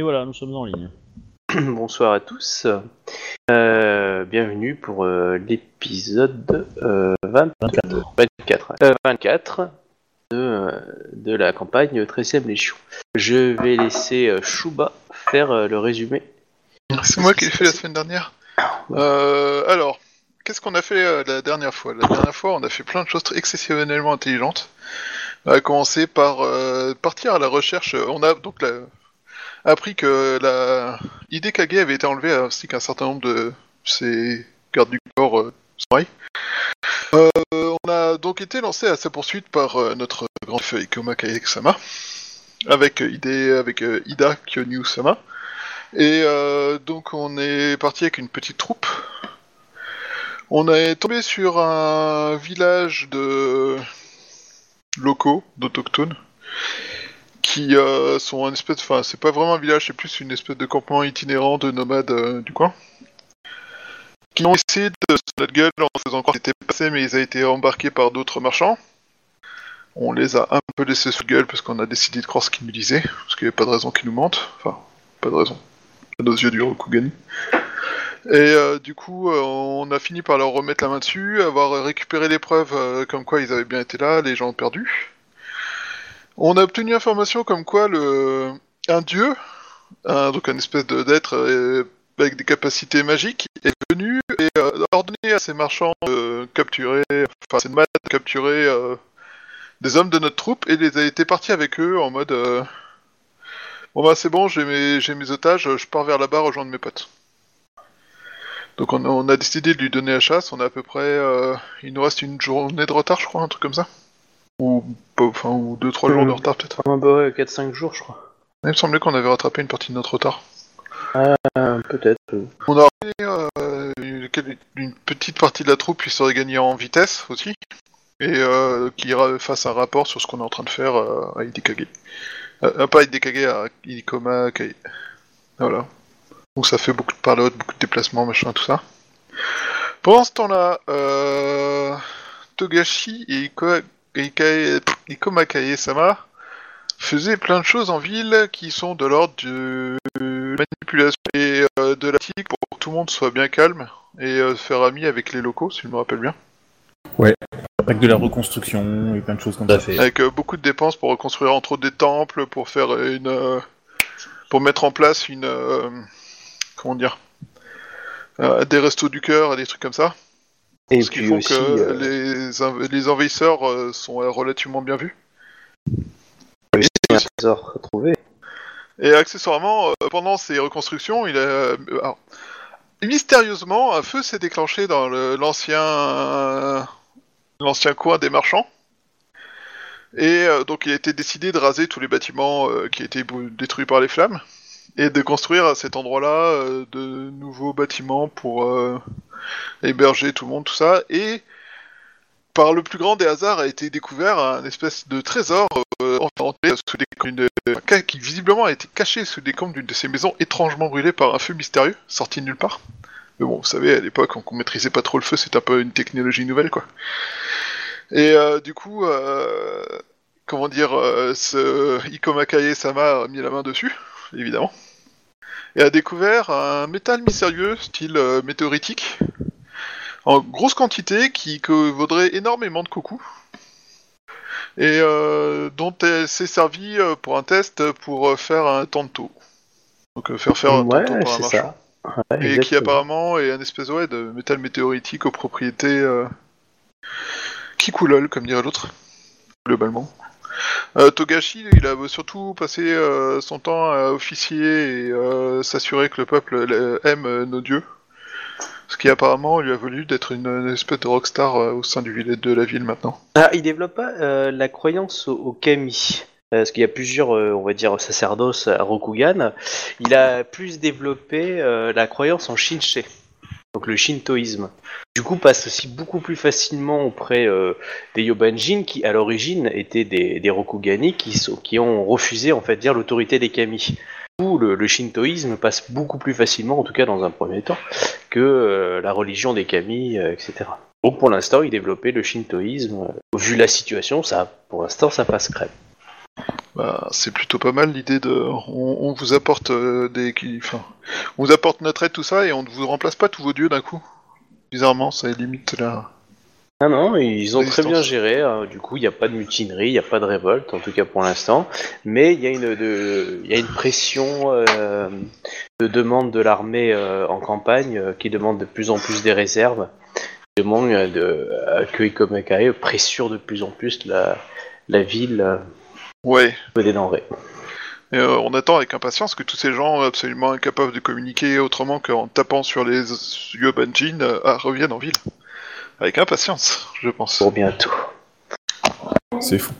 Et voilà, nous sommes en ligne. Bonsoir à tous. Euh, bienvenue pour euh, l'épisode euh, 24, 24, euh, 24 de, de la campagne 13e Légion. Je vais laisser euh, Shuba faire euh, le résumé. C'est moi qui l'ai fait la semaine dernière. Euh, alors, qu'est-ce qu'on a fait euh, la dernière fois? La dernière fois, on a fait plein de choses exceptionnellement intelligentes. On a commencé par euh, partir à la recherche. On a donc la- appris que la Kage avait été enlevée ainsi qu'un certain nombre de ses gardes du corps euh. Euh, on a donc été lancé à sa poursuite par euh, notre grand chef Ikoma Kaek-sama, avec avec euh, Ida Kyonyu-sama. Et donc on est parti avec une petite troupe. On est tombé sur un village de locaux, d'autochtones, qui euh, sont un espèce, enfin c'est pas vraiment un village, c'est plus une espèce de campement itinérant de nomades euh, du coin, qui ont essayé de se notre gueule en faisant croire qu'ils étaient passés, mais ils ont été embarqués par d'autres marchands. On les a un peu laissés sous gueule parce qu'on a décidé de croire ce qu'ils nous disaient, parce qu'il n'y a pas de raison qu'ils nous mentent, enfin pas de raison à nos yeux du Rokugani. Et euh, du coup, on a fini par leur remettre la main dessus, avoir récupéré les preuves comme quoi ils avaient bien été là, les gens ont perdu. On a obtenu information comme quoi un dieu, donc un espèce d'être euh, avec des capacités magiques, est venu et euh, a ordonné à ces marchands de capturer, enfin ces nomades de capturer euh, des hommes de notre troupe et les a été partis avec eux en mode Bon bah c'est bon, j'ai mes, j'ai otages, je pars vers là-bas rejoindre mes potes. Donc on a, décidé de lui donner la chasse, on a à peu près... il nous reste une journée de retard je crois, un truc comme ça. Ou, enfin, ou deux, trois jours de Euh. retard peut-être. Ah bah ouais, 4-5 jours je crois. Il me semblait qu'on avait rattrapé une partie de notre retard. Euh, Peut-être. On a euh, une, petite partie de la troupe qui serait gagnée en vitesse aussi, et euh, qui fasse un rapport sur ce qu'on est en train de faire euh, à Hidekage. Pas à Hidekage, à Hidekoma Kai. Voilà. Donc ça fait beaucoup de parlotte, beaucoup de déplacements, machin, tout ça. Pendant ce temps-là, Togashi et Iko- Ikae- Ikoma Kae-sama faisaient plein de choses en ville qui sont de l'ordre de manipulation et euh, de la tactique pour que tout le monde soit bien calme et euh, se faire ami avec les locaux, si je me rappelle bien. Avec de la reconstruction et plein de choses comme ça. fait. Avec euh, beaucoup de dépenses pour reconstruire entre autres des temples, pour faire une, euh, pour mettre en place une, comment dire, des restos du cœur et des trucs comme ça. Et ce qui puis font aussi, que euh, les, env- les envahisseurs euh, sont euh, relativement bien vus. un trésor retrouvé. Et accessoirement, pendant ces reconstructions, il a, alors, mystérieusement, un feu s'est déclenché dans l'ancien l'ancien coin des marchands. Et euh, donc il a été décidé de raser tous les bâtiments euh, qui étaient détruits par les flammes et de construire à cet endroit-là euh, de nouveaux bâtiments pour euh, héberger tout le monde, tout ça. Et par le plus grand des hasards a été découvert un espèce de trésor euh, sous d'une ca- qui visiblement a été caché sous les combles d'une de ces maisons étrangement brûlées par un feu mystérieux sorti de nulle part. Mais bon, vous savez, à l'époque, on, on maîtrisait pas trop le feu, c'était un peu une technologie nouvelle, quoi. Et euh, du coup, comment dire, ce Ikoma Kaye-sama a mis la main dessus, évidemment, et a découvert un métal mystérieux, style euh, météoritique, en grosse quantité, qui que vaudrait énormément de coucou et euh, dont elle s'est servie euh, pour un test pour faire un tanto. Donc faire faire un ouais, tanto par un marchand. Ouais, Et qui apparemment est un espèce ouais, de métal météoritique aux propriétés. Kikulol, comme dirait l'autre, globalement. Euh, Togashi, il a surtout passé euh, son temps à officier et euh, s'assurer que le peuple aime nos dieux. Ce qui apparemment lui a voulu d'être une, espèce de rockstar au sein du de la ville maintenant. Ah, il développe pas la croyance au, kami. Parce qu'il y a plusieurs, on va dire, à Rokugan. Il a plus développé la croyance en Shinshe, donc le shintoïsme. Du coup, passe aussi beaucoup plus facilement auprès euh, des Yobanjin qui, à l'origine, étaient des, Rokugani qui, ont refusé, en fait, dire l'autorité des kami. Coup, le, le shintoïsme passe beaucoup plus facilement, en tout cas dans un premier temps, que euh, la religion des kami, euh, etc. Donc pour l'instant, il développait le shintoïsme. Vu la situation, ça, pour l'instant, ça passe crème. Bah, c'est plutôt pas mal l'idée de. On, on vous apporte euh, des. Enfin, on vous apporte notre aide, tout ça, et on ne vous remplace pas tous vos dieux d'un coup. Bizarrement, ça limite la. Ah non, ils ont très bien géré. hein. Du coup, il n'y a pas de mutinerie, il n'y a pas de révolte, en tout cas pour l'instant. Mais il y a une, de, il y a une pression euh, de demande de l'armée euh, en campagne qui demande de plus en plus des réserves. Qui demande de, que Ikomakae pressure de plus en plus la, la ville Ouais. des denrées. Et, euh, on attend avec impatience que tous ces gens absolument incapables de communiquer autrement qu'en tapant sur les yeux Banjin euh, ah, reviennent en ville. Avec impatience, je pense. Pour bientôt. C'est fou.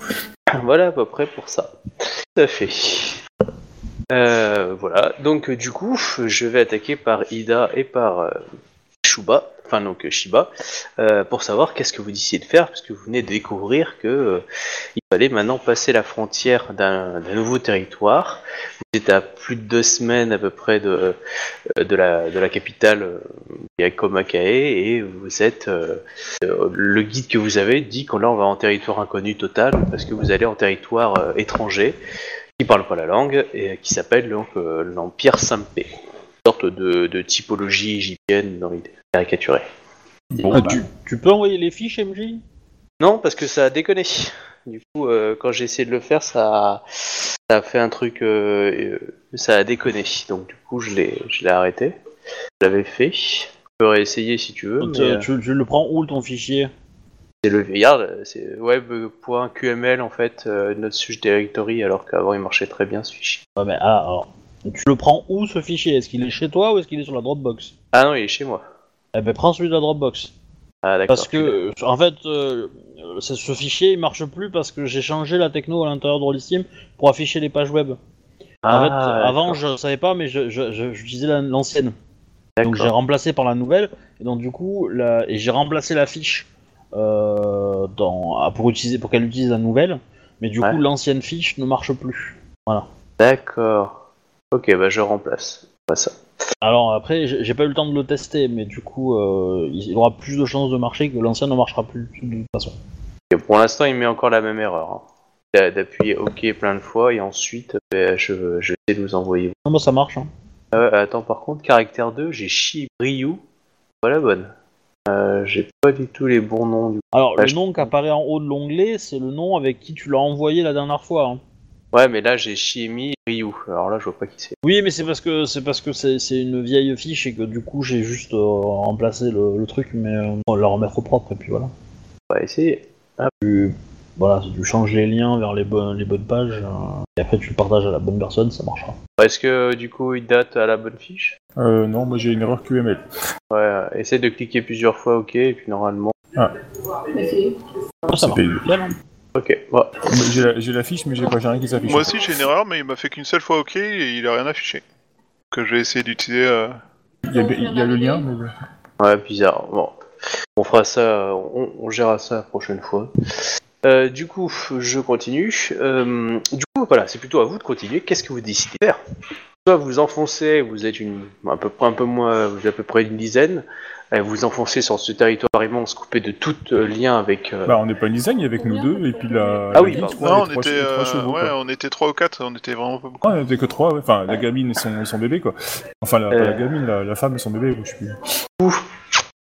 Voilà à peu près pour ça. Tout à fait. Euh, voilà, donc du coup, je vais attaquer par Ida et par euh, Shuba, enfin donc Shiba, euh, pour savoir qu'est-ce que vous décidez de faire, parce que vous venez de découvrir que euh, il fallait maintenant passer la frontière d'un nouveau territoire. Vous êtes à plus de deux semaines à peu près de, euh, de, la, de la capitale, euh, qui est Komakae, et vous êtes le guide que vous avez dit qu'on là on va en territoire inconnu total parce que vous allez en territoire étranger qui parle pas la langue et qui s'appelle donc l'Empire Sampé. Sorte de, de typologie égyptienne dans l'idée caricaturée. Bon, Ah, bah, tu, tu peux envoyer les fiches, MJ Non, parce que ça a déconné. Du coup, euh, quand j'ai essayé de le faire, ça a, ça a fait un truc, euh, euh, ça a déconné. Donc du coup, je l'ai, je l'ai arrêté. Je l'avais fait. Je peux réessayer si tu veux. tu, mais, tu- tu le prends où ton fichier? C'est le regarde, c'est web.qml en fait, euh, notre sujet directory, alors qu'avant il marchait très bien ce fichier. Ouais, mais, ah, alors, Tu le prends où ce fichier? Est-ce qu'il est chez toi ou est-ce qu'il est sur la Dropbox? Ah non, il est chez moi. Eh ben prends celui de la Dropbox. Ah d'accord. Parce que, en fait, euh, ce fichier il marche plus parce que j'ai changé la techno à l'intérieur de Rollistim pour afficher les pages web. en fait, Ah, avant je savais pas, mais je- je- je- j'utilisais la- l'ancienne. Donc j'ai remplacé par la nouvelle, et donc du coup, la- et j'ai remplacé la fiche euh, dans, ah, pour, utiliser, pour qu'elle utilise la nouvelle, mais du Ouais. coup l'ancienne fiche ne marche plus. D'accord. Ok, bah je remplace. Pas ça. Alors après, j'ai pas eu le temps de le tester, mais du coup, euh, il aura plus de chances de marcher que l'ancien ne marchera plus de toute façon. Et pour l'instant, il met encore la même erreur. hein. D'a- D'appuyer OK plein de fois et ensuite, bah, je, je vais vous envoyer. Non, bah ça marche. Hein. Euh, attends, par contre, caractère 2, j'ai Shi Ryu. Voilà bonne. Euh, j'ai pas du tout les bons noms. Du... Alors Ouais, le je- nom qui apparaît en haut de l'onglet, c'est le nom avec qui tu l'as envoyé la dernière fois. hein. Ouais, mais là j'ai Shiemi Ryu. Alors là, je vois pas qui c'est. Oui, mais c'est parce que c'est parce que c'est c'est une vieille fiche et que du coup j'ai juste euh, remplacé le, le truc, mais euh, on va la remettre au propre et puis voilà. On va essayer. Tu, voilà, si tu changes les liens vers les bonnes les bonnes pages euh, et après tu le partages à la bonne personne, ça marchera. Est-ce que du coup il date à la bonne fiche? Euh, non, moi j'ai une erreur QML. Ouais, essaie de cliquer plusieurs fois OK et puis normalement. Ah, ça C'est marche. Ok, bon. J'ai la, j'ai la fiche, mais j'ai pas j'ai rien qui s'affiche. Moi aussi j'ai une erreur, mais il m'a fait qu'une seule fois OK et il a rien affiché. Que je vais essayer d'utiliser. euh, Il y, a, il y a le lien, mais... Ouais, bizarre. Bon, on fera ça, on, on gérera ça la prochaine fois. Euh, du coup, je continue. Euh, du coup, voilà, c'est plutôt à vous de continuer. Qu'est-ce que vous décidez de faire? Soit vous enfoncez, vous êtes une, à peu près un peu moins, vous êtes à peu près une dizaine. Euh, Vous enfoncez sur ce territoire immense, coupé de tout euh, lien avec. euh, Bah, on n'est pas une design, il y avait que nous deux, et puis la. Ah oui, la Non, on trois- était, trois euh, chevaux, ouais, on était 3 ou 4, on était vraiment pas beaucoup. Ah, on était que trois, ouais. enfin la gamine et son, son bébé quoi. Enfin la, pas Euh. la gamine, la, la femme et son bébé, je sais plus. vous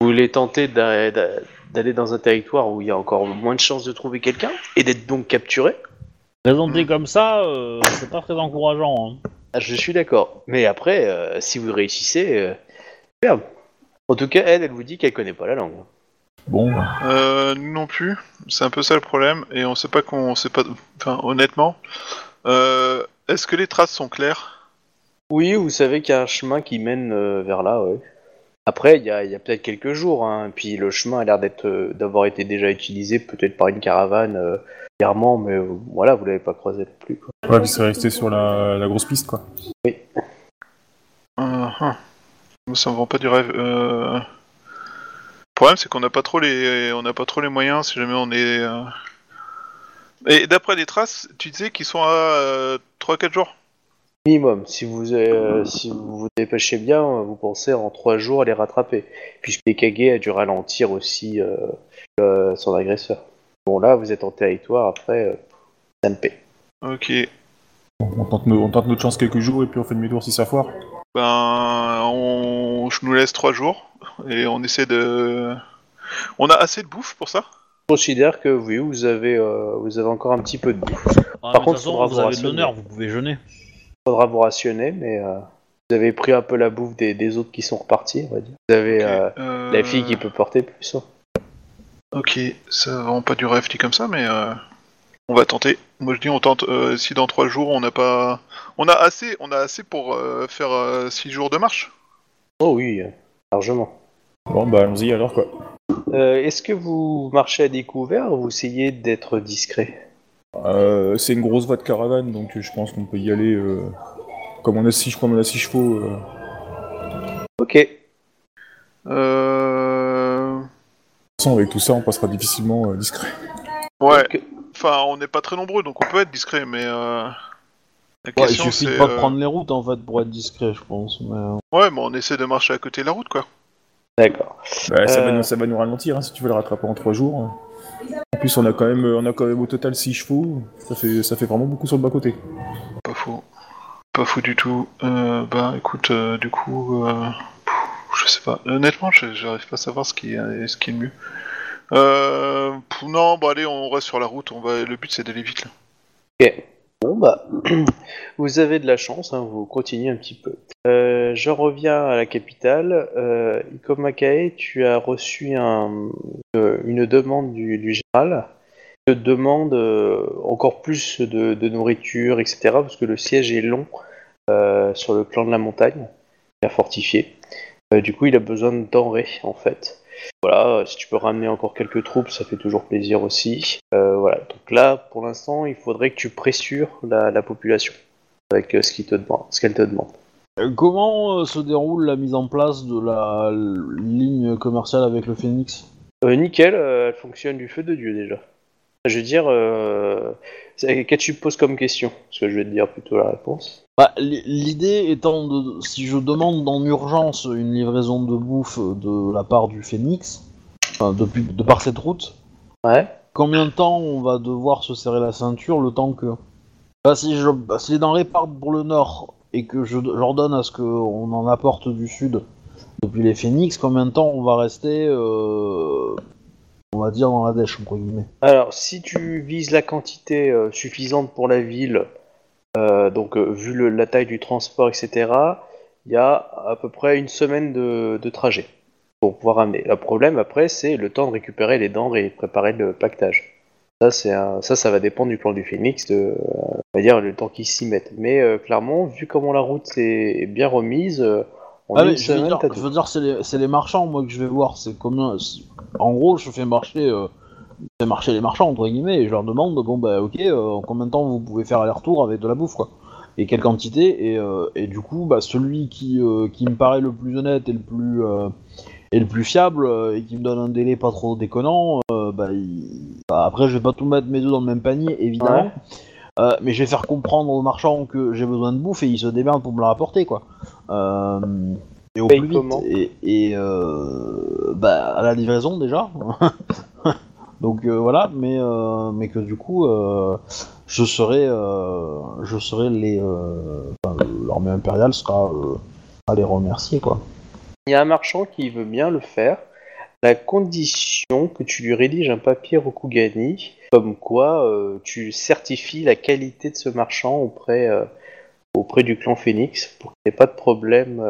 voulez tenter d'a- d'a- d'aller dans un territoire où il y a encore moins de chances de trouver quelqu'un et d'être donc capturé? Présenté Hmm. comme ça, euh, c'est pas très encourageant. hein. Ah, Je suis d'accord. Mais après, euh, si vous réussissez, euh, superbe. En tout cas, elle, elle vous dit qu'elle connaît pas la langue. Bon, Euh, nous non plus, c'est un peu ça le problème, et on sait pas qu'on sait pas. Enfin, honnêtement, euh, est-ce que les traces sont claires? Oui, vous savez qu'il y a un chemin qui mène euh, vers là, ouais. Après, il y a, il y a peut-être quelques jours, hein, puis le chemin a l'air d'être, euh, d'avoir été déjà utilisé, peut-être par une caravane, euh, clairement, mais euh, voilà, vous l'avez pas croisé non plus. Quoi. ouais, puis c'est resté sur la, la grosse piste quoi. euh, hum. Ça me vend pas du rêve. Euh... Le problème, c'est qu'on n'a pas trop les, on n'a pas trop les moyens si jamais on est. euh, Et d'après les traces, tu disais qu'ils sont à euh, 3-4 jours. Minimum, si vous, euh, si vous vous dépêchez bien, euh, vous pensez en trois jours à les rattraper. Puisque les Kage a dû ralentir aussi euh, euh, son agresseur. Bon, là, vous êtes en territoire, après, euh, ça me paie. Ok. On tente, nos- on tente notre chance quelques jours et puis on fait demi-tour si ça foire. Ben, on... je nous laisse trois jours et on essaie de. On a assez de bouffe pour ça? Je considère que oui, vous avez, euh, vous avez encore un petit peu de bouffe. Ah, Par contre, toute façon, faudra vous vous avez de rationner. l'honneur, vous pouvez jeûner. faudra vous rationner, mais euh, vous avez pris un peu la bouffe des, des autres qui sont repartis, on va dire. Vous avez euh, euh, la fille qui peut porter plus. hein. Ok, ça va vraiment pas durer rêve dit comme ça, mais euh, on va tenter. Moi je dis on tente. euh, si dans trois jours on n'a pas, on a assez, on a assez pour euh, faire euh, six jours de marche. Oh oui, euh, largement. Bon, bah allons-y alors quoi. Euh, Est-ce que vous marchez à découvert ou vous essayez d'être discret? Euh, c'est une grosse voie de caravane, donc euh, je pense qu'on peut y aller. euh, comme on a six, comme on a six chevaux. euh, Ok. Euh... De toute façon, avec tout ça, on passera difficilement euh, discret. Ouais. Donc, Enfin, on n'est pas très nombreux, donc on peut être discret, mais euh... la Ouais, il question suffit de c'est. pas euh, prendre les routes en fait pour être discret, je pense. Mais... euh, Ouais, mais on essaie de marcher à côté de la route, quoi. D'accord. Bah, ça, va Euh. nous, ça va nous ralentir hein, si tu veux le rattraper en trois jours. En plus, on a quand même, on a quand même au total six chevaux. Ça fait, ça fait vraiment beaucoup sur le bas côté. Pas faux. Pas fou du tout. Euh, bah écoute, euh, du coup, euh, pff, je sais pas. Honnêtement, je- j'arrive pas à savoir ce qui est, ce qui est le mieux. Euh, non, bon allez, on reste sur la route. On va. Le but c'est d'aller vite là. Ok. Bon bah, vous avez de la chance, hein, vous continuez un petit peu. Euh, je reviens à la capitale. Euh, Iko Makae, tu as reçu euh, une demande du, général. Te demande euh, encore plus de, nourriture, etc. Parce que le siège est long euh, sur le clan de la montagne, à fortifier. Euh, du coup, il a besoin de en fait. Voilà, si tu peux ramener encore quelques troupes, ça fait toujours plaisir aussi. Euh, voilà, donc là, pour l'instant, il faudrait que tu pressures la, la population avec euh, ce qu'il te demande, ce qu'elle te demande. Comment euh, se déroule la mise en place de la ligne commerciale avec le Phoenix? Euh, nickel, elle fonctionne du feu de Dieu déjà. Je veux dire, qu'est-ce que tu poses comme question Parce que je vais te dire plutôt la réponse. Bah, L'idée étant de, si je demande en urgence une livraison de bouffe de la part du Phoenix, enfin, depuis, de par cette route, Ouais. combien de temps on va devoir se serrer la ceinture le temps que... Bah, si, je, bah, si les denrées partent pour le nord et que je j'ordonne à ce qu'on en apporte du sud depuis les Phoenix, combien de temps on va rester, euh, on va dire, dans la dèche, entre guillemets Alors, si tu vises la quantité euh, suffisante pour la ville, euh, donc euh, vu le- la taille du transport, etc., il y a à peu près une semaine de, de trajet pour pouvoir amener. Le problème après, c'est le temps de récupérer les denrées et préparer le pactage. Ça, c'est un- ça, ça va dépendre du plan du Phoenix, de, euh, on va dire le temps qu'ils s'y mettent. Mais euh, clairement, vu comment la route est, est bien remise, euh, en Ah une mais je veux semaine, dire, t'as je veux dire, c'est les, c'est les marchands, moi, que je vais voir. C'est combien. c'est- En gros, je fais marcher, euh, je fais marcher les marchands, entre guillemets, et je leur demande, bon, bah, ok, euh, en combien de temps vous pouvez faire aller-retour avec de la bouffe, quoi. Et quelle quantité, et, euh, et du coup, bah, celui qui, euh, qui me paraît le plus honnête et le plus, et le plus fiable, et qui me donne un délai pas trop déconnant, bah, il- bah, après, je vais pas tout mettre mes œufs dans le même panier, évidemment. Ouais. Euh, mais je vais faire comprendre aux marchands que j'ai besoin de bouffe et ils se démerdent pour me la rapporter, quoi. Euh, et au Paye plus vite. comment Et, et, euh, bah, à la livraison déjà. Donc euh, voilà, mais, euh, mais que du coup, je serai, je serai les, enfin, l'armée impériale sera à les remercier, quoi. Il y a un marchand qui veut bien le faire, la condition que tu lui rédiges un papier Rokugani, comme quoi tu certifies la qualité de ce marchand auprès, auprès du clan Phoenix, pour qu'il n'y ait pas de problème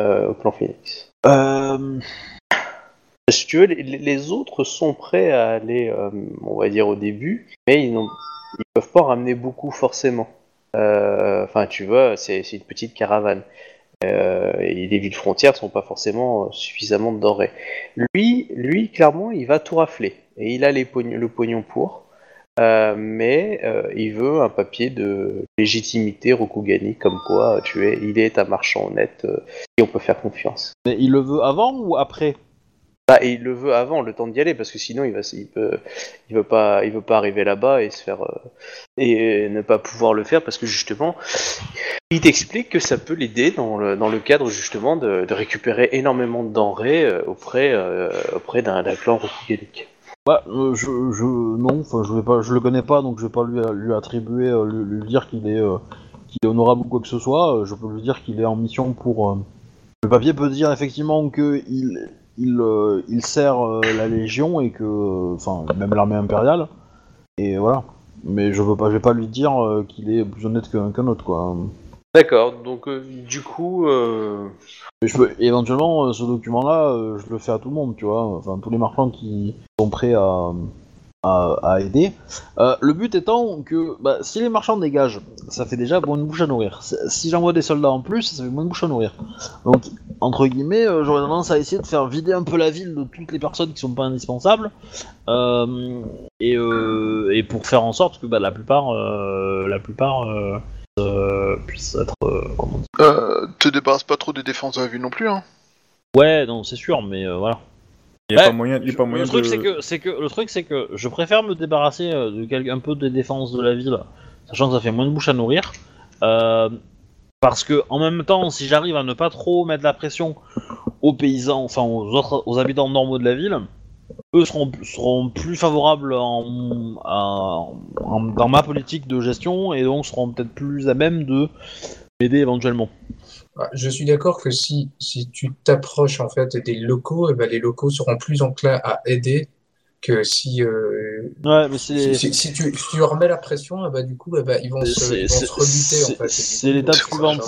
au clan Phoenix. Euh, Si tu veux, les, autres sont prêts à aller, euh, on va dire, au début, mais ils ils peuvent pas en ramener beaucoup forcément. Euh, Enfin, tu vois, c'est une petite caravane. Euh, et les villes frontières sont pas forcément euh, suffisamment de denrées. Lui, lui, clairement, il va tout rafler. Et il a les le pognon pour. Euh, mais euh, il veut un papier de légitimité Rokugani, comme quoi tu es, il est un marchand honnête euh, et on peut faire confiance. mais il le veut avant ou après? Bah, il le veut avant, le temps d'y aller, parce que sinon il va, il peut, il veut pas, il veut pas arriver là-bas et se faire euh, et ne pas pouvoir le faire parce que justement, il t'explique que ça peut l'aider dans le, dans le cadre justement de, de récupérer énormément de denrées euh, auprès, euh, auprès d'un d'un clan rokuganique. Bah, euh, je, je, non, je je le connais pas, donc je vais pas lui, lui attribuer, euh, lui, dire qu'il est, euh, qu'il est honorable ou quoi que ce soit. Euh, Je peux lui dire qu'il est en mission pour. Le papier peut dire effectivement que il, il, il sert la Légion et que, enfin, même l'armée impériale. Et voilà. Mais je veux pas, je vais pas lui dire qu'il est plus honnête qu'un autre, quoi. D'accord, donc euh, du coup, euh, éventuellement, euh, ce document-là, je le fais à tout le monde, tu vois. Enfin, tous les marchands qui sont prêts à, à, aider. Le but étant que, bah, si les marchands dégagent, ça fait déjà moins de bouche à nourrir. Si j'envoie des soldats en plus, ça fait moins de bouche à nourrir. Donc, entre guillemets, j'aurais tendance à essayer de faire vider un peu la ville de toutes les personnes qui sont pas indispensables. Et, et pour faire en sorte que bah, la plupart, la plupart euh, euh, puissent être, euh, comment dire, Euh, te débarrasse pas trop des défenses de la ville non plus, hein. Ouais, non, c'est sûr, mais euh, voilà. Il n'y a Ouais, pas moyen, il y a pas moyen le truc de... c'est que c'est que le truc c'est que je préfère me débarrasser de un peu des défenses de la ville, sachant que ça fait moins de bouche à nourrir. euh, parce que en même temps, si j'arrive à ne pas trop mettre la pression aux paysans, enfin aux autres, aux habitants normaux de la ville, eux seront, seront plus favorables en, dans ma politique de gestion et donc seront peut-être plus à même de m'aider éventuellement. Je suis d'accord que si, si tu t'approches en fait des locaux, eh ben, les locaux seront plus enclins à aider que si, euh, Ouais, mais si, si- si tu, si tu leur mets la pression, eh ben, du coup, eh ben, ils vont se, C'est- ils vont se c'est- rebuter en c'est- fait. Et l'étape suivante,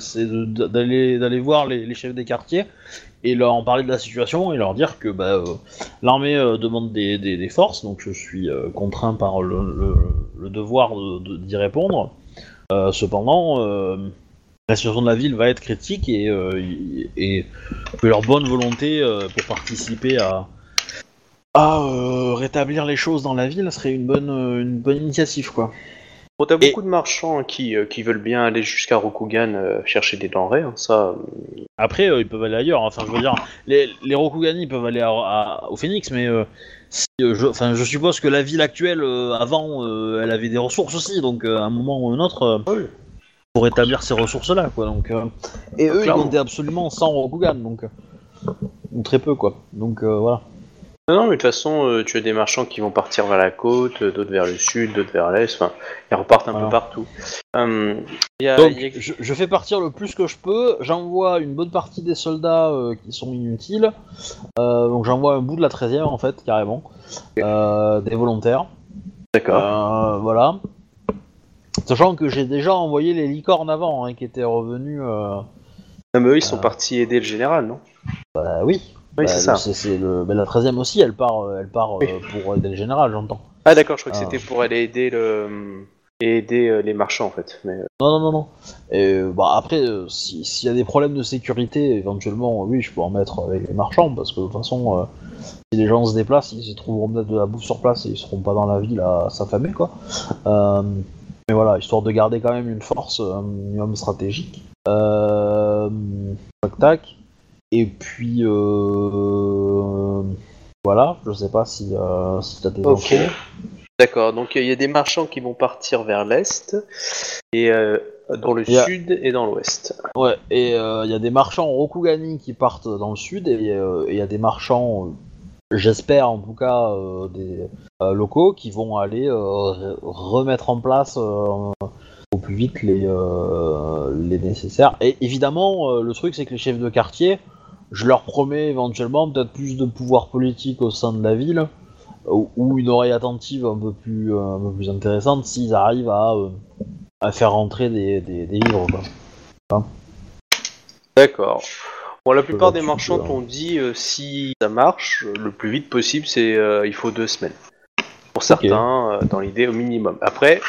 c'est d'aller d'aller voir les, les chefs des quartiers et leur en parler de la situation et leur dire que bah, euh, l'armée euh, demande des, forces, donc je suis euh, contraint par le, devoir de- de- d'y répondre. Cependant, la situation de la ville va être critique et, que leur bonne volonté pour participer à, à rétablir les choses dans la ville serait une bonne, une bonne initiative, quoi. Bon, t'as Et- beaucoup de marchands qui, euh, qui veulent bien aller jusqu'à Rokugan euh, chercher des denrées, hein, ça. euh, Après, euh, ils peuvent aller ailleurs. Enfin, je veux dire, les, les Rokugani peuvent aller à- à- au Phoenix, mais euh, si, euh, je, enfin, je suppose que la ville actuelle, euh, avant, euh, elle avait des ressources aussi. Donc, euh, à un moment ou un autre, euh, Oui. pour établir ces ressources-là, quoi. Donc, euh, et eux, ils comptaient absolument 100 Rokugan, donc ou très peu, quoi. Donc, euh, voilà. Non, non, mais de toute façon, euh, tu as des marchands qui vont partir vers la côte, euh, d'autres vers le sud, d'autres vers l'est, enfin, ils repartent un Voilà. peu partout. Il y a- Donc, il y a- je, je fais partir le plus que je peux. J'envoie une bonne partie des soldats euh, qui sont inutiles. Euh, donc, j'envoie un bout de la 13 e en fait, carrément. Euh, des volontaires. D'accord. Euh, voilà. Sachant que j'ai déjà envoyé les licornes avant, hein, qui étaient revenus. euh, Non, mais eux, ils sont euh, partis aider le général, non? Bah oui. Oui, Bah, c'est ça. Le... bah, la 13 e aussi, elle part, euh, elle part euh, Oui. pour aider le général, j'entends. Ah, d'accord, je crois que Ah. c'était pour aller aider le. aider euh, les marchands, en fait. Mais, euh, Non, non, non, non. Et, euh, bah, après, euh, si- s'il y a des problèmes de sécurité, éventuellement, oui, je peux en mettre avec les marchands, parce que de toute façon, euh, si les gens se déplacent, ils se trouveront peut-être de la bouffe sur place et ils seront pas dans la ville à s'affamer, quoi. Euh, mais voilà, histoire de garder quand même une force, un minimum stratégique. Euh, tac, tac. Et puis, euh, voilà, je sais pas si, euh, si t'as des Ok. D'accord, donc il y a des marchands qui vont partir vers l'est, et euh, dans le a- sud et dans l'ouest. Ouais, et il y a des marchands Rokugani qui partent dans le sud, et il y a des marchands, euh, j'espère en tout cas, euh, des euh, locaux qui vont aller euh, re- remettre en place euh, au plus vite les, euh, les nécessaires. Et évidemment, euh, le truc c'est que les chefs de quartier, je leur promets éventuellement peut-être plus de pouvoir politique au sein de la ville, ou, ou une oreille attentive un peu plus, euh, un peu plus intéressante s'ils arrivent à, euh, à faire rentrer des, des, des livres. Quoi. D'accord. Bon, la plupart des marchands t'ont dit euh, si ça marche, le plus vite possible, c'est euh, il faut deux semaines. Pour certains, euh, dans l'idée au minimum. Après,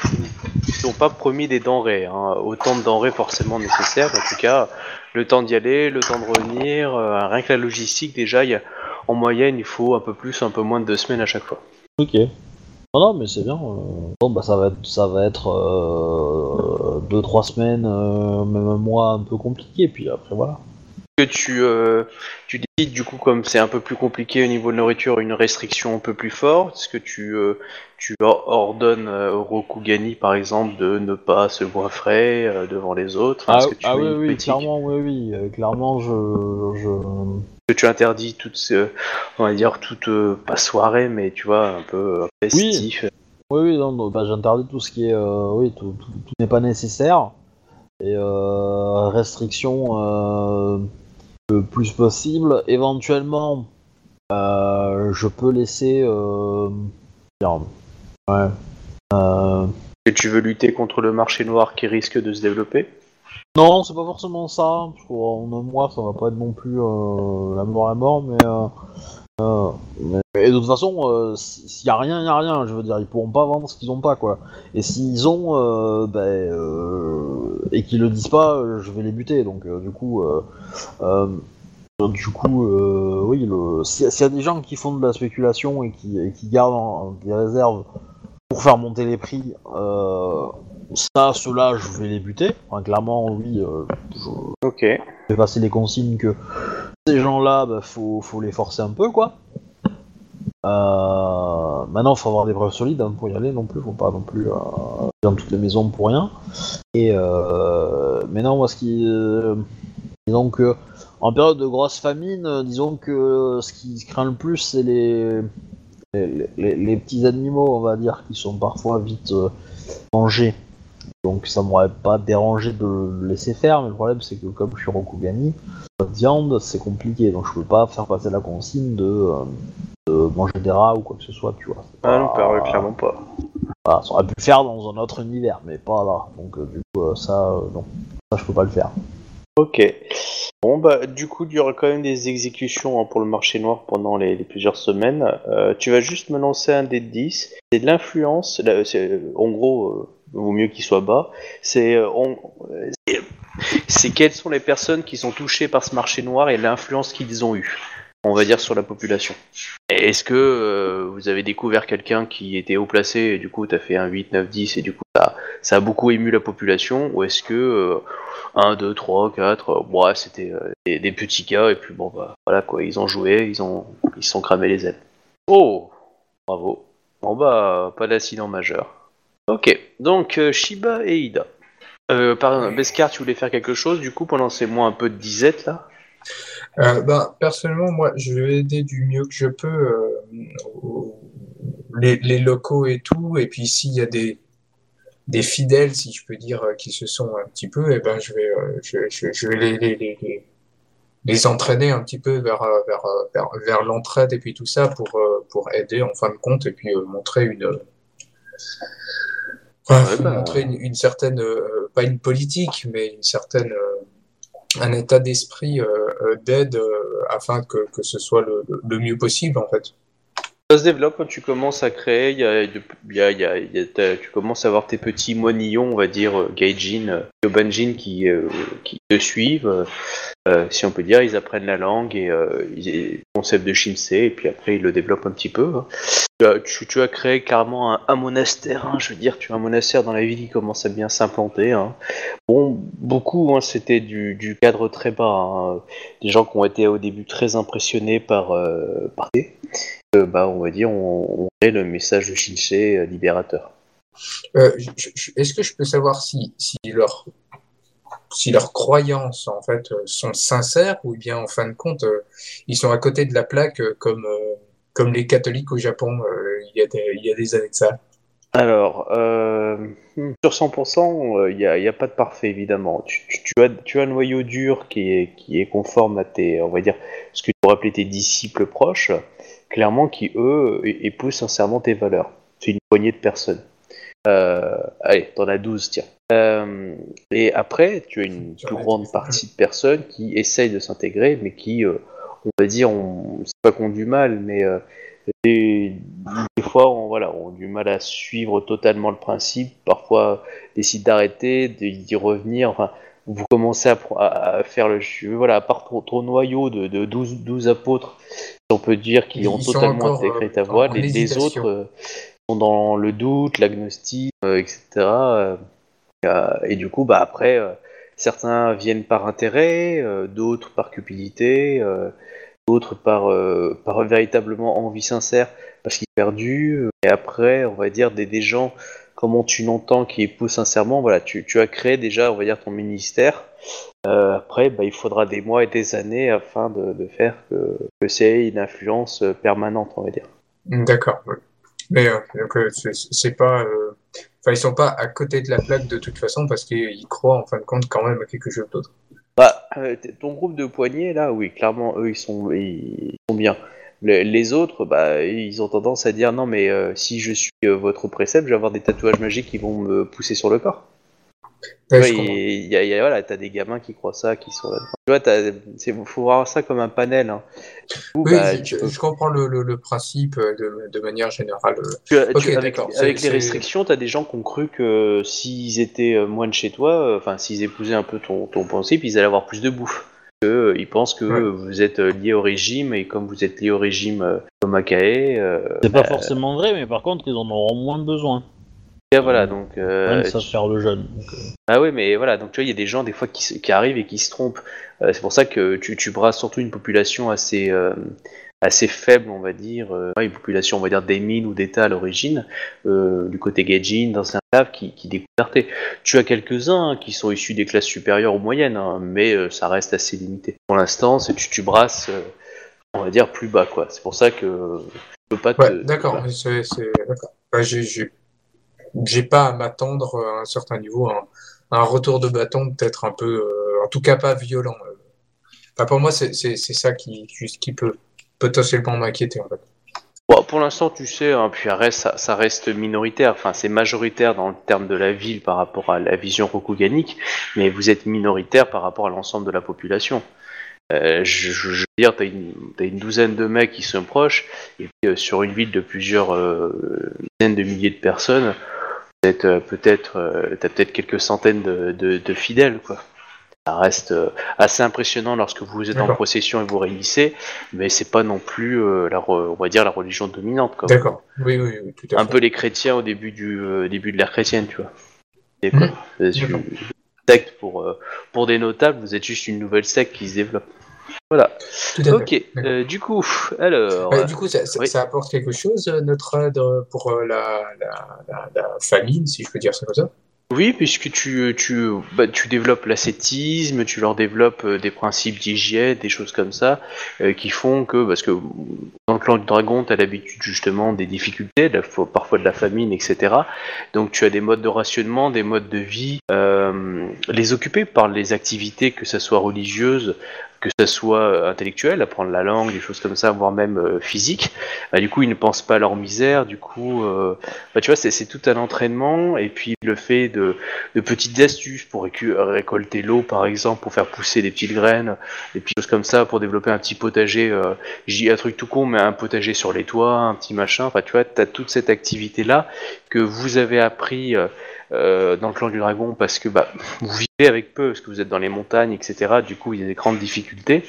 ils n'ont pas promis des denrées, hein, autant de denrées forcément nécessaires. En tout cas, le temps d'y aller, le temps de revenir, euh, rien que la logistique, déjà, il y a, en moyenne, il faut un peu plus, un peu moins de deux semaines à chaque fois. Ok. Non, non, mais c'est bien. euh. Bon, bah, ça va être, ça va être euh, deux, trois semaines, euh, même un mois un peu compliqué, puis après, voilà. que tu, tu décides du coup comme c'est un peu plus compliqué au niveau de nourriture, une restriction un peu plus forte Est-ce que tu, tu or- ordonnes euh, au Rokugani par exemple de ne pas se goinfrer euh, devant les autres Ah, Est-ce que tu ah oui, oui, clairement, oui, oui. euh, clairement, je, que tu interdis toute ce, on va dire toute euh, pas soirée mais tu vois un peu euh, festif Oui, oui, non, non, bah, j'interdis tout ce qui est, oui, tout, tout- tout n'est pas nécessaire. Et restriction le plus possible. Éventuellement, je peux laisser, dire, ouais, euh, Que tu veux lutter contre le marché noir qui risque de se développer? Non, c'est pas forcément ça. Parce qu'en un mois, ça va pas être non plus euh, la mort à mort, mais, euh, euh, mais- Et de toute façon, euh, si- s'il y a rien, il y a rien. Je veux dire, ils pourront pas vendre ce qu'ils ont pas, quoi. Et s'ils ont, euh, ben, euh, et qu'ils le disent pas, euh, je vais les buter. Donc, euh, du coup, euh, euh, du coup, euh, oui, le... s'il y, a- s'il y a des gens qui font de la spéculation et qui, et qui gardent en- des réserves pour faire monter les prix, euh, ça, ceux-là, je vais les buter. Enfin, clairement, oui, euh, je Ok. vais passer les consignes que ces gens-là, bah, faut, faut les forcer un peu, quoi. Euh, maintenant, faut avoir des preuves solides hein, pour y aller non plus. Faut pas non plus euh, dans toutes les maisons pour rien. Et euh, mais non, moi, ce qui, disons que en période de grosse famine, disons que ce qui craint le plus, c'est les les, les- les petits animaux, on va dire, qui sont parfois vite euh, mangés. Donc ça m'aurait pas dérangé de le laisser faire, mais le problème c'est que comme je suis Rokugani, la viande c'est compliqué, donc je peux pas faire passer la consigne de, euh, de manger des rats ou quoi que ce soit, tu vois. C'est Ah non, pas- pas- clairement pas. voilà, ça aurait pu le faire dans un autre univers, mais pas là. Donc euh, du coup ça, non, ça je peux pas le faire. Ok. Bon bah du coup il y aura quand même des exécutions hein, pour le marché noir pendant les, plusieurs semaines. Euh, tu vas juste me lancer un dé de 10. C'est de l'influence. là, c'est- En gros, euh, vaut mieux qu'il soit bas. C'est euh, on- euh, c'est quelles sont les personnes qui sont touchées par ce marché noir et l'influence qu'ils ont eue, on va dire sur la population. Et Est-ce que euh, vous avez découvert quelqu'un qui était haut placé et du coup t'as fait un 8, 9, 10 et du coup ça, ça a beaucoup ému la population? Ou est-ce que euh, 1, 2, 3, 4, euh, ouais, c'était euh, des, des petits cas, et puis bon, bah voilà quoi, ils ont joué, ils ont ils se sont cramés les ailes. Oh Bravo. Bon bah, pas d'accident majeur. Ok, donc euh, Shiba et Ida. Euh, pardon, Beskar, tu voulais faire quelque chose du coup pendant ces mois un peu de disette là? Euh, ben, personnellement, moi, je vais aider du mieux que je peux euh, les, les locaux et tout. Et puis, s'il y a des, des fidèles, si je peux dire, euh, qui se sont un petit peu, et ben, je vais, euh, je, je, je vais les, les, les, les, entraîner un petit peu vers, vers, vers, vers l'entraide et puis tout ça pour, pour aider en fin de compte et puis montrer une, ouais, Ouais, bah, montrer une, une certaine, euh, pas une politique, mais une certaine, euh, un état d'esprit euh, d'aide euh, afin que, que ce soit le, le- mieux possible en fait. Ça se développe quand tu commences à créer, y y a- tu commences à avoir tes petits moinillons, on va dire, euh, Gaijin, euh, Yobanjin qui, euh, qui te suivent, euh, euh, si on peut dire, ils apprennent la langue et euh, le concept de Shinsei, et puis après ils le développent un petit peu. hein. Tu, as, créé carrément un, monastère, hein, je veux dire, tu as un monastère dans la ville qui commence à bien s'implanter. hein. Bon, beaucoup, hein, c'était du, cadre très bas, des gens qui ont été au début très impressionnés par, euh, par euh, bah, on va dire, on, on le message de Shinsei euh, libérateur. Euh, Est-ce que je peux savoir si, si leur si leurs croyances en fait euh, sont sincères ou bien en fin de compte euh, ils sont à côté de la plaque comme comme les catholiques au Japon euh, il y a des il y a des années de ça. Alors, euh, hmm, sur 100%, euh, il n'y a, y a pas de parfait, évidemment. Tu, as, tu as un noyau dur qui est, qui est conforme à tes, on va dire, ce que tu pourrais appeler tes disciples proches, clairement, qui, eux, épousent sincèrement tes valeurs. C'est une poignée de personnes. Euh, allez, t'en as 12, tiens. Euh, et après, tu as une plus grande partie de personnes qui essayent de s'intégrer, mais qui, euh, on va dire, on, c'est pas qu'on du mal, mais euh, des, des fois, on, voilà, on a du mal à suivre totalement le principe. Parfois, décident d'arrêter, d'y revenir. Enfin, vous commencez à, pro- à- à faire le. Voilà, à part ton, ton noyau de, de 12, 12 apôtres, si on peut dire, qui Ils ont totalement intégré ta euh, voix, les, autres euh, sont dans le doute, l'agnostic, euh, etc. et du coup, bah après, certains viennent par intérêt, euh, d'autres par cupidité, euh, d'autres par, euh, par véritablement envie sincère parce qu'ils sont perdus. Et après, on va dire des, gens, comment tu l'entends, qui épousent sincèrement, voilà, tu, as créé déjà, on va dire, ton ministère. Après, bah, il faudra des mois et des années afin de, faire que, que c'est une influence permanente, on va dire. D'accord. Mais donc, c'est pas. Enfin, ils sont pas à côté de la plaque de toute façon parce qu'ils croient en fin de compte quand même à quelque chose d'autre. Bah, euh, ton groupe de poignets, là, oui, clairement, eux, ils sont, ils sont bien. Le- les autres, bah, ils ont tendance à dire non, mais euh, si je suis euh, votre précepte, je vais avoir des tatouages magiques qui vont me pousser sur le corps. Ouais, Ouais, et y a, il y a- voilà, t'as des gamins qui croient ça, qui sont là. Tu vois, t'as- c'est, faut voir ça comme un panel. Hein. Oui, bah, je, tu peux- je comprends le, le, le principe euh, de, de manière générale. euh. tu tu- avec, les restrictions, t'as des gens qui ont cru que s'ils étaient euh, moines chez toi, euh, enfin, s'ils épousaient un peu ton, ton principe, ils allaient avoir plus de bouffe. Que, euh, ils pensent que Ouais. euh, vous êtes euh, lié au régime, et comme vous êtes lié au régime euh, comme Akae, euh, C'est pas forcément vrai, mais par contre, ils en auront moins besoin. Et voilà, donc... euh, Même ça faire le jeune. Donc, euh, Ah ouais, mais voilà, donc tu vois, il y a des gens des fois qui, arrivent et qui se trompent. Euh, c'est pour ça que tu, tu brasses surtout une population assez, euh, assez faible, on va dire, euh, une population, on va dire, des mines ou d'État à l'origine, euh, du côté Gaijin, dans un lave qui, qui découverte. Tu as quelques-uns hein, qui sont issus des classes supérieures ou moyennes, hein, mais euh, ça reste assez limité. Pour l'instant, c'est tu, tu brasses, euh, on va dire, plus bas, quoi. C'est pour ça que je peux pas te... D'accord. c'est- c'est- d'accord. Bah, j'ai- j'ai pas à m'attendre à un certain niveau à un, retour de bâton peut-être un peu, euh, en tout cas pas violent. Enfin, pour moi, c'est ça qui, qui peut potentiellement m'inquiéter en fait. Pour l'instant, tu sais, hein, puis ça, reste minoritaire, enfin c'est majoritaire dans le terme de la ville par rapport à la vision rokuganique, mais vous êtes minoritaire par rapport à l'ensemble de la population. Euh, je, veux dire, t'as une, t'as une douzaine de mecs qui sont proches, et puis euh, sur une ville de plusieurs dizaines de milliers de personnes, peut-être, euh, peut-être, euh, t'as peut-être quelques centaines de, de- de fidèles, quoi. Ça reste euh, assez impressionnant lorsque vous êtes en procession et vous réunissez, mais c'est pas non plus, la, on va dire, la religion dominante. Quoi. D'accord. Oui, oui, oui, tout à Un fait. peu les chrétiens au début du euh, début de l'ère chrétienne, tu vois. Et quoi. Secte pour pour des notables, vous êtes juste une nouvelle secte qui se développe. Voilà. Tout à. Ok. Euh, du coup, alors. Ouais, du coup, ça, ça, oui. ça apporte quelque chose, euh, notre aide euh, pour la, la, la, la famine, si je peux dire ça comme ça? Oui, puisque tu, tu, bah, tu développes l'ascétisme, tu leur développes des principes d'hygiène, des choses comme ça, euh, qui font que, parce que dans le clan du dragon, tu as l'habitude justement des difficultés, parfois de la famine, etc. Donc tu as des modes de rationnement, des modes de vie, euh, les occuper par les activités, que ce soit religieuses, que ce soit euh, intellectuelles, apprendre la langue, des choses comme ça, voire même euh, physique. Bah, du coup, ils ne pensent pas à leur misère, du coup, euh, bah, tu vois, c'est tout un entraînement, et puis le fait de, de petites astuces pour récolter l'eau, par exemple, pour faire pousser des petites graines, des petites choses comme ça, pour développer un petit potager, euh, je dis un truc tout con, mais un potager sur les toits, un petit machin, enfin, tu vois, tu as toute cette activité-là que vous avez appris euh, dans le clan du dragon parce que bah, vous vivez avec peu, parce que vous êtes dans les montagnes, etc. Du coup, il y a des grandes difficultés.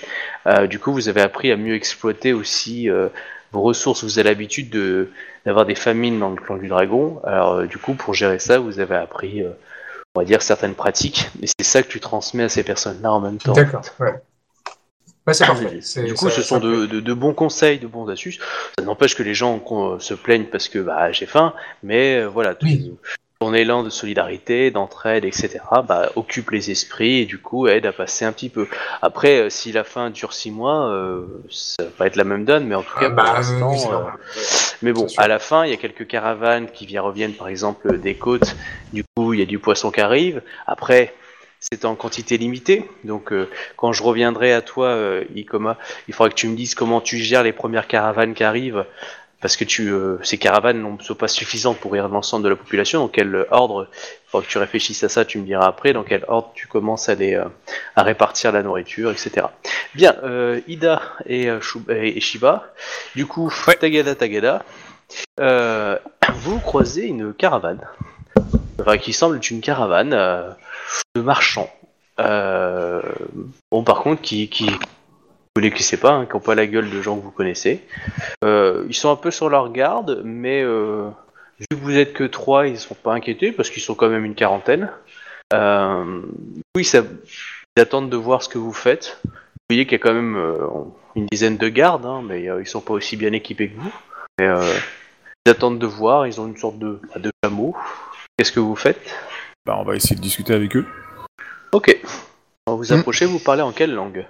Euh, du coup, vous avez appris à mieux exploiter aussi euh, vos ressources. Vous avez l'habitude de d'avoir des famines dans le clan du dragon. Alors, du coup, pour gérer ça, vous avez appris, on va dire, certaines pratiques. Et c'est ça que tu transmets à ces personnes-là en même temps. D'accord, ouais. Ouais, c'est parfait. C'est- Du coup, ça- ce sont de, de- de bons conseils, de bons astuces. Ça n'empêche que les gens se plaignent parce que bah, j'ai faim, mais voilà, Oui. Ton élan de solidarité, d'entraide, etc., bah, occupe les esprits et du coup aide à passer un petit peu. Après, euh, si la faim dure six mois, euh, ça va pas être la même donne, mais en tout cas, Ah, pour bah, l'instant, oui, euh, mais bon, à la fin, il y a quelques caravanes qui viennent, reviennent, par exemple, des côtes. Du coup, il y a du poisson qui arrive. Après, c'est en quantité limitée. Donc, euh, quand je reviendrai à toi, euh, Ikoma, il faudra que tu me dises comment tu gères les premières caravanes qui arrivent. Parce que tu, euh, ces caravanes ne sont pas suffisantes pour rire l'ensemble de la population. Donc, quel ordre, il faudra que tu réfléchisses à ça, tu me diras après, dans quel ordre tu commences à, les, euh, à répartir la nourriture, etc. Bien, euh, Ida et, euh, Shu- et Shiba, du coup, Tagada Tagada, euh, vous croisez une caravane, enfin qui semble être une caravane euh, de marchands. Euh, bon, par contre, qui, qui vous les connaissez pas, hein, qui n'ont pas la gueule de gens que vous connaissez. Euh, ils sont un peu sur leur garde, mais euh, vu que vous êtes que trois, ils ne sont pas inquiétés parce qu'ils sont quand même une quarantaine. Euh, Oui, ça, ils attendent de voir ce que vous faites. Vous voyez qu'il y a quand même euh, une dizaine de gardes, hein, mais euh, ils sont pas aussi bien équipés que vous. Euh, ils attendent de voir, ils ont une sorte de, de chameau. Qu'est-ce que vous faites? Bah, on va essayer de discuter avec eux. Ok. Quand vous Hmm. approchez, vous parlez en quelle langue?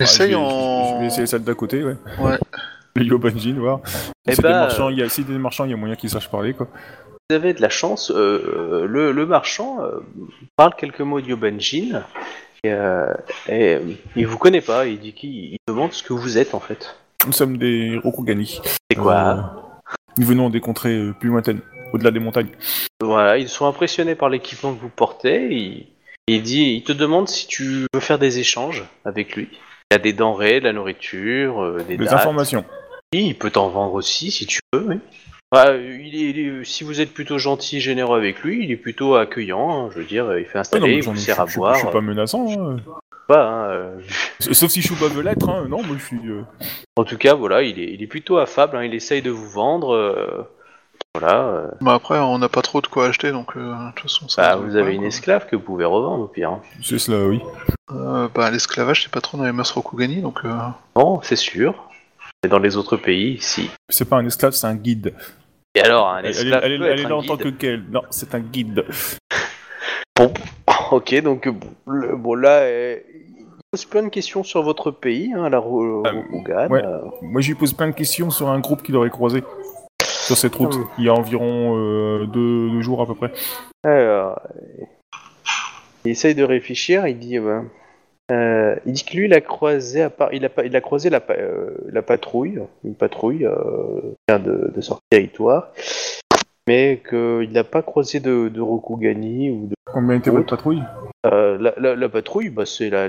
Essaye je vais, en. Je vais essayer celle d'à côté, ouais. Ouais. Le Yobanjin, voir. Eh Si c'est bah, des marchands, il y a, si des marchands, il y a moyen qu'ils sachent parler, quoi. Vous avez de la chance, euh, le, le marchand euh, parle quelques mots d'Yobanjin et, euh, et, euh, il vous connaît pas, il dit qu'il il demande ce que vous êtes en fait. Nous sommes des Rokugani. C'est quoi Euh, Nous venons des contrées euh, plus lointaines, au-delà des montagnes. Voilà, ils sont impressionnés par l'équipement que vous portez. Il, il dit, il te demande si tu veux faire des échanges avec lui. Il y a des denrées, de la nourriture, euh, des Des dates. informations. Oui, il peut t'en vendre aussi si tu veux. Oui. Bah, il est, il est- si vous êtes plutôt gentil et généreux avec lui, il est plutôt accueillant. hein, je veux dire, il fait Ah non, installer, mais il j'en- vous je, sert à je- je boire. suis pas menaçant. hein. pas, hein, euh, Sauf si Chouba veut l'être, hein. Non, moi je suis. euh, En tout cas, voilà, il est, il est plutôt affable. hein, il essaye de vous vendre. euh, voilà. euh, Bah après, on n'a pas trop de quoi acheter, donc euh, de toute façon. ça bah, vous avez une quoi. esclave que vous pouvez revendre au pire. hein. C'est cela, oui. Euh, bah l'esclavage, c'est pas trop dans les mœurs Rokugani, donc. Euh... Non, c'est sûr. Mais dans les autres pays, si. C'est pas un esclave, c'est un guide. Et alors, un Elle, esclave elle est- peut elle être est un là en tant que guide. quel Non, c'est un guide. Ok, donc euh, bon, le- bon là, euh, il pose plein de questions sur votre pays, hein, la Ro- Ah, ouais. euh, Moi, je lui pose plein de questions sur un groupe qu'il aurait croisé sur cette route, Ah il y a environ euh, deux, deux jours à peu près. Alors, euh, il essaye de réfléchir. Il dit, ben, euh, il dit que lui, il a croisé, à il a, il a croisé la, pa- euh, la patrouille, une patrouille de, de territoire, mais qu'il n'a pas croisé de, de Rokugani ou de Combien était votre patrouille? Euh, la, la- la patrouille, bah, c'est la,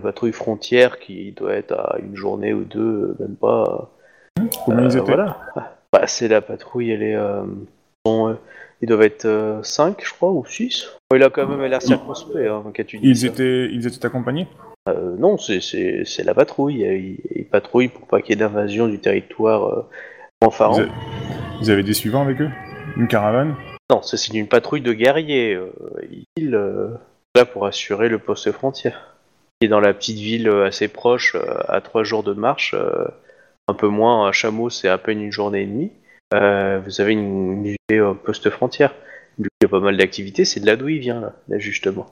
patrouille frontière qui doit être à une journée ou deux, même pas. Combien Euh, ils étaient? voilà. Bah, c'est la patrouille, elle est. euh, bon, euh, ils doivent être 5, je crois, ou 6. il a quand même l'air circonspect, hein, quand tu dis ils ça. étaient, ils étaient accompagnés? Euh, non, c'est- c'est c'est la patrouille. Ils, ils patrouillent pour pas qu'il y ait d'invasion du territoire euh, en ils, a- ils avaient des suivants avec eux? Une caravane? Non, c'est une patrouille de guerriers. euh, ils euh, là pour assurer le poste frontière. Et dans la petite ville euh, assez proche, euh, à trois jours de marche, euh, un peu moins, à Chameau, c'est à peine une journée et demie. euh, vous avez une, une ville euh, poste frontière. Il y a pas mal d'activités, c'est de là d'où il vient, là, là, justement.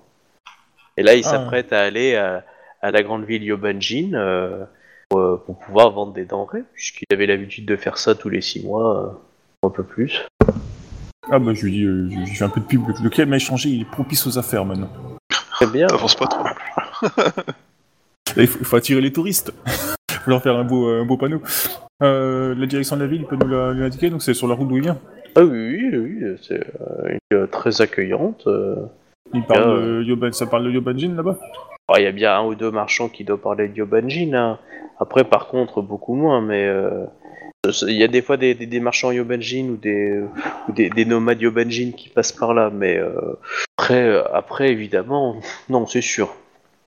Et là, il Ah. s'apprête à aller à, à la grande ville Yobanjin euh, pour, euh, pour pouvoir vendre des denrées, puisqu'il avait l'habitude de faire ça tous les six mois, euh, un peu plus. Ah bah je lui dis, euh, je lui fais un peu de pub. Le climat m'a échangé, il est propice aux affaires maintenant. Très bien. T'avances pas trop. Là, il, faut, il faut attirer les touristes. Faut leur faire un beau, un beau panneau. Euh, la direction de la ville, il peut nous l'indiquer, donc c'est sur la route d'où il vient. Ah oui, oui, oui, c'est euh, une ville très accueillante. euh. Il parle de Yoban, ça parle de Yobanjin là-bas? Il y a bien un ou deux marchands qui doivent parler de Yobanjin. hein. Après, par contre, beaucoup moins, mais euh, il y a des fois des, des- des marchands Yobanjin ou des, ou des, des nomades Yobanjin qui passent par là, mais euh, après, euh, après, évidemment, non, c'est sûr.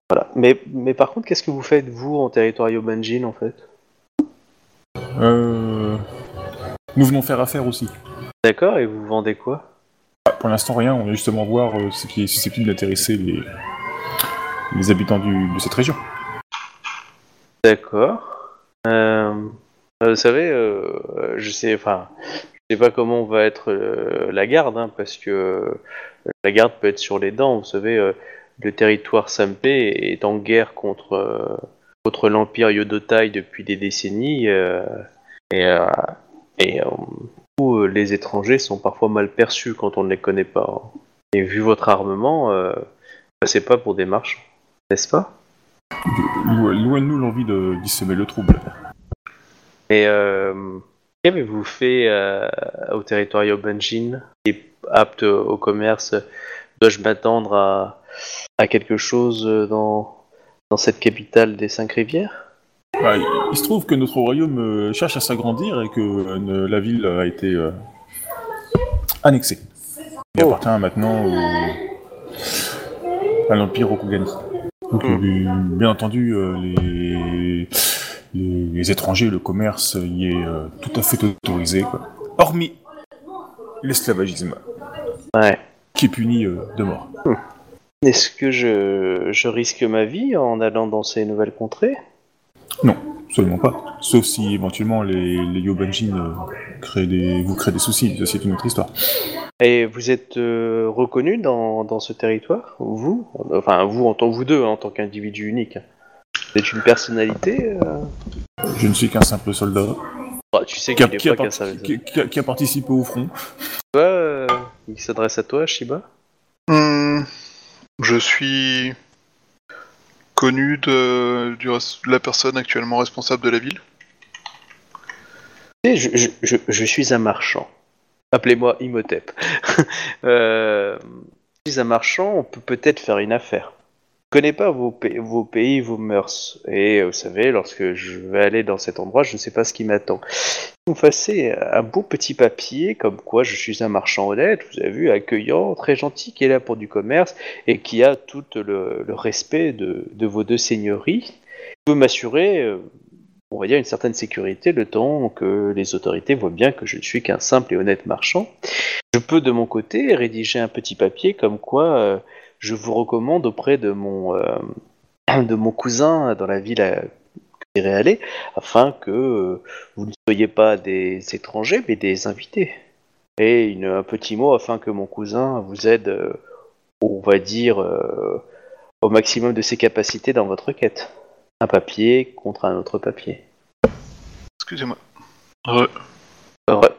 Voilà. Mais, mais par contre, qu'est-ce que vous faites, vous, en territoire Yobanjin, en fait? Euh... Nous venons faire affaire aussi. D'accord, et vous vendez quoi? Ah, Pour l'instant, rien, on va justement voir euh, ce qui est susceptible d'intéresser les... les habitants du- de cette région. D'accord. Euh, vous savez, je sais, enfin, je sais pas comment va être la garde, hein, parce que la garde peut être sur les dents. Vous savez, le territoire Sampé est en guerre contre euh, contre l'empire Yodotai depuis des décennies, euh, et euh, et où, les étrangers sont parfois mal perçus quand on ne les connaît pas. hein. Et vu votre armement, c'est pas pour des marchands, n'est-ce pas? Lo- Loin de nous l'envie de dissémer le trouble. Et qu'avez-vous fait au territoire Yobanjin qui est apte au commerce? Dois-je m'attendre à, à quelque chose dans, dans cette capitale des cinq rivières? Bah, il se trouve que notre royaume euh, cherche à s'agrandir et que euh, la ville a été euh, annexée. Il Oh. appartient maintenant au... à l'Empire Rokugani. Donc, Hmm. euh, bien entendu, euh, les... les... les étrangers, le commerce y est euh, tout à fait autorisé. Quoi. Hormis l'esclavagisme, Ouais. qui est puni euh, de mort. Est-ce que je, je risque ma vie en allant dans ces nouvelles contrées? Absolument pas. Sauf si éventuellement les, les Yobanjin euh, créent des, vous créent des soucis, ça c'est une autre histoire. Et vous êtes euh, reconnu dans, dans ce territoire? Vous? Enfin, vous en tant vous deux, hein, en tant qu'individu unique. Vous êtes une personnalité euh? Je ne suis qu'un simple soldat Ah, Tu sais qui a, qu'il qui a pas par- qu'un seul. qui- qui a- qui a participé au front. Toi, euh, il s'adresse à toi, Shiba? Hmm, je suis connu de, la personne actuellement responsable de la ville. Je, je suis un marchand. Appelez-moi Imhotep. euh, je suis un marchand, on peut peut-être faire une affaire. Connais pas vos, pa- vos pays, vos mœurs. Et euh, vous savez, lorsque je vais aller dans cet endroit, je ne sais pas ce qui m'attend. Vous me fassiez un beau petit papier, comme quoi je suis un marchand honnête, vous avez vu, accueillant, très gentil, qui est là pour du commerce et qui a tout le, respect de, vos deux seigneuries. Je peux m'assurer, euh, on va dire, une certaine sécurité le temps que les autorités voient bien que je ne suis qu'un simple et honnête marchand. Je peux de mon côté rédiger un petit papier comme quoi euh, je vous recommande auprès de mon, euh, de mon cousin dans la ville à que j'irai aller, afin que euh, vous ne soyez pas des étrangers mais des invités. Et une- un petit mot afin que mon cousin vous aide, euh, on va dire, euh, au maximum de ses capacités dans votre quête. Un papier contre un autre papier. Excusez-moi. Re- Ouais.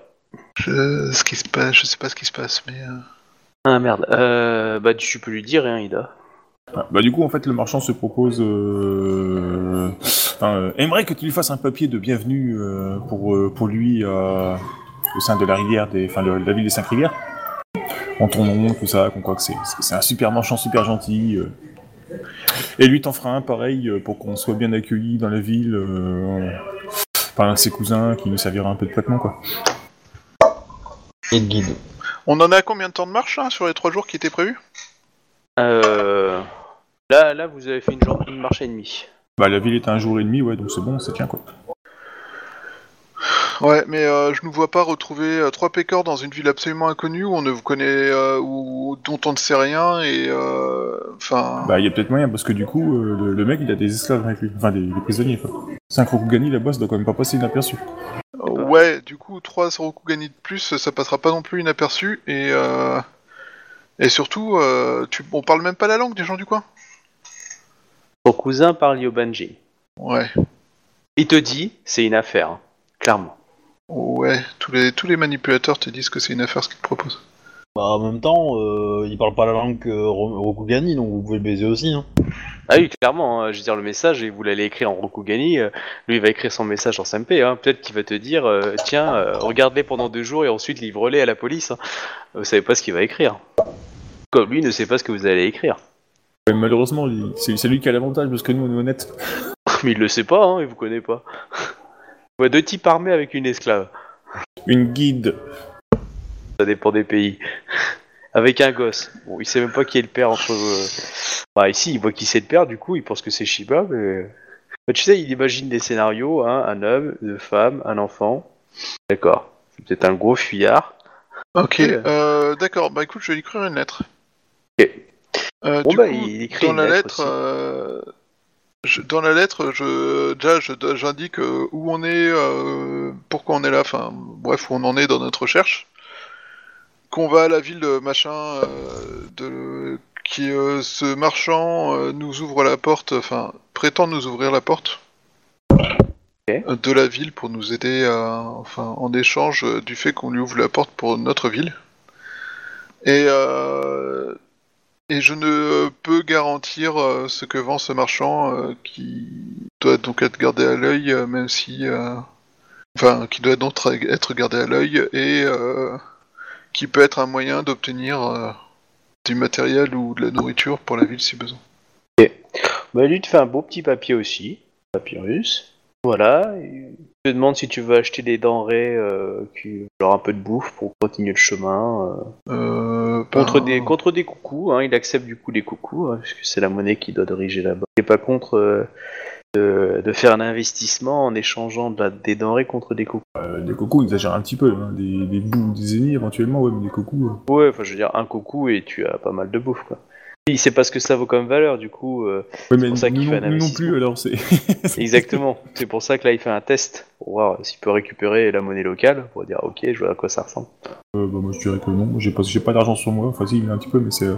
Je, ce qui se passe, je sais pas ce qui se passe, mais euh, Ah merde. Euh, bah tu peux lui dire, hein, Ida. Ah, Bah du coup en fait le marchand se propose, euh, enfin, euh, aimerait que tu lui fasses un papier de bienvenue euh, pour euh, pour lui euh, au sein de la rivière des, enfin de la ville des cinq rivières. En ton nom, tout ça, qu'on croit que c'est c'est un super marchand, super gentil. euh. Et lui t'en fera un pareil pour qu'on soit bien accueilli dans la ville euh, par un de ses cousins qui nous servira un peu de traitement quoi. Et de guide. On en a combien de temps de marche hein, sur les trois jours qui étaient prévus Euh, là, là, vous avez fait une, jour- une marche et demie. Bah la ville est à un jour et demi, ouais, donc c'est bon, c'est tient quoi. Ouais, mais euh, je ne vois pas retrouver euh, trois pécores dans une ville absolument inconnue où on ne vous connaît, euh, ou dont on ne sait rien et euh, enfin. Bah, il y a peut-être moyen, parce que du coup, euh, le, le mec, il a des esclaves avec lui. Enfin, des, des prisonniers, quoi. C'est un Rokugani, la bosse doit quand même pas passer inaperçu. Ouais, du coup, 3 Rokugani de plus, ça passera pas non plus inaperçu, et euh, et surtout, euh, tu, on parle même pas la langue des gens du coin. Ton cousin parle Yobanji. Ouais, Il te dit, c'est une affaire, hein, clairement. ouais, tous les, tous les manipulateurs te disent que c'est une affaire ce qu'ils te proposent. Bah, en même temps, euh, il parle pas la langue Rokugani, donc vous pouvez le baiser aussi. Hein. Ah oui, clairement, hein, je veux dire, le message, et vous l'allez écrire en Rokugani, euh, lui, il va écrire son message en SMP, hein, peut-être qu'il va te dire, euh, tiens, euh, regarde-les pendant deux jours et ensuite livre-les à la police. hein. Vous savez pas ce qu'il va écrire. Comme lui ne sait pas ce que vous allez écrire. Malheureusement, il- c'est c'est lui qui a l'avantage, parce que nous, on est honnêtes. Mais il le sait pas, hein, il vous connaît pas. Je vois deux types armés avec une esclave. Une guide. Ça dépend des pays. Avec un gosse. Bon, il sait même pas qui est le père entre. euh, Bah, ici, il voit qui c'est le père, du coup, il pense que c'est Shiba, mais. Bah, tu sais, il imagine des scénarios hein, un homme, deux femmes, un enfant. D'accord. C'est peut-être un gros fuyard. Ok, euh, d'accord, bah écoute, je vais lui écrire une lettre. Ok. Euh, Bon, du bah, coup, il écrit dans une la lettre euh, je- dans la lettre, je, déjà, je- j'indique euh, où on est, euh, pourquoi on est là, enfin, bref, où on en est dans notre recherche. Qu'on va à la ville de machin, euh, de, qui, euh, ce marchand euh, nous ouvre la porte, enfin, prétend nous ouvrir la porte. euh, De la ville pour nous aider, à, enfin, en échange euh, du fait qu'on lui ouvre la porte pour notre ville. Et euh, et je ne peux garantir euh, ce que vend ce marchand euh, qui doit donc être gardé à l'œil, euh, même si. euh, Enfin, qui doit donc être gardé à l'œil et euh, qui peut être un moyen d'obtenir euh, du matériel ou de la nourriture pour la ville si besoin. Bah, lui te fait un beau petit papier aussi. Papyrus. Voilà. Il te demande si tu veux acheter des denrées, euh, qui... genre un peu de bouffe pour continuer le chemin. euh, Euh, Contre ben, des, contre des coucous, hein, il accepte du coup des coucous, hein, puisque c'est la monnaie qui doit diriger là-bas. Il n'est pas contre de, de faire un investissement en échangeant de la- des denrées contre des coucous. Euh, des cocos, exagère un petit peu. Hein. Des, des bouts, des ennemis éventuellement, ouais, mais des cocos. euh. Ouais, enfin je veux dire, un coucou et tu as pas mal de bouffe quoi. Il sait pas ce que ça vaut comme valeur, du coup. euh, Ouais, mais pour ça qu'il fait un nous non investissement. plus, alors c'est. Exactement. C'est pour ça que là, il fait un test pour voir s'il peut récupérer la monnaie locale pour dire ok, je vois à quoi ça ressemble. Euh, bah, moi je dirais que non, j'ai pas, j'ai pas d'argent sur moi, enfin si, il y a un petit peu, mais c'est.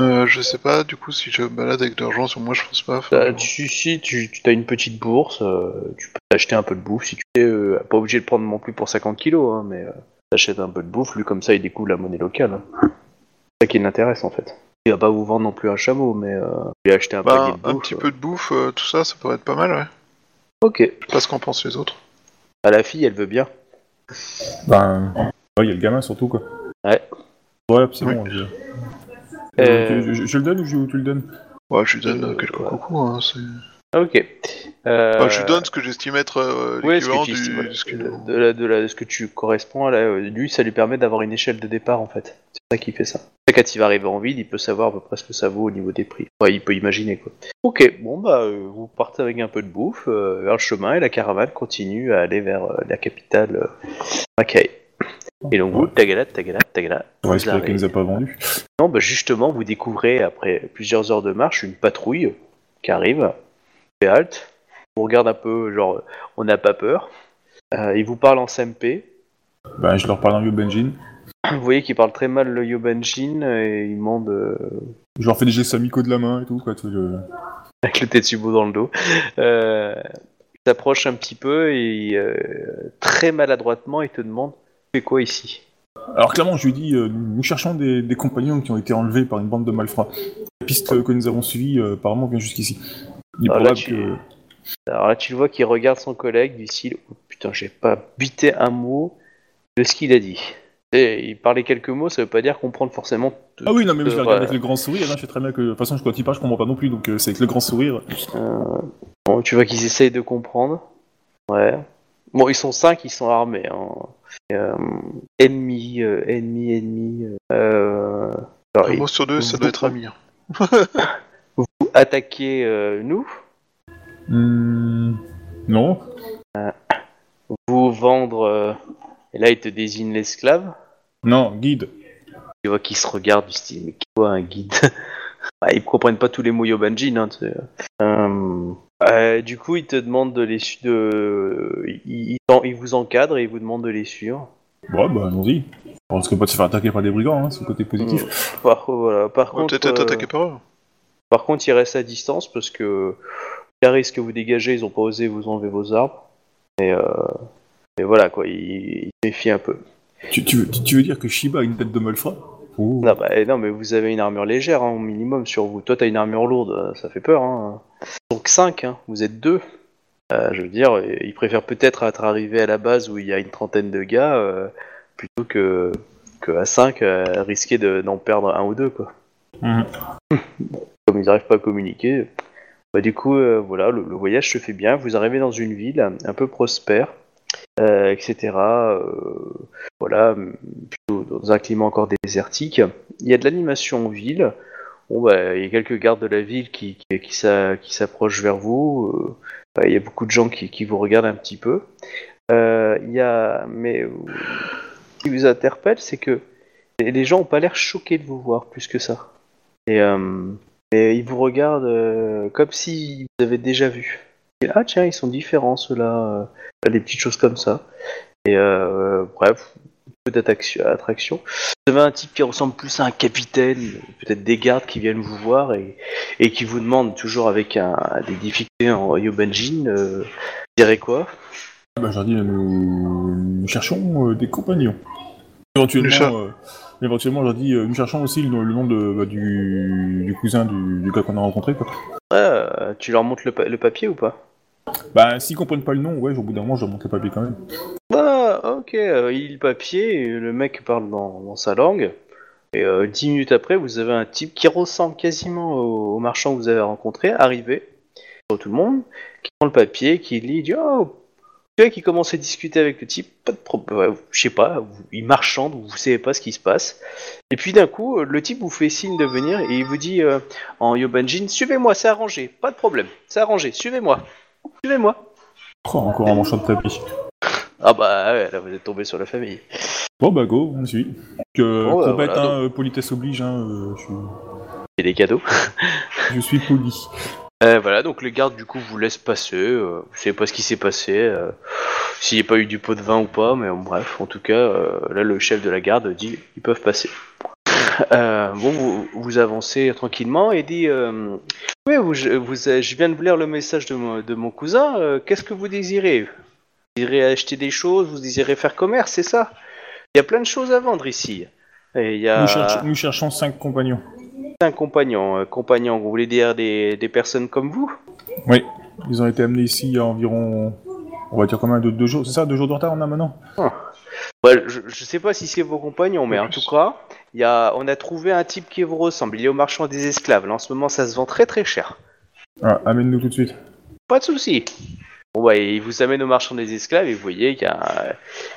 Euh, je sais pas, du coup, si je me balade avec de l'argent sur moi, je pense pas. Tu, si tu, tu as une petite bourse, euh, tu peux acheter un peu de bouffe si tu es euh, pas obligé de prendre non plus pour 50 kilos, hein, mais euh, t'achètes un peu de bouffe, lui comme ça il découvre la monnaie locale. hein. C'est ça qui l'intéresse en fait. Il va pas vous vendre non plus un chameau, mais euh, lui acheter un bah, de un bouffe. petit euh. peu de bouffe, euh, tout ça, ça pourrait être pas mal, ouais. Ok. Je sais pas ce qu'en pensent les autres. À la fille, elle veut bien. Ben. ouais, il y a le gamin surtout, quoi. Ouais. Ouais, c'est Oui. bon. Je... Euh, Je, je- je le donne ou je- tu le donnes Ouais, je lui donne Euh, quelques ouais. coucous, hein, c'est... Ok. Euh, Enfin, je lui donne ce que j'estime être euh, Ouais, l'équivalent du... voilà. de ce qu'il de, nous- de la- de la- de ce que tu corresponds là, lui ça lui permet d'avoir une échelle de départ en fait. C'est ça qui fait ça. Quand il va arriver en ville, il peut savoir à peu près ce que ça vaut au niveau des prix. Ouais, il peut imaginer quoi. Ok, bon bah vous partez avec un peu de bouffe euh, vers le chemin et la caravane continue à aller vers euh, la capitale euh, Mackay. Et donc vous, tagala, tagala, tagala. On va espérer qu'elle nous a pas vendu. Non, bah justement, vous découvrez après plusieurs heures de marche une patrouille qui arrive, fait halte, vous regarde un peu, genre, on n'a pas peur. Euh, il vous parle en SMP. Ben, je leur parle en vieux Benjin. Vous voyez qu'il parle très mal le Yobanjin et il demande euh, Je leur fais des gestes amicaux de la main et tout, quoi. sais, je- avec le Tetsubo dans le dos. Euh, il s'approche un petit peu et euh, très maladroitement il te demande Tu fais quoi ici Alors clairement, je lui dis, euh, nous cherchons des, des compagnons qui ont été enlevés par une bande de malfrats. La piste que nous avons suivie, euh, apparemment, vient jusqu'ici. Il est Ah, là, probable tu- que... Alors là, tu le vois qu'il regarde son collègue du style oh, Putain, j'ai pas bité un mot de ce qu'il a dit. Et il parlait quelques mots, ça veut pas dire comprendre forcément. tout- Ah oui, non, mais je regarde avec le grand sourire, hein, je sais très bien que... De toute façon, quand il parle, je comprends pas non plus, donc euh, c'est avec le grand sourire. bon, tu vois qu'ils essayent de comprendre. Ouais. Bon, ils sont cinq, ils sont armés. Hein. Euh, ennemis, euh, ennemis, ennemis. euh, alors, Un mot sur deux, ça doit être ami. vous attaquez euh, nous, Hmm, Non. vous vendre. euh, et là, il te désigne l'esclave? Non, guide. Tu vois qu'ils se regardent du style, mais quoi un guide? Bah, Ils comprennent pas tous les mots Yobanjin. Hein. Euh, euh, du coup, ils te demandent de les suivre. De... Ils, ils, ils vous encadrent et ils vous demandent de les suivre. Bon, bah, allons-y. On risque pas de se faire attaquer par des brigands, hein, c'est le côté positif. Par, voilà. par contre, peut-être être euh, attaqué par eux. par contre, ils restent à distance parce que les risques que vous dégagez, ils ont pas osé vous enlever vos arbres. Et, euh, et voilà quoi, ils, ils se méfient un peu. Tu, tu, veux, tu veux dire que Shiba a une tête de malfrat? Non, bah, non, mais vous avez une armure légère hein, au minimum sur vous. Toi, t'as une armure lourde, euh, ça fait peur. Hein. Donc 5, hein, vous êtes deux. Euh, je veux dire, ils préfèrent peut-être être arrivés à la base où il y a une trentaine de gars euh, plutôt que, que à 5 risquer de- d'en perdre un ou deux. Quoi. Mhm. Comme ils n'arrivent pas à communiquer, bah, du coup, euh, voilà, le, le voyage se fait bien. Vous arrivez dans une ville un peu prospère, euh, etc. euh, voilà, dans un climat encore désertique. Il y a de l'animation en ville. Bah, il y a quelques gardes de la ville qui, qui, qui s'a- qui s'approchent vers vous. euh, bah, il y a beaucoup de gens qui, qui vous regardent un petit peu. Il y a, mais ce qui vous interpelle, c'est que les gens n'ont pas l'air choqués de vous voir plus que ça. Et, ils vous regardent comme si vous avez déjà vu. Ah tiens, ils sont différents ceux-là. euh, des petites choses comme ça. Et euh, bref, peu d'attraction. attraction. Vous avez un type qui ressemble plus à un capitaine, peut-être des gardes qui viennent vous voir et, et qui vous demandent toujours avec un, des difficultés en Yobanjin, euh, direz quoi? Bah, je leur dis, nous, nous cherchons euh, des compagnons. Éventuellement, euh, éventuellement je leur dis, euh, nous cherchons aussi le, le nom de, bah, du, du cousin du, du gars qu'on a rencontré. Quoi. Ouais, Tu leur montres le, pa- le papier ou pas? Bah, s'ils comprennent pas le nom, ouais, au bout d'un moment, je leur montre le papier quand même. Ah, ok, euh, il lit le papier, le mec parle dans, sa langue, et euh, dix minutes après, vous avez un type qui ressemble quasiment au, marchand que vous avez rencontré, arrivé, sur tout le monde, qui prend le papier, qui lit, dit Oh Le gars qui commence à discuter avec le type, pas de problème, ouais, je sais pas, vous- il marchande, vous, savez pas ce qui se passe, et puis d'un coup, le type vous fait signe de venir, et il vous dit euh, en Yobanjin Suivez-moi, c'est arrangé, pas de problème, c'est arrangé, suivez-moi, suivez-moi. Oh, encore un manchot de tapis. Ah bah ouais, là vous êtes tombé sur la famille. Bon, bah, go, on suit. Que Bon, bah, voilà, hein, euh, politesse oblige, hein, euh, je suis... et des cadeaux. Je suis poli. Euh, voilà, donc le garde du coup vous laisse passer. Euh, vous savez pas ce qui s'est passé, euh, s'il n'y a pas eu du pot de vin ou pas, mais bon, bref, en tout cas, euh, là le chef de la garde dit ils peuvent passer. Euh, bon, vous, vous avancez tranquillement et dit euh, oui, vous, je, vous- je viens de vous lire le message de mon, de mon cousin. euh, Qu'est-ce que vous désirez? Vous désirez acheter des choses Vous désirez faire commerce C'est ça? Il y a plein de choses à vendre ici. Et il y a Nous, cherch- nous cherchons cinq compagnons. un compagnon. Euh, compagnon, vous voulez dire des, des personnes comme vous? Oui. Ils ont été amenés ici il y a environ, on va dire combien de deux jours. C'est ça, deux jours de retard on a maintenant? Ouais, je, je sais pas si c'est vos compagnons, mais En tout cas, il y a, on a trouvé un type qui vous ressemble. Il est au marchand des esclaves. Là, en ce moment, ça se vend très très cher. Ah, Amène-nous tout de suite. Pas de souci. Bon, ouais, il vous amène au marchand des esclaves et vous voyez qu'il y a,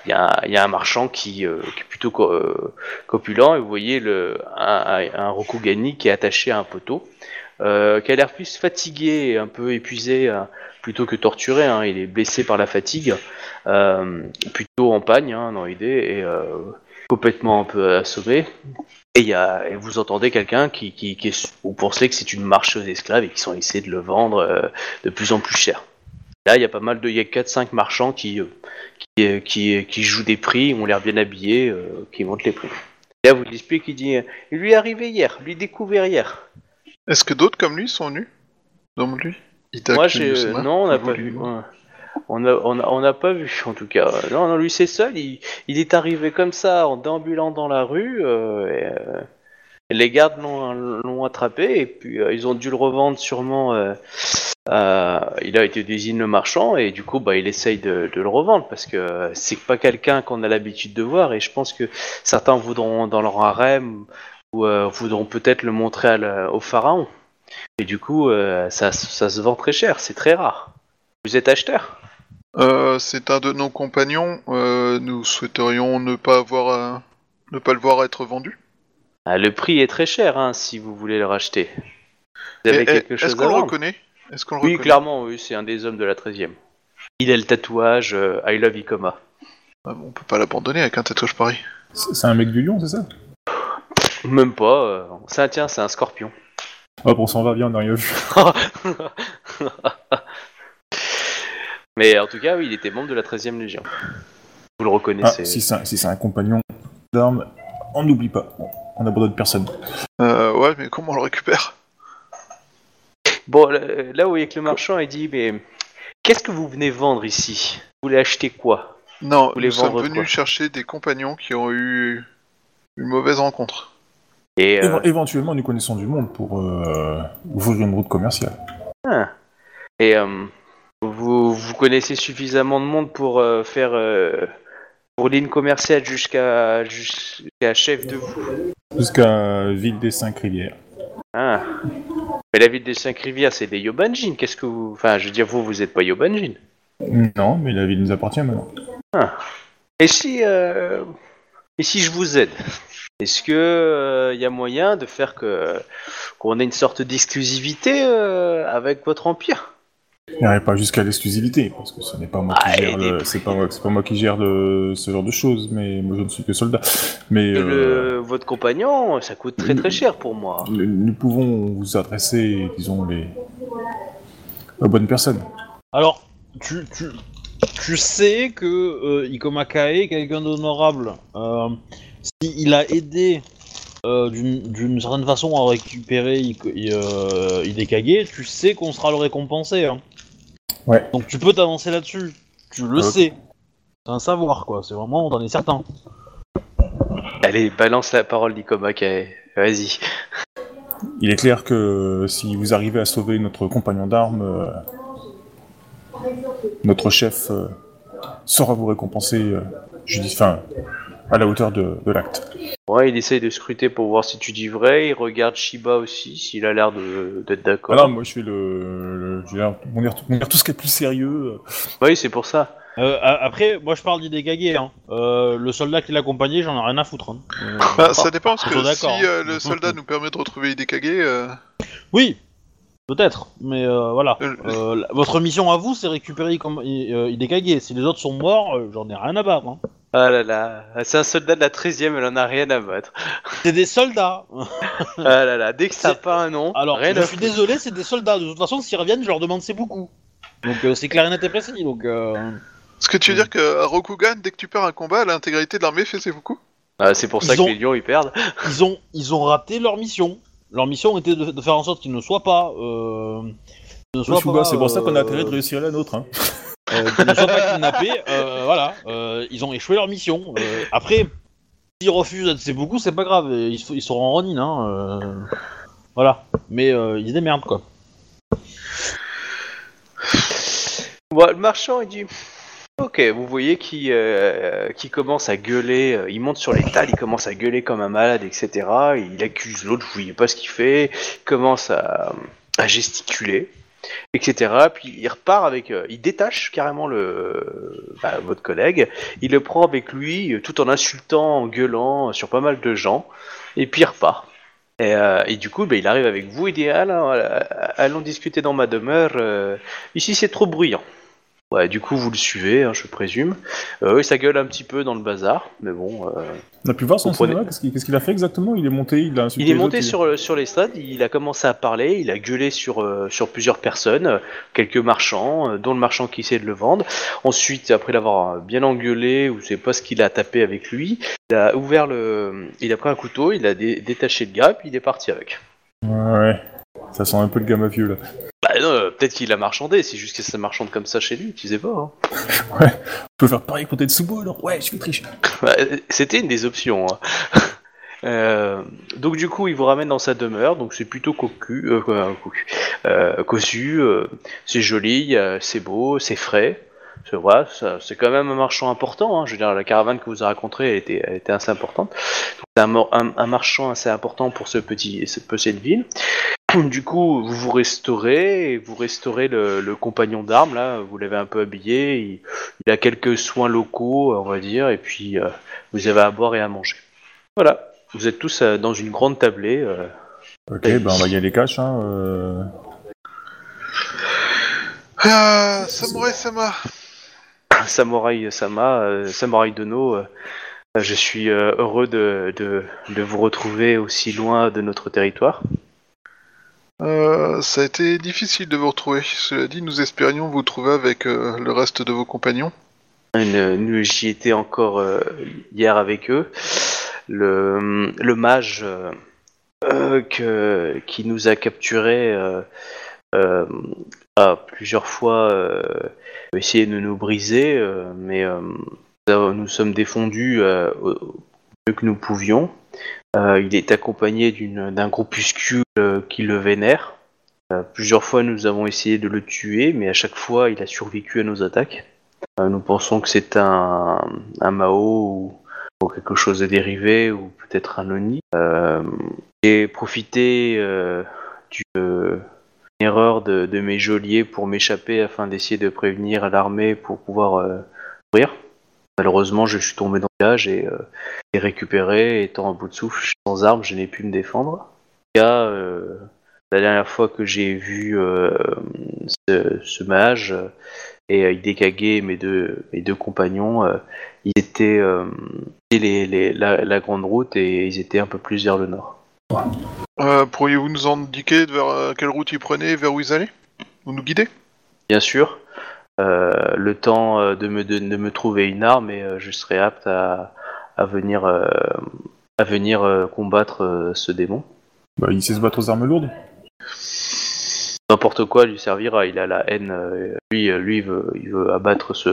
un- y y a marchand qui, euh, qui est plutôt co- euh, copulent et vous voyez le, un, un, un Rokugani qui est attaché à un poteau, euh, qui a l'air plus fatigué un peu épuisé euh, plutôt que torturé. hein. Il est blessé par la fatigue, euh, plutôt en pagne hein, dans l'idée et euh, complètement un peu assommé. Et, y a, vous entendez quelqu'un qui, qui, qui est, vous pensez que c'est une marche aux esclaves et qui sont essayés de le vendre de plus en plus cher. Là, il y a pas mal de, il y a 4-5 marchands qui, qui, qui, jouent des prix, ont l'air bien habillés, qui montent les prix. Là, vous l'explique, il dit, il lui est arrivé hier, lui découvert hier. Est-ce que d'autres comme lui sont venus Dans lui Il t'a Moi, j'ai, non, on n'a pas vu. ouais. On a, on a, on n'a pas vu, en tout cas. Non, non, lui c'est seul. Il, il est arrivé comme ça, en déambulant dans la rue. euh, et, euh, les gardes l'ont, l'ont attrapé et puis euh, ils ont dû le revendre sûrement. il a été désigné le marchand et du coup, bah, il essaye de, de le revendre parce que c'est pas quelqu'un qu'on a l'habitude de voir et je pense que certains voudront dans leur harem ou euh, voudront peut-être le montrer la- au pharaon. Et du coup, euh, ça, ça se vend très cher, c'est très rare. Vous êtes acheteur? Euh, c'est un de nos compagnons. euh, nous souhaiterions ne pas avoir ne pas le voir être vendu. Ah, Le prix est très cher hein, si vous voulez le racheter. Vous avez Et- quelque chose Est-ce à qu'on le vendre? reconnaît? Est-ce qu'on le Oui, reconnaît? clairement, oui, c'est un des hommes de la 13e. Il a le tatouage euh, I love Ikoma. Ah bon, On peut pas l'abandonner avec un tatouage pareil. C'est c'est un mec du lion, c'est ça? Même pas. euh, Ça, tiens, c'est un scorpion. Hop, on s'en va bien, on n'a rien vu. Mais en tout cas, oui, il était membre de la 13e Légion. Vous le Ah, reconnaissez. si c'est un, si c'est un compagnon d'armes, on n'oublie pas. On n'abandonne personne. Euh, ouais, mais comment on le récupère? Bon, là, là où il y a que le marchand, il dit Mais qu'est-ce que vous venez vendre ici? Vous voulez acheter quoi? Non, voulez nous sommes vendre venus quoi? chercher des compagnons qui ont eu une mauvaise rencontre. Et euh, Éve- éventuellement, nous connaissons du monde pour euh, ouvrir une route commerciale. Et euh, vous, vous connaissez suffisamment de monde pour euh, faire pour ligne commerciale jusqu'à jusqu'à chef de vous. Jusqu'à Ville des Cinq Rivières. Ah. Mais la ville des cinq rivières, c'est des Yobanjin. Qu'est-ce que vous, enfin, je veux dire, vous, vous êtes pas Yobanjin. Non, mais la ville nous appartient maintenant. Et si et si je vous aide, est-ce que il y a moyen de faire que qu'on ait une sorte d'exclusivité euh, avec votre empire? Il n'irait pas jusqu'à l'exclusivité, parce que ce n'est pas moi qui Ah, gère et le, des- c'est pas moi, c'est pas moi qui gère le, ce genre de choses, mais moi je ne suis que soldat. Mais euh, le- votre compagnon, ça coûte très très cher pour moi. nous- nous pouvons vous adresser, disons, les aux bonnes personnes. Alors, tu, tu, tu sais que euh, Ikoma Kae est quelqu'un d'honorable. Euh, S'il a aidé euh, d'une d'une certaine façon à récupérer euh, Hidekage, tu sais qu'on sera le récompensé. Hein. Ouais. Donc tu peux t'avancer là-dessus. Tu le sais. C'est un savoir, quoi. C'est vraiment, t'en es certain. Allez, balance la parole d'Ikoma Kae. Vas-y. Il est clair que si vous arrivez à sauver notre compagnon d'armes, euh, notre chef euh, saura vous récompenser, euh, je dis, enfin, à la hauteur de, de l'acte. Ouais, il essaye de scruter pour voir si tu dis vrai. Il regarde Shiba aussi, s'il a l'air de- d'être d'accord. Voilà, moi je fais le, le je veux dire, mon air, mon air tout ce qui est plus sérieux. euh, Oui, c'est pour ça. Euh, après, moi je parle d'Hidekage. Hein. Euh, le soldat qui l'accompagnait, j'en ai rien à foutre. hein. Euh, Bah, ça dépend, parce que si euh, hein. le soldat nous permet de retrouver Hidekage, euh, Oui, peut-être, mais euh, voilà. Euh, Euh, la- votre mission à vous, c'est récupérer comme euh, Hidekage. Si les autres sont morts, euh, j'en ai rien à battre. hein. Ah là là, c'est un soldat de la 13ème, elle en a rien à battre. C'est des soldats. Ah là là, dès que ça n'a C'est- pas un nom, Alors, rien je à suis foutre. désolé, c'est des soldats. De toute façon, s'ils reviennent, je leur demande c'est beaucoup. Donc euh, c'est clair et net et précis. Donc euh, Est-ce que tu veux dire qu'à Rokugan, dès que tu perds un combat, l'intégralité de l'armée fait ses beaucoup? Ah, c'est pour ça Ils que ont- les lions ils perdent. ils ont ils ont raté leur mission. Leur mission était de, de faire en sorte qu'ils ne soient pas. Euh, ne soient Shuba, pas, c'est pour ça qu'on a euh, intérêt de réussir la nôtre. Hein. euh, qu'ils ne soient pas kidnappés. euh, voilà, euh, ils ont échoué leur mission. Euh, après, s'ils refusent, c'est beaucoup, c'est pas grave. Ils, se- ils seront en Ronin, hein. euh, voilà. Mais euh, ils se démerdent quoi. Bon, le marchand, il dit Ok, vous voyez qui, euh, qui commence à gueuler, euh, il monte sur tables, il commence à gueuler comme un malade, etc. Il accuse l'autre, vous voyez pas ce qu'il fait, il commence à, gesticuler, etc. Puis il repart avec. euh, il détache carrément le, bah, votre collègue, il le prend avec lui euh, tout en insultant, en gueulant sur pas mal de gens, et puis il repart. Et, euh, du coup, bah, il arrive avec vous, il dit Allons, discuter dans ma demeure, euh, ici c'est trop bruyant. Ouais, du coup, vous le suivez, hein, je présume. Euh, oui, ça gueule un petit peu dans le bazar, mais bon. euh, On a pu voir son prenez- cinéma, qu'est-ce qu'il a fait exactement? Il est monté, il a insulté Il est monté autres, il- sur, sur les stades, il a commencé à parler, il a gueulé sur, euh, sur plusieurs personnes, euh, quelques marchands, dont le marchand qui essayait de le vendre. Ensuite, après l'avoir bien engueulé, ou je sais pas ce qu'il a tapé avec lui, il a ouvert le. Il a pris un couteau, il a dé- détaché le gars, puis il est parti avec. Ouais. Ça sent un peu le gamin vieux là. Peut-être qu'il a marchandé, c'est juste que ça marchande comme ça chez lui, tu sais pas. hein. Je peux faire pareil pour Tetsubo alors Ouais, je vais tricher. Bah, C'était une des options. hein. Euh, donc du coup, il vous ramène dans sa demeure, donc c'est plutôt cocu, euh, cocu, euh, cossu, c'est joli, c'est beau, c'est frais. C'est vrai, c'est quand même un marchand important. hein. Je veux dire, la caravane que vous avez rencontrée elle était, était assez importante. C'est un- un marchand assez important pour ce petit, cette petite ville. Du coup, vous vous restaurez, et vous restaurez le, le compagnon d'armes là. Vous l'avez un peu habillé. Il, il a quelques soins locaux, on va dire, et puis euh, vous avez à boire et à manger. Voilà. Vous êtes tous euh, dans une grande tablée. euh, Ok, ben on va y aller cash. Hein, euh... Ah, Samurai Sama Samouraï Sama, euh, Samouraï Dono, je suis euh, heureux de, de, de vous retrouver aussi loin de notre territoire. Euh, ça a été difficile de vous retrouver. Cela dit, nous espérions vous trouver avec euh, le reste de vos compagnons. J'y étais encore euh, hier avec eux. Le, mage qui nous a capturés a plusieurs fois essayé de nous briser, mais nous sommes défendus au mieux que nous pouvions. Euh, il est accompagné d'un groupuscule euh, qui le vénère. Euh, plusieurs fois, nous avons essayé de le tuer, mais à chaque fois, il a survécu à nos attaques. Nous pensons que c'est un, Mao ou, quelque chose de dérivé, ou peut-être un Oni. Euh, J'ai profité d'une erreur de, mes geôliers pour m'échapper afin d'essayer de prévenir l'armée pour pouvoir mourir. Malheureusement, je suis tombé dans le et, euh, et récupéré, étant à bout de souffle, je suis sans armes, je n'ai pu me défendre. Il y a, euh, la dernière fois que j'ai vu euh, ce, ce mage, euh, et Hidekage mes deux, mes deux compagnons, ils étaient les, les- la, la grande route et ils étaient un peu plus vers le nord. Pourriez-vous nous indiquer vers quelle route ils prenaient vers où ils allaient? Vous nous guidez Bien sûr, le temps euh, de me, de, de me trouver une arme et euh, je serai apte à, à venir, euh, à venir euh, combattre euh, ce démon. Bah, il sait se battre aux armes lourdes. N'importe quoi lui servira, il a la haine. euh, lui, euh, lui il, veut, il veut abattre ce.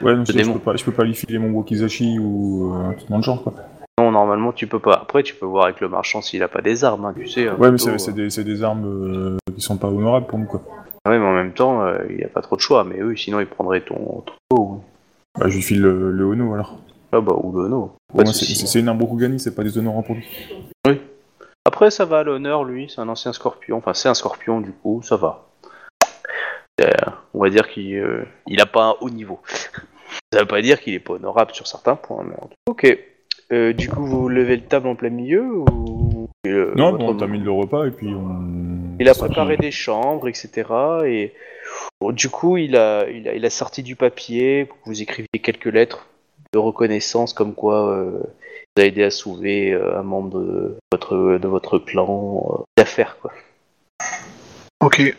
Ouais, Le je, je démon. peux pas, je peux pas lui filer mon Wakizashi ou euh, truc dans le genre quoi. Non, normalement tu peux pas. Après, tu peux voir avec le marchand s'il a pas des armes, hein, tu sais. un Ouais, mais c'est euh. des, des armes euh, qui sont pas honorables pour nous quoi. Ouais, mais en même temps, euh, il n'y a pas trop de choix. Mais eux, sinon, ils prendraient ton ton- Bah, je lui file le, le Ono alors. Ah bah, ou le no. Au Pas de moins, c'est une arme Rokugani, c'est pas déshonorant pour lui. Après, ça va l'honneur, lui. C'est un ancien scorpion. Enfin, c'est un scorpion, du coup, ça va. Euh, on va dire qu'il euh, il a pas un haut niveau. Ça veut pas dire qu'il est pas honorable sur certains points. Mais... en tout- Ok. Euh, du coup, vous levez le table en plein milieu ou... Non, bon, on termine le repas et puis on. Il a préparé des chambres, etc. Et bon, du coup, il a, il, a, il a sorti du papier pour que vous écriviez quelques lettres de reconnaissance comme quoi euh, vous a aidé à sauver euh, un membre de votre, de votre clan euh, d'affaires. quoi. Ok.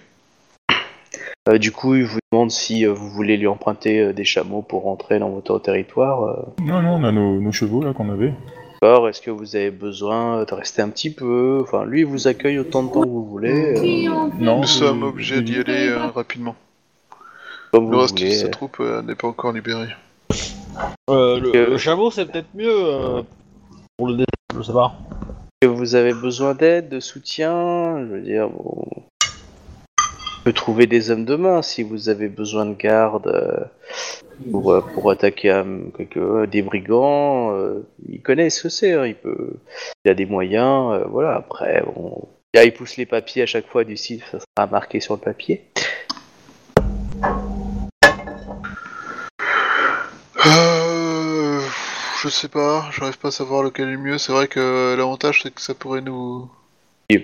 Euh, du coup, il vous demande si vous voulez lui emprunter des chameaux pour rentrer dans votre territoire. Non, non, on a nos, nos chevaux là qu'on avait. D'accord, est-ce que vous avez besoin de rester un petit peu? Enfin, lui, il vous accueille autant de temps que vous voulez, euh, Non, Nous euh, sommes obligés d'y aller euh, rapidement. comme Le vous reste de voulez. sa troupe euh, n'est pas encore libéré. Euh, le, Euh, le chameau, c'est peut-être mieux euh, pour le dé... je sais pas. que vous avez besoin d'aide, de soutien, je veux dire, bon, on peut trouver des hommes de main si vous avez besoin de garde euh, pour, euh, pour attaquer euh, quelques, euh, des brigands. euh, il connaît ce que c'est, hein, il peut, il a des moyens, euh, voilà. Après, bon, là, il pousse les papiers à chaque fois du site, ça sera marqué sur le papier. Euh, je sais pas, j'arrive pas à savoir lequel est le mieux. C'est vrai que l'avantage c'est que ça pourrait nous. Il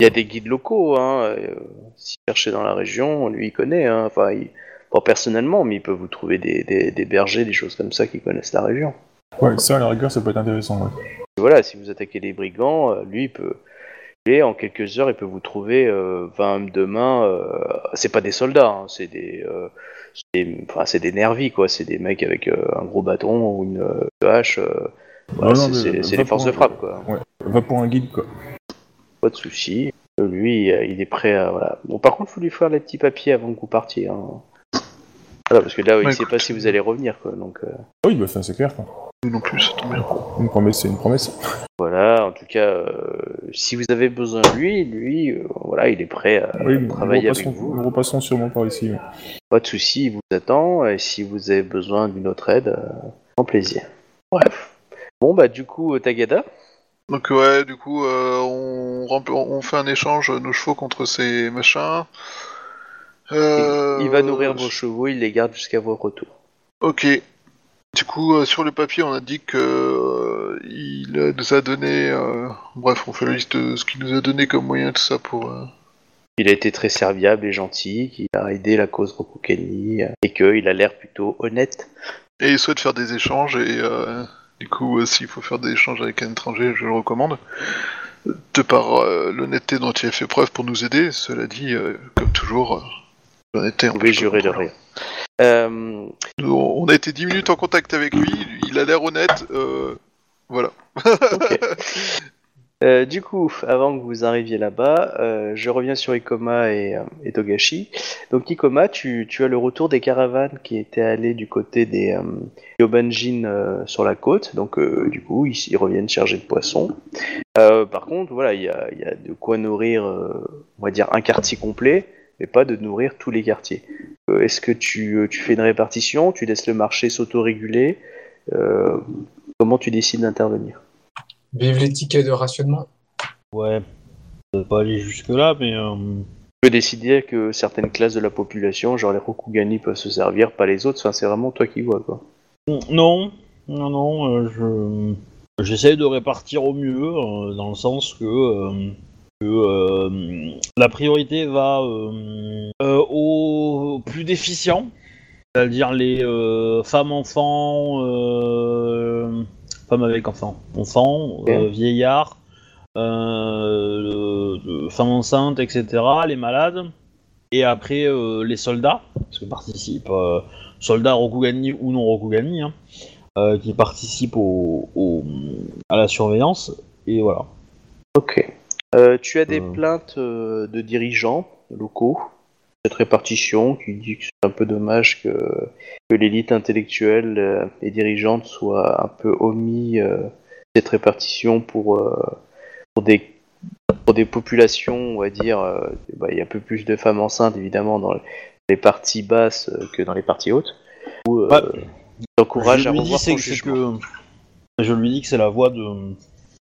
y a des guides locaux, hein, euh, si cherchez dans la région, lui il connaît, hein, enfin, il- pas personnellement, mais il peut vous trouver des, des, des bergers, des choses comme ça qui connaissent la région. ouais, ça à la rigueur, ça peut être intéressant. Ouais. Voilà, si vous attaquez des brigands, euh, lui il peut. Et en quelques heures, il peut vous trouver euh, 20 hommes de main. euh, c'est pas des soldats, hein, c'est des, euh, des- enfin, c'est des nervis, quoi. C'est des mecs avec euh, un gros bâton ou une hache. voilà, c'est- les forces de frappe, quoi. Va pour un guide quoi. Pas de souci. Lui, il est prêt à. Voilà. Bon, par contre, faut lui faire les petits papiers avant que vous partiez. Hein. Voilà, parce que là, il Ouais, sait pas si vous allez revenir, quoi. Donc, euh, Oui, bah ça c'est clair quoi. Nous non plus, ça tombe bien. Une promesse, c'est une promesse. voilà. En tout cas, euh, si vous avez besoin de lui, lui, euh, voilà, il est prêt à Oui, nous travailler avec vous. nous repassons sûrement par ici. ouais. Pas de souci, il vous attend. Et si vous avez besoin d'une autre aide, euh, en plaisir. Bref. Bon, bah, du coup, Tagada. Donc ouais, du coup, euh, on, rempl- on fait un échange nos chevaux contre ces machins. Euh, Il va nourrir vos chevaux, il les garde jusqu'à vos retours. Ok. Du coup, euh, sur le papier, on a dit que euh, il nous a donné. Bref, on fait la liste de ce qu'il nous a donné comme moyen, tout ça pour. Il a été très serviable et gentil, qu'il a aidé la cause Rokukeni, et qu'il a l'air plutôt honnête. Et il souhaite faire des échanges, et du coup, s'il faut faire des échanges avec un étranger, je le recommande. De par euh, l'honnêteté dont il a fait preuve pour nous aider, cela dit, euh, comme toujours, euh, l'honnêteté. Vous pouvez empêche pas jurer de rien. Euh, Nous, On a été 10 minutes en contact avec lui, il a l'air honnête, euh, voilà. Euh, du coup, avant que vous arriviez là-bas, euh, je reviens sur Ikoma et, euh, et Togashi. Donc Ikoma, tu, tu as le retour des caravanes qui étaient allées du côté des euh, Yobanjin euh, sur la côte. Donc euh, du coup, ils, ils reviennent chargés de poissons. Euh, par contre, voilà, il y y a de quoi nourrir, euh, on va dire, un quartier complet, mais pas de nourrir tous les quartiers. Euh, Est-ce que tu, euh, tu fais une répartition Tu laisses le marché s'autoréguler Euh, Comment tu décides d'intervenir? Vive les tickets de rationnement. Ouais. Ça va pas aller jusque-là, mais. euh, Tu peux décider que certaines classes de la population, genre les Rokugani, peuvent se servir, pas les autres. Enfin, c'est vraiment toi qui vois, quoi. Non, non, non, euh, je. J'essaie de répartir au mieux, euh, dans le sens que. Que, euh, la priorité va euh, euh, aux plus déficients, c'est-à-dire les femmes enfants, femmes avec enfants, enfants, vieillards, femmes enceintes, etc., les malades, et après euh, les soldats, parce que participent euh, soldats Rokugani ou non Rokugani, hein, euh, qui participent au, au- à la surveillance, et voilà. Ok. Euh, tu as des Euh. plaintes euh, de dirigeants locaux. Cette répartition qui dit que c'est un peu dommage que, que l'élite intellectuelle euh, et dirigeante soit un peu omis cette répartition pour, pour, des, pour des populations, on va dire, bah, il y a un peu plus de femmes enceintes évidemment dans les parties basses que dans les parties hautes. Où, t'encourage je à lui revoir dis que, je lui dis que c'est la voix de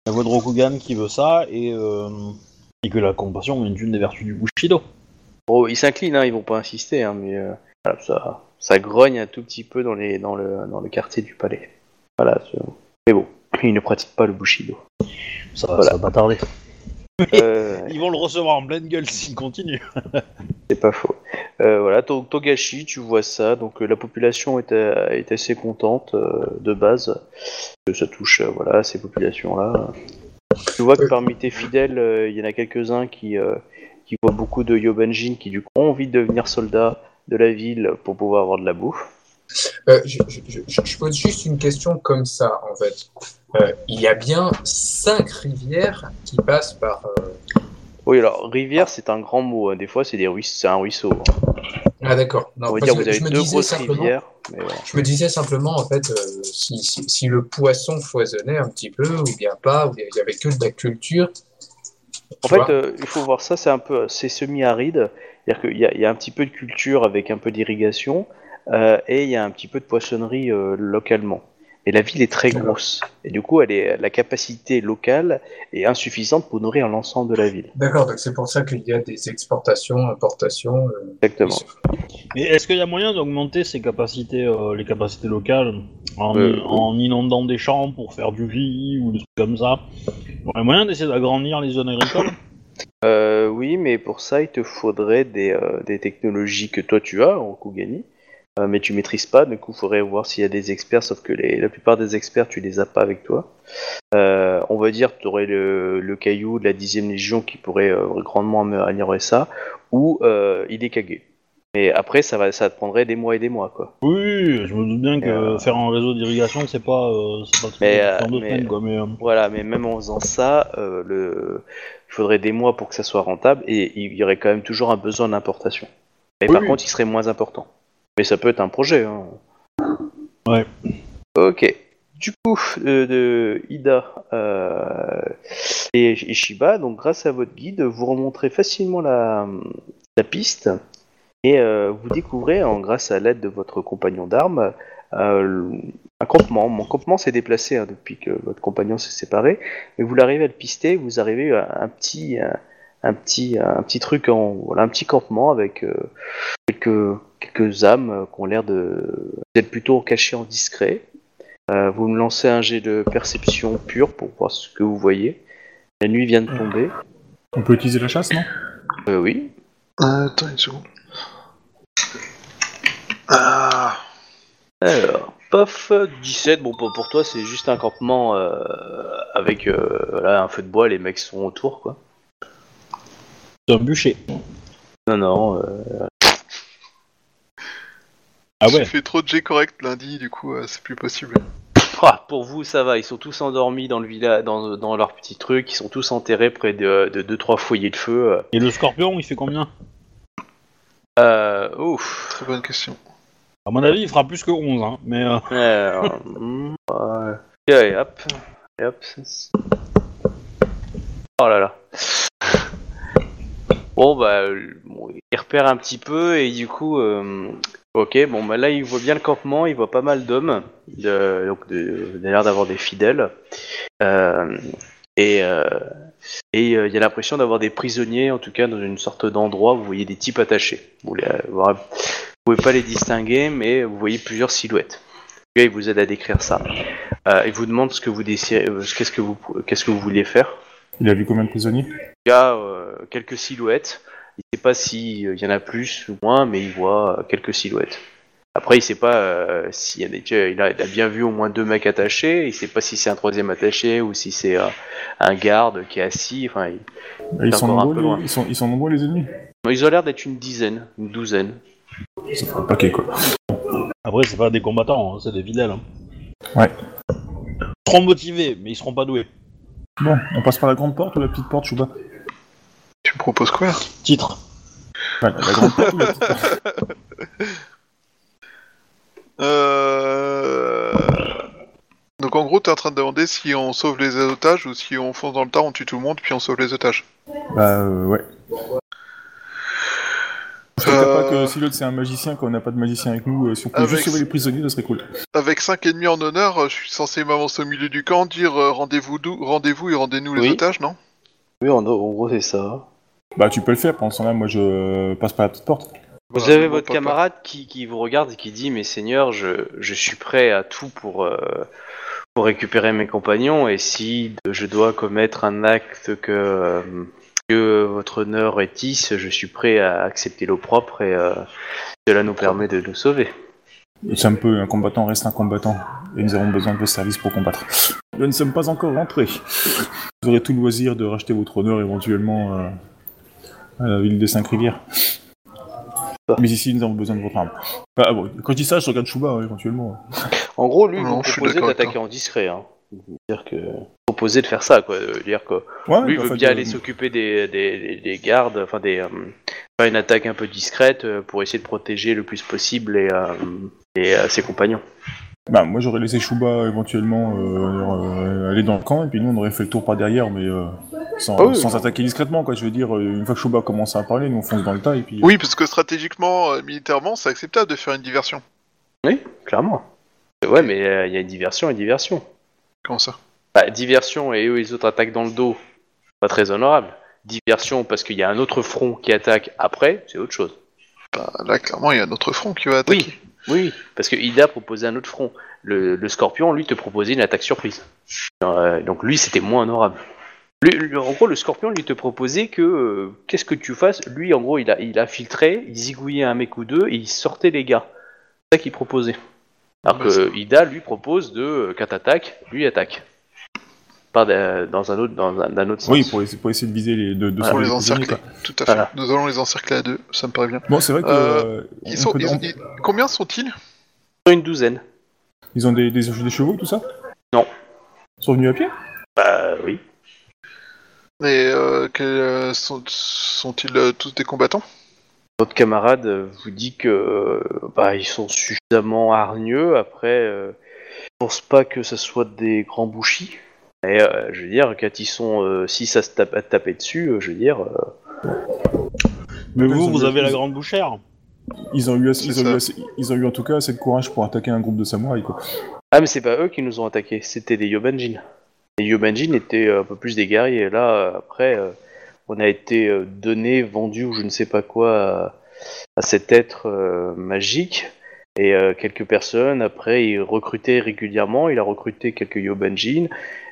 la voix de Rokugan qui veut ça et euh, et que la compassion est une des vertus du Bushido. Bon, ils s'inclinent, hein, ils vont pas insister, hein, mais euh, voilà, ça, ça grogne un tout petit peu dans, les, dans, le, dans le quartier du palais. Voilà, c'est- mais bon, ils ne pratiquent pas le Bushido. Ça, Voilà. ça va pas tarder. Euh, Ils vont le recevoir en pleine gueule s'il continue. C'est pas faux. Euh, voilà, To- Togashi, tu vois ça, donc euh, la population est, euh, est assez contente euh, de base que ça touche euh, voilà ces populations-là. Tu vois que parmi tes fidèles, euh, il y en a quelques-uns qui euh, qui voient beaucoup de Yobanjin qui du coup ont envie de devenir soldats de la ville pour pouvoir avoir de la bouffe. Euh, je, je- je- je pose juste une question comme ça, en fait. Euh, il y a bien cinq rivières qui passent par. euh, Oui, alors rivière c'est un grand mot. hein. Des fois c'est des c'est un ruisseau. Ah, d'accord. On va dire que vous avez deux grosses rivières. mais voilà. Je me disais simplement, en fait, euh, si, si, si le poisson foisonnait un petit peu, ou bien pas, ou bien il y avait que de la culture. En fait, il faut voir ça, c'est un peu, c'est semi-aride, c'est-à-dire qu'il y, a- il y a un petit peu de culture avec un peu d'irrigation, et il y a un petit peu de poissonnerie localement. Et la ville est très grosse, et du coup, elle est, la capacité locale est insuffisante pour nourrir l'ensemble de la ville. D'accord, donc c'est pour ça qu'il y a des exportations, importations. euh, Exactement. Mais est-ce qu'il y a moyen d'augmenter ces capacités, euh, les capacités locales, en, Euh, en inondant des champs pour faire du riz ou des trucs comme ça? Il y a moyen d'essayer d'agrandir les zones agricoles? Euh, oui, mais pour ça, il te faudrait des, euh, des technologies que toi tu as en Kugani, euh, mais tu maîtrises pas. Du coup, il faudrait voir s'il y a des experts, sauf que les, la plupart des experts, tu les as pas avec toi. Euh, on va dire, tu aurais le, le caillou de la dixième légion qui pourrait euh, grandement améliorer ça, ou euh, Hidekage. Mais après, ça, va, ça te prendrait des mois et des mois, quoi. Oui, je me doute bien que faire un réseau d'irrigation, c'est pas, c'est pas le truc Mais, de faire deux mais- semaines, quoi. Mais, Voilà, mais même en faisant ça, le... il faudrait des mois pour que ça soit rentable, et il y aurait quand même toujours un besoin d'importation. Mais Oui, par oui. contre, il serait moins important. Mais ça peut être un projet. Hein. Ouais. Ok. Du coup, euh, de Ida euh, et Ishiba, donc grâce à votre guide, vous remonterez facilement la, la piste et euh, vous découvrez, en, grâce à l'aide de votre compagnon d'armes, euh, un campement. Mon campement s'est déplacé hein, depuis que votre compagnon s'est séparé, mais vous l'arrivez à le pister, vous arrivez à un petit, un, un petit, un petit truc en, voilà, un petit campement avec quelques, quelques âmes euh, qui ont l'air de d'être plutôt cachées en discret. Euh, vous me lancez un jet de perception pure pour voir ce que vous voyez. La nuit vient de tomber. On peut utiliser la chasse, non? Euh, oui. Euh, attends une seconde. Ah, Alors, paf, 17. Bon, pour pour toi, c'est juste un campement euh, avec euh, voilà, un feu de bois, les mecs sont autour, quoi. c'est un bûcher. Non, non. euh, Ah j'ai ouais fait trop de G correct lundi, du coup, euh, c'est plus possible. ah, pour vous, ça va. Ils sont tous endormis dans le village, dans, dans leur petit truc. Ils sont tous enterrés près de 2-3 foyers de feu. Et le scorpion, il fait combien? Euh, ouf. Très bonne question. À mon avis, il fera plus que 11, hein. Mais euh, ouais. Et allez, hop. Et hop. c'est- Oh là là. Bon bah, euh, il repère un petit peu et du coup, euh, ok, bon bah là il voit bien le campement, il voit pas mal d'hommes, donc a l'air d'avoir des fidèles, Euh, et il y a l'impression d'avoir des prisonniers, en tout cas dans une sorte d'endroit où vous voyez des types attachés. Vous, les, vous pouvez pas les distinguer, mais vous voyez plusieurs silhouettes. Il vous aide à décrire ça. Il vous demande ce que vous désirez, qu'est-ce que vous, qu'est-ce que vous vouliez faire. Il a vu combien de prisonniers Il y a euh, quelques silhouettes. Il sait pas s'il y en a plus ou moins, mais il voit euh, quelques silhouettes. Après, il sait pas euh, s'il y a des, il a, il a bien vu au moins deux mecs attachés. Il sait pas si c'est un troisième attaché ou si c'est euh, un garde qui est assis. Enfin, il- Ah, ils, sont un nombreux, peu les- loin. ils, sont, ils sont nombreux les ennemis ils ont l'air d'être une dizaine, une douzaine. Ça fait un paquet quoi. après, c'est pas des combattants, hein, c'est des fidèles. hein. Ouais. Ils seront motivés, mais ils seront pas doués. Bon, on passe par la grande porte ou la petite porte, Chouba Tu me proposes quoi Titre. Enfin, la grande porte ou la petite porte Euh... Donc en gros, t'es en train de demander si on sauve les otages ou si on fonce dans le tas, on tue tout le monde, puis on sauve les otages. Bah euh, ouais. Parce que t'as Euh, pas que si l'autre c'est un magicien, quand on n'a pas de magicien avec nous, euh, si on pouvait Avec- juste sauver les prisonniers, ça serait cool. Avec 5 ennemis en honneur, euh, je suis censé m'avancer au milieu du camp, dire euh, rendez-vous dou- rendez-vous et rendez-nous les Oui. otages, non? Oui, en, en gros, c'est ça. Bah tu peux le faire, pendant ce temps-là, moi je passe par la petite porte. Vous Voilà, avez votre camarade qui, qui vous regarde et qui dit Mais Seigneur, je, je suis prêt à tout pour, euh, pour récupérer mes compagnons, et si je dois commettre un acte que, euh, que votre honneur est 10, je suis prêt à accepter l'opprobre et euh, cela nous permet de nous sauver. C'est un peu un combattant reste un combattant, et nous avons besoin de vos services pour combattre. Nous ne sommes pas encore rentrés. Vous aurez tout le loisir de racheter votre honneur éventuellement euh, à la ville des Cinq Rivières. Mais ici, nous avons besoin de votre arme. Ah, bon, quand je dis ça, je regarde Chouba, hein, éventuellement. En gros, lui, il proposait avec d'attaquer en discret. Hein. Dire que proposer de faire ça, quoi. euh, Dire que Ouais, lui il veut bien aller s'occuper des, des, des- des gardes, enfin des euh, faire une attaque un peu discrète euh, pour essayer de protéger le plus possible et, euh, et euh, ses compagnons. Bah, moi j'aurais laissé Chouba éventuellement euh, euh, aller dans le camp et puis nous on aurait fait le tour par derrière mais euh, sans, Ah oui. sans attaquer discrètement quoi. Je veux dire, une fois que Chouba commence à parler, nous on fonce dans le tas et puis. Oui, parce que stratégiquement, euh, militairement, c'est acceptable de faire une diversion. Oui, clairement. Ouais, mais euh, il y a une diversion et diversion. Comment ça? Bah, diversion et eux les autres attaquent dans le dos, pas très honorable. Diversion parce qu'il y a un autre front qui attaque après, c'est autre chose. Bah, Là, clairement, il y a notre front qui va attaquer. Oui, parce que Ida proposait un autre front. Le, le Scorpion, lui, te proposait une attaque surprise. Euh, donc lui, c'était moins honorable. Lui- lui- en gros, le Scorpion, lui, te proposait que euh, qu'est-ce que tu fasses? Lui, en gros, il a, il a filtré, il zigouillait un mec ou deux et il sortait les gars. C'est ça qu'il proposait. Alors Bah, que Ida, lui, propose de euh, quand t'attaques, lui attaque. Pas dans un autre, dans un, autre sens. Oui, pour essayer, pour essayer de viser les deux, deux Ah, les prisonniers, encercler. quoi. Tout à fait. Voilà. Nous allons les encercler à deux, ça me paraît bien. Bon, c'est vrai que. Euh, euh, Ils on sont, peut- ils- on- ils- combien sont-ils? Une douzaine. ils ont des, des, des chevaux, tout ça? Non. Ils sont venus à pied? Bah oui. Et euh, euh, sont, sont-ils euh, tous des combattants? Votre camarade euh, vous dit que euh, bah, ils sont suffisamment hargneux. Après, euh, je pense pas que ce soit des grands bouchis. Et euh, je veux dire, quand ils sont 6 à se tape- à taper dessus, euh, je veux dire, euh, Mais vous, vous avez la grande bouchère. ils ont, eu assez- ils, ont ça. eu assez- ils ont eu en tout cas assez de courage pour attaquer un groupe de samouraïs quoi. ah mais c'est pas eux qui nous ont attaqués, c'était des Yobanjin. Les Yobanjin étaient un peu plus des guerriers. Là, après, euh, on a été euh, donné, vendu ou je ne sais pas quoi à, cet être euh, magique. Et euh, quelques personnes, après, il recrutait régulièrement. Il a recruté quelques Yobanjin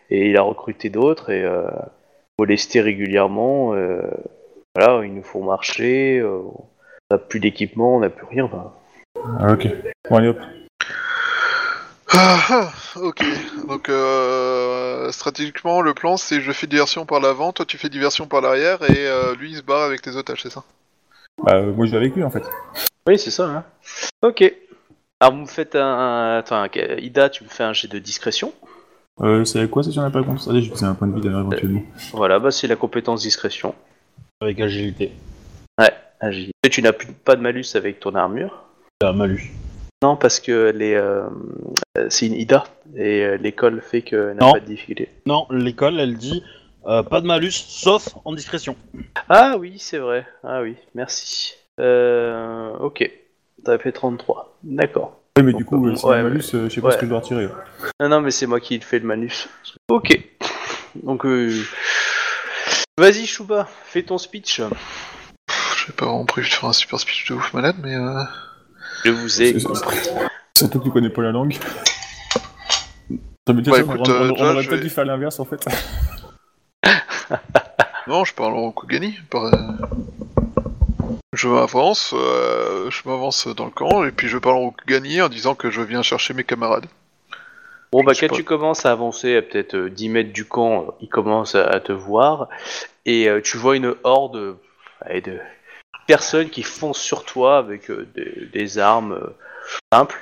et il a recruté d'autres et euh, molesté régulièrement. voilà, ils nous font marcher. on n'a plus d'équipement, on n'a plus rien. Ah, ok. Bon, allez. Ah, ah, ok. Donc, euh, stratégiquement, le plan, c'est je fais diversion par l'avant, toi tu fais diversion par l'arrière, et euh, lui il se barre avec les otages, c'est ça? Bah, euh, moi je vais avec lui en fait. Oui, c'est ça. Hein. Ok. Alors, vous me faites un. un- Attends, un- Ida, tu me fais un jet de discrétion. Euh, c'est quoi ça si on n'a pas compte Allez, je faisais un point de vie d'ailleurs éventuellement. Voilà, bah c'est la compétence discrétion. Avec agilité. Agilité. Tu n'as plus, pas de malus avec ton armure? La malus. Non, parce que les, euh, euh, c'est une Ida et euh, l'école fait qu'elle n'a Non. pas de difficulté. Non, l'école, elle dit euh, pas de malus, sauf en discrétion. Ah oui, c'est vrai. Ah oui, merci. Euh, ok. T'as fait 33. D'accord. Ouais, mais du coup, euh, si ouais, malus, euh, je sais pas ouais. ce que je dois retirer. Non, non, mais c'est moi qui fais le manus. Ok. Donc, euh... vas-y, Chouba, fais ton speech. J'ai pas vraiment prévu de faire un super speech de ouf malade, mais euh... Je vous ai. Surtout que tu connais pas la langue. On, écoute, on- euh, on déjà, aurait je peut-être vais- dû faire l'inverse en fait. Non, je parle en Kogani. Par... euh, Je m'avance, euh, je m'avance dans le camp, et puis je parle en Kogani en disant que je viens chercher mes camarades. Bon, bah, quand pas. tu commences à avancer à peut-être euh, 10 mètres du camp, euh, il commence à, te voir, et euh, tu vois une horde euh, et de personnes qui foncent sur toi avec euh, des, des armes euh, simples,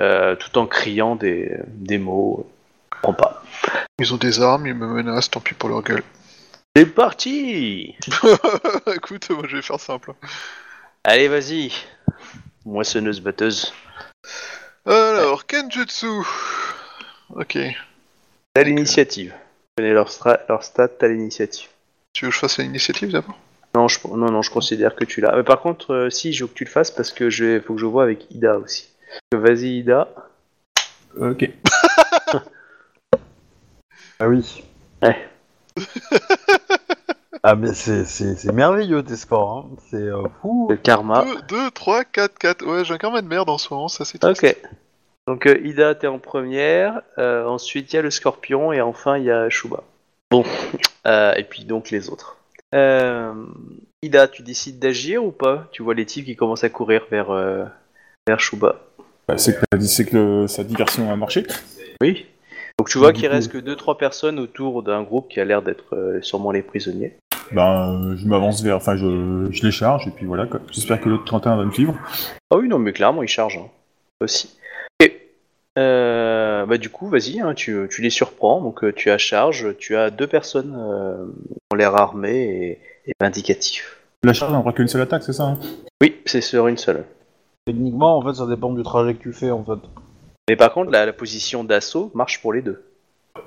euh, tout en criant des, des mots. Je comprends pas. Ils ont des armes, ils me menacent, tant pis pour leur gueule. C'est parti Écoute, moi je vais faire simple. Allez, vas-y Moissonneuse batteuse. Alors, Kenjutsu Ok. T'as l'initiative. Connais leur, leur stat, t'as l'initiative. Tu veux que je fasse l'initiative d'abord? Non, je, non, non, je considère que tu l'as. Mais par contre, euh, si, je veux que tu le fasses parce que je faut que je vois avec Ida aussi. Vas-y, Ida. ok. Ah oui. Ouais. ah mais c'est, c'est, c'est merveilleux tes sports, hein. c'est euh, fou. Le karma. 2, 3, 4, 4. Ouais, j'ai un karma de merde en ce moment, ça c'est Ok. Donc, euh, Ida, t'es en première. euh, ensuite, il y a le scorpion. Et enfin, il y a Shuba. Bon. Euh, et puis, donc, les autres. Euh, Ida, tu décides d'agir ou pas? Tu vois les types qui commencent à courir vers, euh, vers Shuba. Bah, c'est que, c'est que le- sa diversion a marché. Oui. Donc tu vois qu'il coup- reste que 2-3 personnes autour d'un groupe qui a l'air d'être euh, sûrement les prisonniers. Ben, je m'avance vers, enfin, je, je les charge et puis voilà. J'espère que l'autre 31 va me suivre. Ah oui, non, mais clairement, ils chargent. hein. Aussi. Euh, bah, du coup, vas-y, hein, tu, tu les surprends. Donc, euh, tu as charge. Tu as deux personnes euh, qui ont l'air armées et, et vindicatifs. La charge n'aura qu'une seule attaque, c'est ça hein? Oui, c'est sur une seule. Techniquement, en fait, ça dépend du trajet que tu fais, en fait. Mais par contre, la, la position d'assaut marche pour les deux.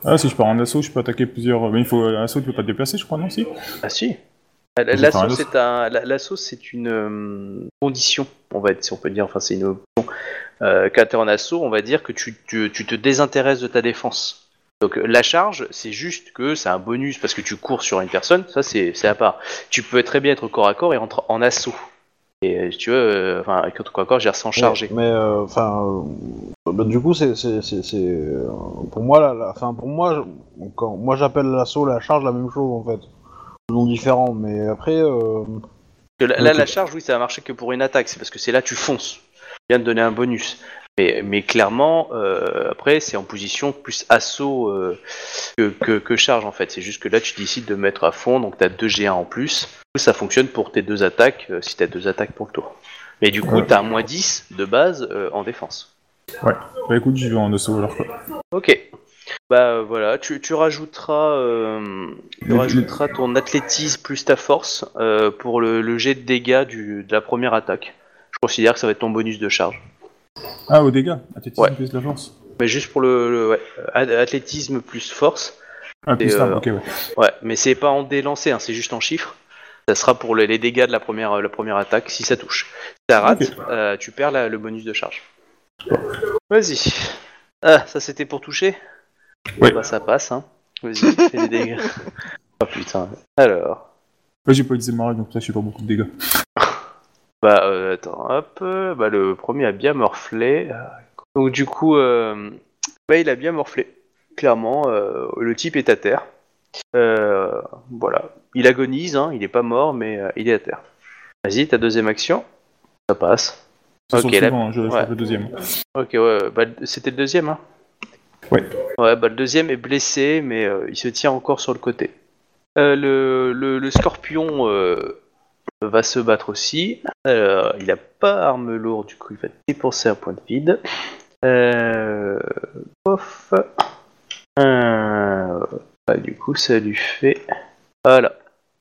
Ah, si je pars en assaut, je peux attaquer plusieurs. Mais il faut un assaut, tu peux pas te déplacer, je crois, non Si? Ah si. L'assaut, c'est un, la- l'assaut, c'est une euh, condition, on va si on peut dire. Enfin, c'est une. Euh, quand t'es en assaut, on va dire que tu, tu, tu te désintéresses de ta défense. Donc la charge, c'est juste que c'est un bonus parce que tu cours sur une personne. Ça, c'est à part. Tu peux très bien être corps à corps et rentrer en assaut. Et euh, tu veux, euh, enfin, avec corps à corps, j'ai sans charger. Mais, euh, enfin, euh, bah, du coup, c'est, pour moi, la, pour moi, quand, moi, j'appelle l'assaut, la charge, la même chose, en fait. Non différent, mais après, euh, là, la charge, oui, ça va marcher que pour une attaque. C'est parce que c'est là tu fonces. De donner un bonus. Mais, mais clairement, euh, après, c'est en position plus assaut euh, que, que, que charge en fait. C'est juste que là, tu décides de mettre à fond, donc tu as deux G1 en plus. Ça fonctionne pour tes deux attaques, euh, si tu as deux attaques pour le tour. Mais du coup, Ouais. tu as un moins 10 de base en défense. Bah écoute, j'y vais en assaut alors quoi. Ok. Bah voilà, tu, tu rajouteras, tu rajouteras ton athlétisme plus ta force pour le, le jet de dégâts du, de la première attaque. Considère que ça va être ton bonus de charge. Ah, au dégâts Athlétisme Ouais. plus la force Mais juste pour le, le- ouais, athlétisme plus force. Ah, plus euh, ok, ouais. Ouais, mais c'est pas en délancé, hein, c'est juste en chiffres. Ça sera pour les, les dégâts de la première, la première attaque si ça touche. Si ça rate, euh, tu perds la- le bonus de charge. Vas-y. Ah, ça c'était pour toucher? Ouais. Bah ça passe, hein. Vas-y, fais des dégâts. Oh putain. Alors. Ouais, j'ai pas utilisé règle, donc ça, je fais pas beaucoup de dégâts. Bah euh, attends, hop. euh, Bah le premier a bien morflé. Donc du coup, euh, bah il a bien morflé. Clairement, euh, le type est à terre. Euh, voilà. Il agonise, hein, il est pas mort, mais euh, il est à terre. Vas-y, ta deuxième action? Ça passe. Ok, hein, je je ouais. le deuxième. Ok, ouais, bah, c'était le deuxième, hein? Ouais. Ouais, bah le deuxième est blessé, mais euh, il se tient encore sur le côté. Euh, le, le, le scorpion euh, va se battre aussi. Alors, il a pas arme lourde, du coup il va dépenser un point de vide. Euh, pof. Euh, bah, du coup ça lui fait... Voilà.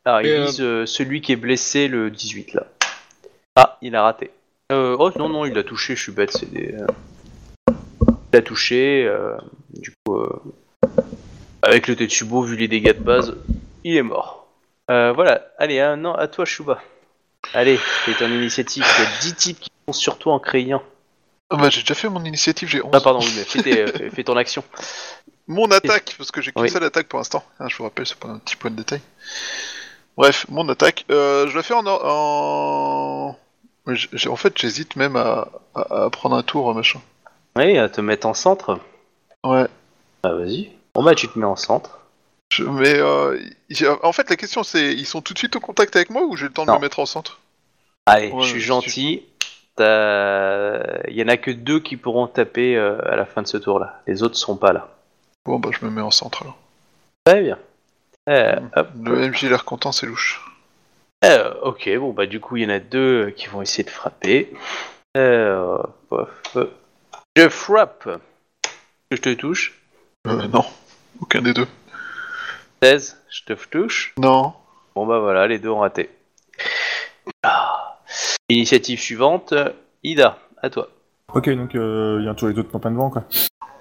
Alors il Et, euh, vise euh, celui qui est blessé, le 18 là. Ah, il a raté. Euh, oh non, non, il a touché, je suis bête, c'est des... Il a touché, du coup... Avec le Tetsubo, vu les dégâts de base, il est mort. Euh, voilà, allez, un non, à toi Shuba. Allez, fais ton initiative, il y a 10 types qui sont sur toi en criant. Ah bah, j'ai déjà fait mon initiative, j'ai 11. Ah pardon, oui, mais fais, tes- euh, fais ton action. Mon attaque, parce que j'ai qu'une Oui. seule attaque pour l'instant. Ah, je vous rappelle, c'est pas un petit point de détail. Bref, mon attaque, euh, je la fais en... en... Mais j'- j'ai- En fait, j'hésite même à, à- à prendre un tour, machin. Oui, à te mettre en centre. Ouais. Ah vas-y. Bon bah tu te mets en centre. Je- mais euh, en fait, la question c'est, ils sont tout de suite au contact avec moi ou j'ai le temps de Non. me mettre en centre? Allez, Ouais, je suis gentil. T'as- Il y en a que deux qui pourront taper euh, à la fin de ce tour-là. Les autres sont pas là. Bon, bah, je me mets en centre alors. Très bien. Euh, hop. Le MJ a l'air content, c'est louche. Euh, ok, bon bah du coup il y en a deux qui vont essayer de frapper. Euh, pof. Je frappe. Que je te touche? Euh, non. Aucun des deux. 16, je te touche. Non. Bon bah voilà, les deux ont raté. Ah. Initiative suivante, Ida, à toi. Ok, donc euh, il y a toujours les autres campagnes devant, quoi.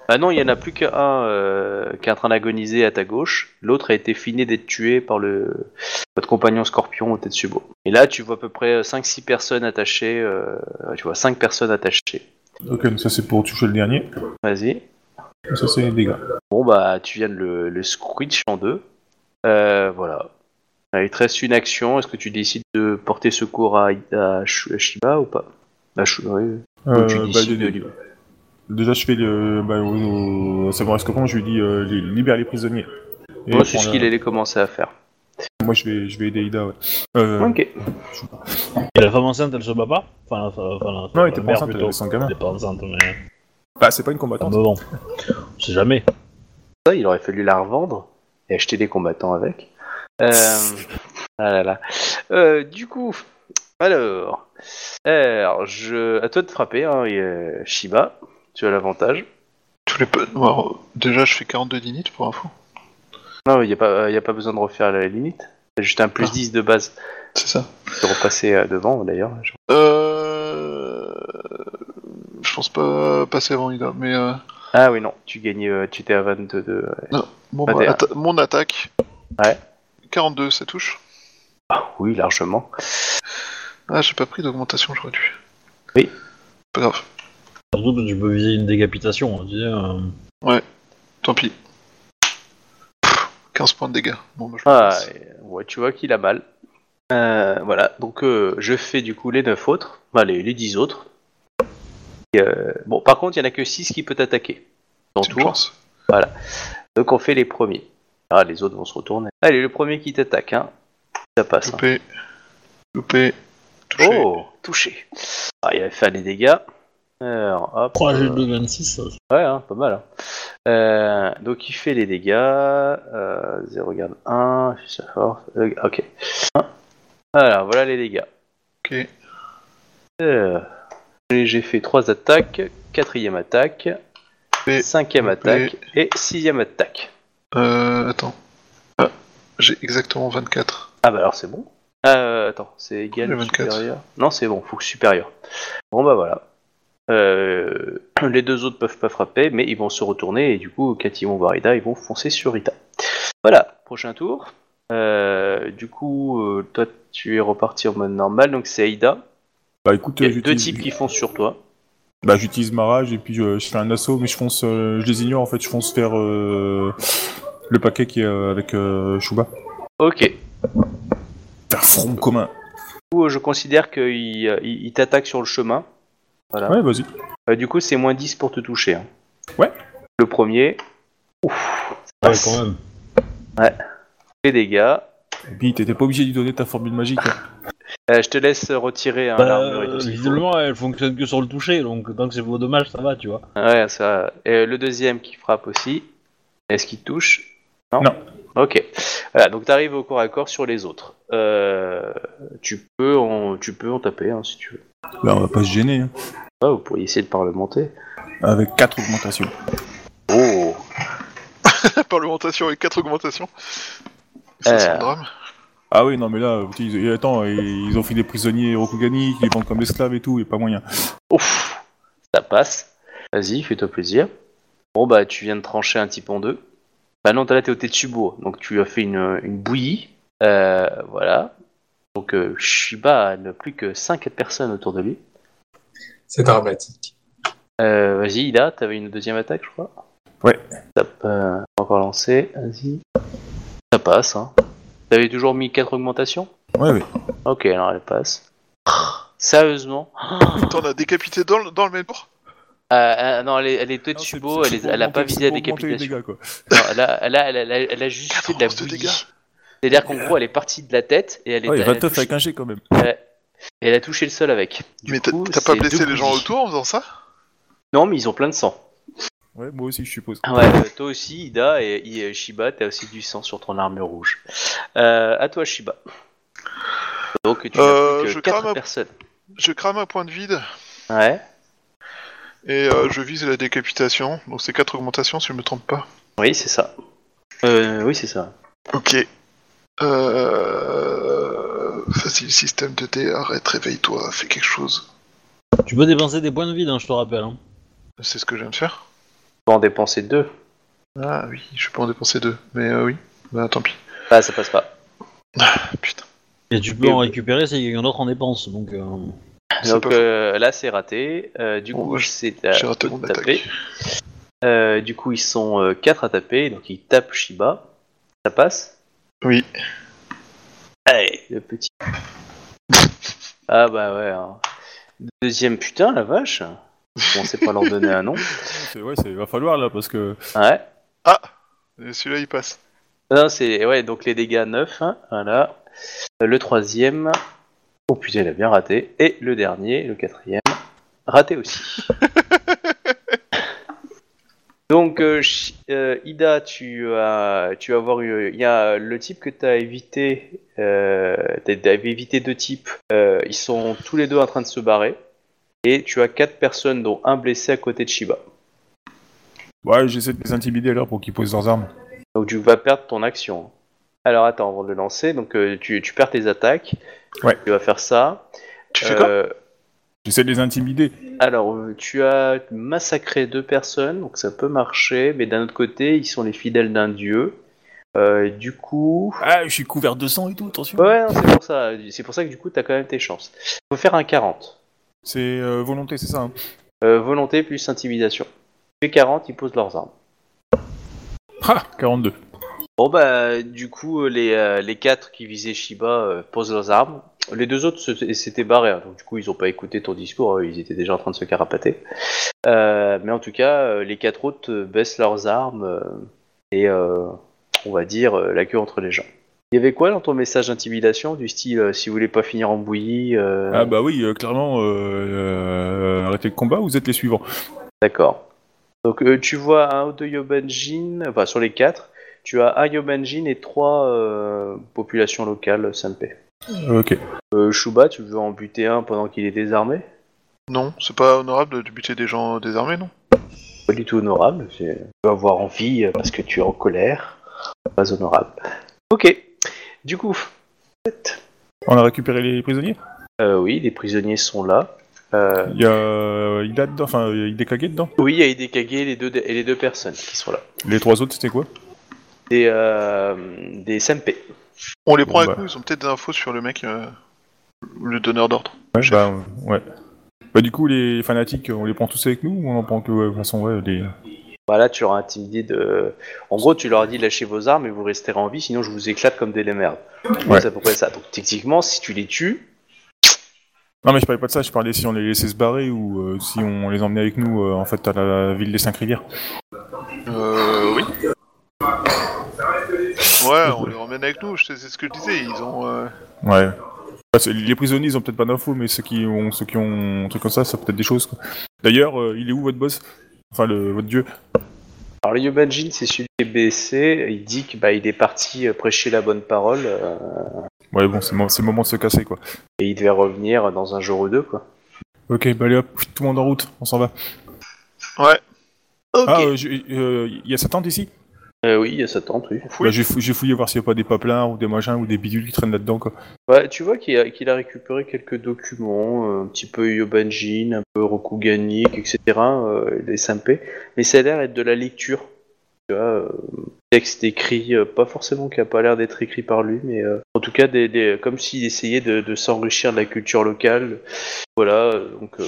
Ah non, il y en a plus qu'un euh, qui est en train d'agoniser à ta gauche. L'autre a été fini d'être tué par le votre compagnon Scorpion au Tetsubo. Et là, tu vois à peu près 5-6 personnes attachées. euh, tu vois 5 personnes attachées. Ok, donc ça c'est pour toucher le dernier. Vas-y. Et ça c'est les dégâts. Bon bah, tu viens de le, le squitch en deux. Euh, voilà. Il te reste une action. Est-ce que tu décides de porter secours à, à Sh- à Shiba ou pas? À Sh- oui. Ou tu Euh, bah, décides de lui- déjà je fais le... Bah, au, au savoir comment je lui dis euh, li- libère les prisonniers. Et Moi, c'est ce qu'il allait commencer à faire. Moi, je vais, je vais aider Ida, ouais. Euh, Ok. Et la femme enceinte, elle se bat pas? Enfin, la, enfin, la- Non, elle était pas enceinte, elle plutôt. Elle est pas enceinte, mais. Bah, c'est pas une Ah, combattante. mais bon. On sait jamais. Ça, il aurait fallu la revendre et acheter des combattants avec. Euh... ah là là. Euh, du coup, alors, alors, je, à toi de frapper, hein, et, euh, Shiba, tu as l'avantage. Tous les peu- alors, déjà, je fais 42 d'init pour info. Non, il n'y a, pas- y a pas besoin de refaire la limite. C'est juste un plus Ah. 10 de base. C'est ça. Peux repasser devant d'ailleurs. Euh... Je pense pas passer avant Ida, mais... Euh... Ah oui, non, tu gagnes, euh, tu t'es à 22. de- Bon, Pas bah, atta- mon attaque. Ouais. 42, ça touche. Ah oui, largement. Ah, j'ai pas pris d'augmentation, j'aurais dû. Oui. Pas grave. Surtout que tu peux viser une décapitation. hein, Tu sais, euh, Tant pis. Pff, 15 points de dégâts. Bon, bah, je Ah, passe. et- ouais, tu vois qu'il a mal. Euh, voilà, donc euh, je fais du coup les 9 autres, les, les 10 autres. Euh, bon, par contre, il y en a que 6 qui peut attaquer. Tour. chance. Donc on fait les premiers. Ah, les autres vont se retourner. Allez, le premier qui t'attaque, hein. Ça passe. hein. Loupé. Loupé. Touché. Oh, touché. Ah, il a fait des dégâts. Alors, hop. 3 G euh, de 26, ça. Ouais, hein, pas mal. hein. Euh, donc il fait les dégâts. Euh, 0, regarde 1. Ok. Alors, voilà les dégâts. Ok. Euh, J'ai fait 3 attaques, quatrième attaque, Et- cinquième attaque et sixième attaque. Euh, attends. Ah, j'ai exactement 24. Ah bah alors c'est bon. Euh, attends, c'est égal ou 24. supérieur Non, c'est bon, faut que supérieur. Bon bah voilà. Euh, les deux autres peuvent pas frapper, mais ils vont se retourner et du coup, quand ils vont voir Ida, ils vont foncer sur Ida. Voilà, prochain tour. Euh, du coup, euh, toi, tu es reparti en mode normal, donc c'est Aida. Bah, écoute, Il y euh, a deux j'utilise- types qui foncent sur toi. Bah, j'utilise ma rage et puis je, je fais un assaut, mais je fonce, euh, je les ignore en fait, je fonce vers euh, le paquet qui est euh, avec euh, Shuba. Ok. Vers front commun. Du coup, je considère qu'il euh, il- il t'attaque sur le chemin. Voilà. Ouais, vas-y. Euh, du coup, c'est moins 10 pour te toucher. hein. Ouais. Le premier, Ouais, quand même. les dégâts. Et puis, t'étais pas obligé de lui donner ta formule magique. hein. Euh, je te laisse retirer un Bah, l'armure et euh, visiblement, elle fonctionne que sur le toucher, donc tant que c'est vos dommages, ça va, tu vois. Ouais, ça. Et le deuxième qui frappe aussi. Est-ce qu'il touche? Non. Non. Ok. Voilà, donc t'arrives au corps à corps sur les autres. Euh, tu peux en, tu peux en taper hein, si tu veux. Là, on va pas se gêner. hein. Ouais, vous pourriez essayer de parlementer. Avec 4 augmentations. Oh. Parlementation avec 4 augmentations. Ça, c'est Euh. un drame. Ah oui, non, mais là, ils, attends, ils ont fait des prisonniers Rokugani, qui les vendent comme esclaves et tout, et pas moyen. Ouf. Ça passe. Vas-y, fais-toi plaisir. Bon bah tu viens de trancher un type en deux. Bah non, t'as là t'es au Tetsubo, donc tu as fait une, une bouillie. Euh, voilà. Donc euh, Shiba n'a plus que 5 personnes autour de lui. C'est dramatique. Euh, vas-y, Ida, t'avais une deuxième attaque, je crois. Ouais. Ça peut euh, encore lancer, vas-y. Ça passe, hein. T'avais toujours mis 4 augmentations Ouais, ouais. Ok, alors elle passe. Sérieusement T'en as décapité dans, le- dans le même tour Euh, euh, Non, elle est, elle est Non, c'est- c'est elle, est- pour elle a augmenter- pas c'est visé la pour augmenter les décapitation. dégâts, quoi. Non, elle, a, elle, a, elle, a, elle a- elle a juste fait de la 14 de bouillie. dégâts. C'est-à-dire qu'en gros, elle est partie de la tête et elle, est, Ouais, elle, a 29 touché, avec un G quand même. et elle a touché le sol avec. Du Mais t'as coup, t'as pas c'est blessé deux les gens bouillies. autour en faisant ça? Non, mais ils ont plein de sang. Ouais, moi aussi, je suppose. Ouais, euh, toi aussi, Ida, et, et Shiba, t'as aussi du sang sur ton armure rouge. Euh, à toi, Shiba. Donc, tu Euh, je que 4 crame un- personnes. Je crame un point de vide Ouais. et euh, je vise la décapitation. Donc c'est 4 augmentations si je me trompe pas. Oui, c'est ça. Euh, oui, c'est ça. Ok. Euh... Facile système de dé, arrête, réveille-toi, fais quelque chose. Tu peux dépenser des points de vide, hein, je te rappelle. Hein. C'est ce que j'aime faire. Tu peux en dépenser deux. Ah oui, je peux en dépenser deux. Mais euh, oui, bah tant pis. Ah, ça passe pas. Ah, putain. Et tu peux Et en oui. récupérer si quelqu'un d'autre en dépense. Donc, euh, Donc euh, là, c'est raté. Euh, du Bon, coup, bah, c'est à. Euh, du coup, ils sont 4 à taper, donc ils tapent Shiba. Ça passe? Oui. Allez, le petit. ah bah ouais. hein. Deuxième putain, la vache. On sait pas leur donner un nom. C'est- Ouais, il va falloir là, parce que. Ouais. Et Celui-là il passe. Non, c'est ouais, donc les dégâts 9, hein, voilà. Euh, Le troisième, oh putain, il a bien raté. Et le dernier, le quatrième, raté aussi. donc, euh, Chi- euh, Ida, tu as, tu vas avoir eu, il y a le type que tu as évité, euh, tu as évité deux types. euh, ils sont tous les deux en train de se barrer. Et tu as quatre personnes, dont un blessé à côté de Shiba. Ouais, j'essaie de les intimider alors pour qu'ils posent leurs armes. Donc tu vas perdre ton action. Alors attends, avant de le lancer, donc euh, tu, tu perds tes attaques. Ouais. Tu vas faire ça. Tu fais quoi? Euh, J'essaie de les intimider. Alors euh, tu as massacré deux personnes, donc ça peut marcher, mais d'un autre côté, ils sont les fidèles d'un dieu. Euh, du coup, Ah, je suis couvert de sang et tout, attention. ouais, non, c'est pour ça. C'est pour ça que du coup, t'as quand même tes chances. Faut faire un 40. C'est euh, volonté, c'est ça. hein. Euh, volonté plus intimidation. Les 40, ils posent leurs armes. Ah, 42. Bon bah du coup les, euh, les quatre qui visaient Shiba euh, posent leurs armes. Les deux autres s'étaient barrés, hein, donc du coup ils ont pas écouté ton discours, hein, ils étaient déjà en train de se carapater. Euh, mais en tout cas euh, les quatre autres euh, baissent leurs armes euh, et euh, on va dire euh, la queue entre les jambes. Il y avait quoi dans ton message d'intimidation du style euh, si vous voulez pas finir en bouillie euh, Ah bah oui, euh, clairement, euh, euh, arrêtez le combat, vous êtes les suivants. D'accord. Donc euh, tu vois un ou deux Yobanjin, enfin sur les quatre, tu as un Yobanjin et trois euh, populations locales Sanpei. Ok. Euh, Shuba, tu veux en buter un pendant qu'il est désarmé? Non, c'est pas honorable de buter des gens désarmés, non? Pas du tout honorable. c'est- Tu peux avoir envie parce que tu es en colère. Pas honorable. Ok. Du coup, On a récupéré les prisonniers euh, oui, les prisonniers sont là. Euh, Il y a euh, Ida dedans, enfin, dedans. oui, il y a Hidekage et les deux, et les deux personnes qui sont là. Les trois autres, c'était quoi? Des, euh, des Senpei. On les prend Bon, avec bah. nous, ils ont peut-être des infos sur le mec, euh, le donneur d'ordre. Ouais, bah, ouais. Bah du coup, les fanatiques, on les prend tous avec nous ou on en prend que, ouais, de toute façon, ouais, les... Bah là, tu leur as intimidé de. En gros, tu leur as dit lâchez vos armes et vous resterez en vie, sinon je vous éclate comme des merdes. Ouais. C'est à peu près ça. Donc, techniquement, si tu les tues, Non mais je parlais pas de ça, je parlais si on les laissait se barrer ou euh, si on les emmenait avec nous, euh, en fait, à la ville des Cinq Rivières. Euh, oui. Ouais, on les emmène avec nous, je sais- c'est ce que je disais, ils ont... euh, Ouais. Bah, les prisonniers, ils ont peut-être pas d'infos, mais ceux qui ont, ceux qui ont un truc comme ça, ça peut être des choses. quoi. D'ailleurs, euh, il est où votre boss? Enfin, le, votre dieu Alors le Yobanjin, c'est celui qui est baissé. Il dit que bah, il est parti euh, prêcher la bonne parole euh, Ouais, bon, c'est mo- c'est le moment de se casser, quoi. et il devait revenir dans un jour ou deux, quoi. Ok, bah allez hop, tout le monde en route, on s'en va. Ouais, Ok. Ah, euh, j'ai- euh, il y a sa tente ici? Euh, oui, il y a sa tente, oui. Bah, j'ai fou- j'ai fouillé voir s'il y a pas des papelins ou des machins ou des bidules qui traînent là-dedans, quoi. Ouais, tu vois qu'il a, qu'il a récupéré quelques documents, euh, un petit peu Yobanjin, un peu Rokuganique, etc., euh, des Senpei, mais ça a l'air d'être de la lecture. Tu vois, euh, texte écrit, euh, pas forcément qui a pas l'air d'être écrit par lui, mais euh, en tout cas, des, des- comme s'il essayait de, de s'enrichir de la culture locale. Voilà, donc euh,